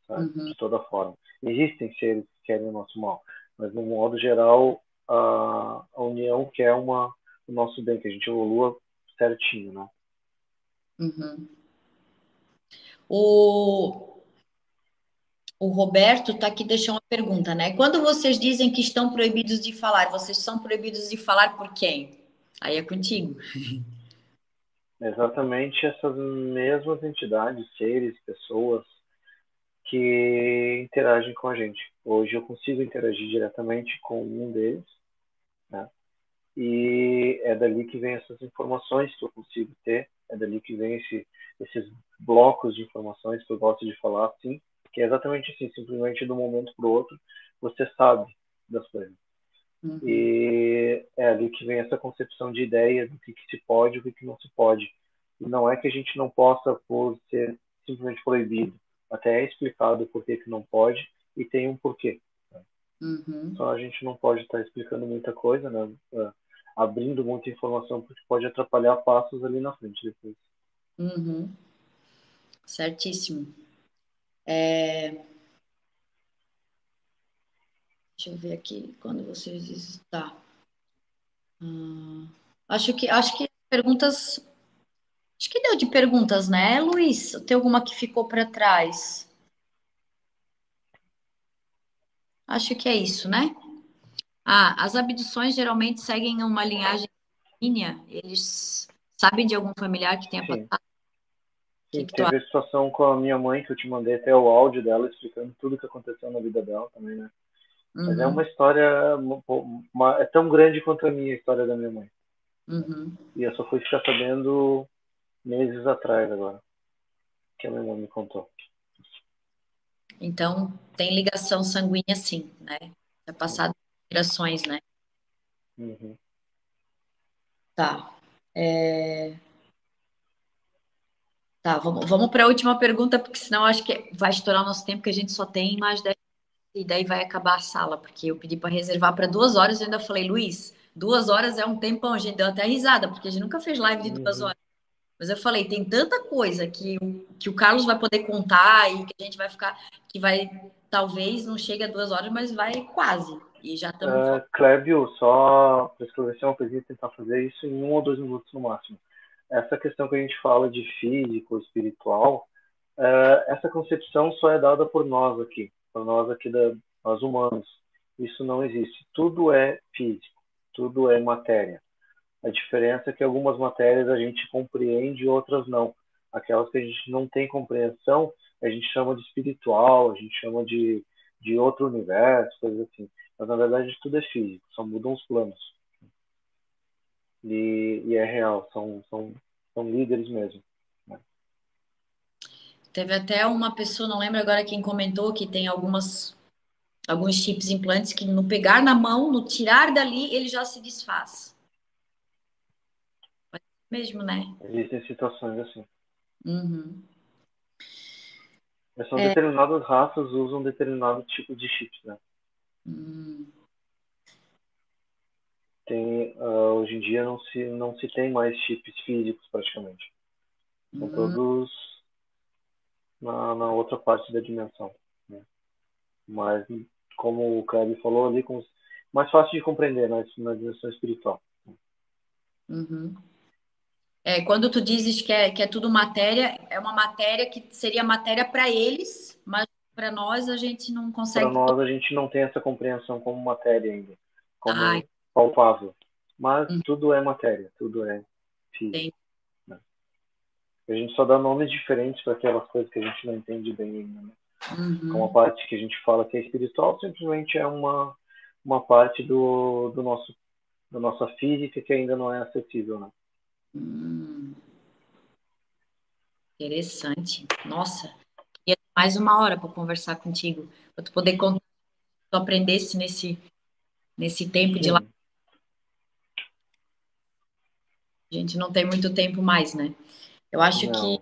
uhum. de toda forma. Existem seres que querem o nosso mal, mas no modo geral a, a união quer uma, o nosso bem, que a gente evolua certinho, né? Uhum. O, o Roberto está aqui deixando uma pergunta, né? Quando vocês dizem que estão proibidos de falar, vocês são proibidos de falar por quem? Aí é contigo. *laughs* Exatamente essas mesmas entidades, seres, pessoas, que interagem com a gente. Hoje eu consigo interagir diretamente com um deles, né? e é dali que vem essas informações que eu consigo ter, é dali que vem esse, esses blocos de informações que eu gosto de falar, assim, que é exatamente assim, simplesmente de um momento para o outro, você sabe das coisas. Uhum. E é ali que vem essa concepção de ideia do que, que se pode e o que, que não se pode. E não é que a gente não possa por ser simplesmente proibido, até é explicado por que, que não pode e tem um porquê. Uhum. Então a gente não pode estar explicando muita coisa, né? É, abrindo muita informação, porque pode atrapalhar passos ali na frente depois. Uhum. Certíssimo. É... Deixa eu ver aqui quando vocês dizem. Tá. Hum, acho que acho que perguntas. Acho que deu de perguntas, né, Luiz? Tem alguma que ficou para trás? Acho que é isso, né? Ah, as abduções geralmente seguem uma linhagem linha. Eles sabem de algum familiar que tenha passado? Sim, que teve a situação com a minha mãe, que eu te mandei até o áudio dela explicando tudo o que aconteceu na vida dela também, né? Uhum. Mas é uhum. uma história uma, é tão grande quanto a minha história da minha mãe. Uhum. E eu só fui ficar sabendo meses atrás agora, que a minha mãe me contou. Então, tem ligação sanguínea sim, né? É passado gerações, né? Uhum. Tá. É... Tá, vamos, vamos para a última pergunta, porque senão acho que vai estourar o nosso tempo, que a gente só tem mais 10 e daí vai acabar a sala, porque eu pedi para reservar para duas horas e ainda falei, Luiz, duas horas é um tempão, a gente deu até risada, porque a gente nunca fez live de duas uhum. horas. Mas eu falei, tem tanta coisa que, que o Carlos vai poder contar e que a gente vai ficar, que vai, talvez não chegue a duas horas, mas vai quase. E já estamos. Uh, Clébio, só para esclarecer uma coisinha, tentar fazer isso em um ou dois minutos no máximo. Essa questão que a gente fala de físico, espiritual, uh, essa concepção só é dada por nós aqui para nós aqui da nós humanos. Isso não existe. Tudo é físico, tudo é matéria. A diferença é que algumas matérias a gente compreende outras não. Aquelas que a gente não tem compreensão, a gente chama de espiritual, a gente chama de, de outro universo, coisas assim. Mas na verdade tudo é físico, só mudam os planos. E, e é real, são, são, são líderes mesmo. Teve até uma pessoa, não lembro agora quem comentou, que tem algumas alguns chips implantes que no pegar na mão, no tirar dali, ele já se desfaz. Mesmo, né? Existem situações assim. Uhum. Mas são é... determinadas raças usam determinado tipo de chips, né? Uhum. Tem, uh, hoje em dia não se, não se tem mais chips físicos praticamente. São uhum. todos na, na outra parte da dimensão. Né? Mas, como o Kleber falou ali, com, mais fácil de compreender né? na dimensão espiritual. Uhum. É, quando tu dizes que é, que é tudo matéria, é uma matéria que seria matéria para eles, mas para nós a gente não consegue. Para nós a gente não tem essa compreensão como matéria ainda, como Ai. Palpável. Mas uhum. tudo é matéria, tudo é físico. A gente só dá nomes diferentes para aquelas coisas que a gente não entende bem ainda. Né? Uhum. Como a parte que a gente fala que é espiritual, simplesmente é uma, uma parte do, do nosso, da nossa física que ainda não é acessível. Né? Hum. Interessante. Nossa, ia mais uma hora para conversar contigo, para tu poder contar tu aprendesse nesse, nesse tempo Sim. de lá. A gente não tem muito tempo mais, né? Eu acho Não.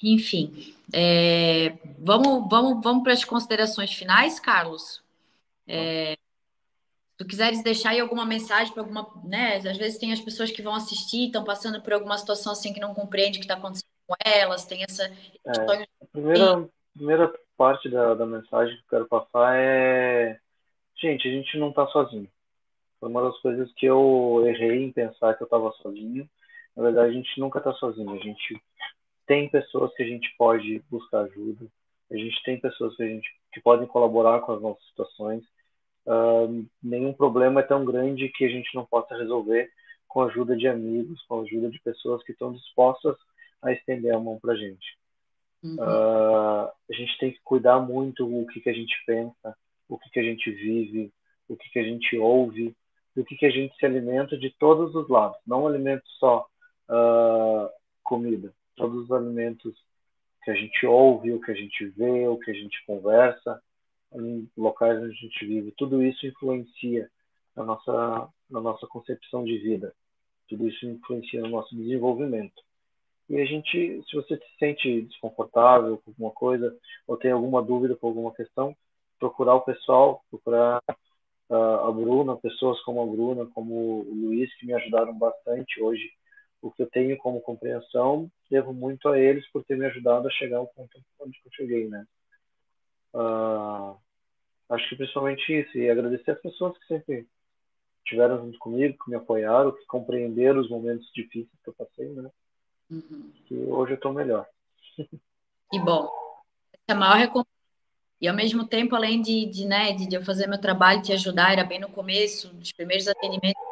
que, enfim, é, vamos, vamos, vamos para as considerações finais, Carlos. É, se tu quiseres deixar aí alguma mensagem para alguma, né? Às vezes tem as pessoas que vão assistir, estão passando por alguma situação assim que não compreende o que está acontecendo com elas, tem essa. É, a primeira, primeira parte da, da mensagem que eu quero passar é, gente, a gente não está sozinho. Foi uma das coisas que eu errei em pensar que eu estava sozinho. Na verdade, a gente nunca está sozinho. A gente tem pessoas que a gente pode buscar ajuda. A gente tem pessoas que a gente que podem colaborar com as nossas situações. Uh, nenhum problema é tão grande que a gente não possa resolver com a ajuda de amigos, com a ajuda de pessoas que estão dispostas a estender a mão para a gente. Uhum. Uh, a gente tem que cuidar muito o que, que a gente pensa, o que, que a gente vive, o que, que a gente ouve, do que, que a gente se alimenta de todos os lados, não alimento só uh, comida, todos os alimentos que a gente ouve, o que a gente vê, o que a gente conversa, em locais onde a gente vive, tudo isso influencia na nossa, na nossa concepção de vida, tudo isso influencia no nosso desenvolvimento. E a gente, se você se sente desconfortável com alguma coisa, ou tem alguma dúvida com alguma questão, procurar o pessoal, procurar a Bruna, pessoas como a Bruna, como o Luiz, que me ajudaram bastante hoje. O que eu tenho como compreensão, devo muito a eles por ter me ajudado a chegar ao ponto onde eu cheguei, né? Uh, acho que principalmente isso, e agradecer as pessoas que sempre estiveram junto comigo, que me apoiaram, que compreenderam os momentos difíceis que eu passei, né? Uhum. Que hoje eu estou melhor. Que bom. Essa é a maior recompensa e ao mesmo tempo, além de, de, né, de, eu fazer meu trabalho, te ajudar, era bem no começo, dos primeiros atendimentos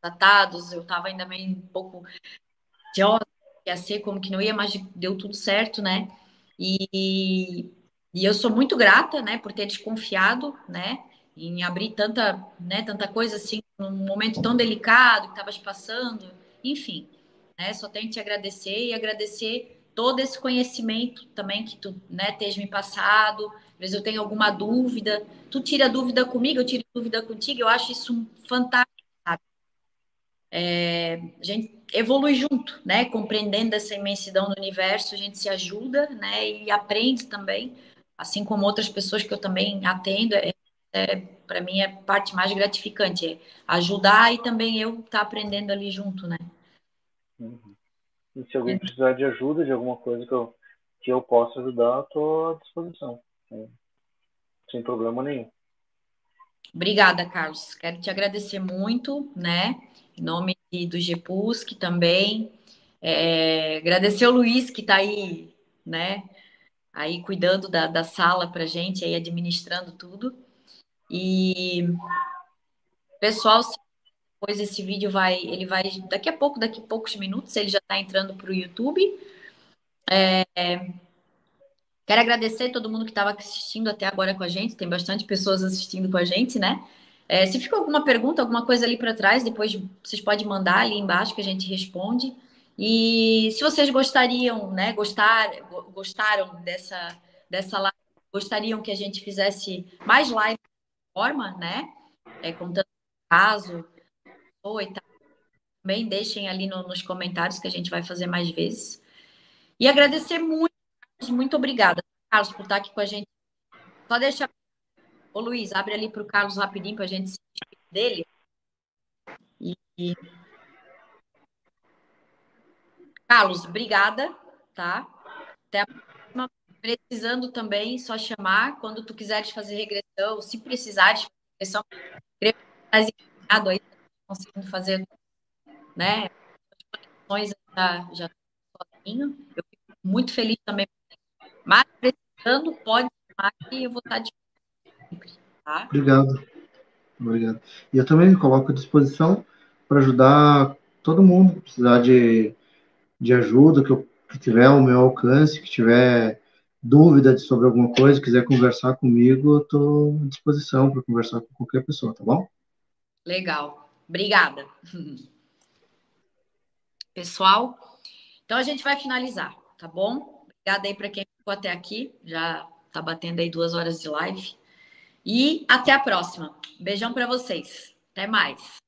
tratados, eu estava ainda meio um pouco ansiosa, ia ser como que não ia, mas deu tudo certo, né? E, e eu sou muito grata, né, por ter desconfiado, né, em abrir tanta, né, tanta coisa assim, num momento tão delicado que estavas passando, enfim, né, só tenho que te agradecer e agradecer todo esse conhecimento também que tu, né, tens me passado. Às vezes eu tenho alguma dúvida, tu tira dúvida comigo, eu tiro dúvida contigo. Eu acho isso fantástico. É, a gente evolui junto, né? Compreendendo essa imensidão do universo, a gente se ajuda, né? E aprende também, assim como outras pessoas que eu também atendo. É, é para mim é a parte mais gratificante, é ajudar e também eu estar tá aprendendo ali junto, né? Uhum. E se alguém precisar de ajuda, de alguma coisa que eu, que eu possa ajudar, estou à disposição. Sem problema nenhum. Obrigada, Carlos. Quero te agradecer muito, né? Em nome do GPUSC também. É, agradecer o Luiz, que está aí, né? Aí cuidando da, da sala para gente, aí administrando tudo. E pessoal, se depois esse vídeo vai, ele vai, daqui a pouco, daqui a poucos minutos, ele já está entrando para o YouTube. É, quero agradecer todo mundo que estava assistindo até agora com a gente, tem bastante pessoas assistindo com a gente, né? É, se ficou alguma pergunta, alguma coisa ali para trás, depois vocês podem mandar ali embaixo que a gente responde. E se vocês gostariam, né, gostar, gostaram dessa, dessa live, gostariam que a gente fizesse mais live de forma, né, é, contando caso, e tal. Também deixem ali no, nos comentários que a gente vai fazer mais vezes. E agradecer muito, muito obrigada, Carlos, por estar aqui com a gente. Só deixa. Ô Luiz, abre ali para o Carlos rapidinho para a gente se dele. E... Carlos, obrigada, tá? Até a próxima. Precisando também, só chamar quando tu quiseres fazer regressão, se precisares fazer regressão, aí conseguindo fazer, né? As já, já sozinho. Eu fico muito feliz também. Mas precisando, pode chamar que eu vou estar de sempre, tá? Obrigado. Obrigado. E eu também me coloco à disposição para ajudar todo mundo que precisar de, de ajuda, que, eu, que tiver ao meu alcance, que tiver dúvida sobre alguma coisa, quiser conversar comigo, eu estou à disposição para conversar com qualquer pessoa, tá bom? Legal. Obrigada. *laughs* Pessoal, então a gente vai finalizar, tá bom? Obrigada aí para quem ficou até aqui. Já tá batendo aí duas horas de live. E até a próxima. Beijão para vocês. Até mais.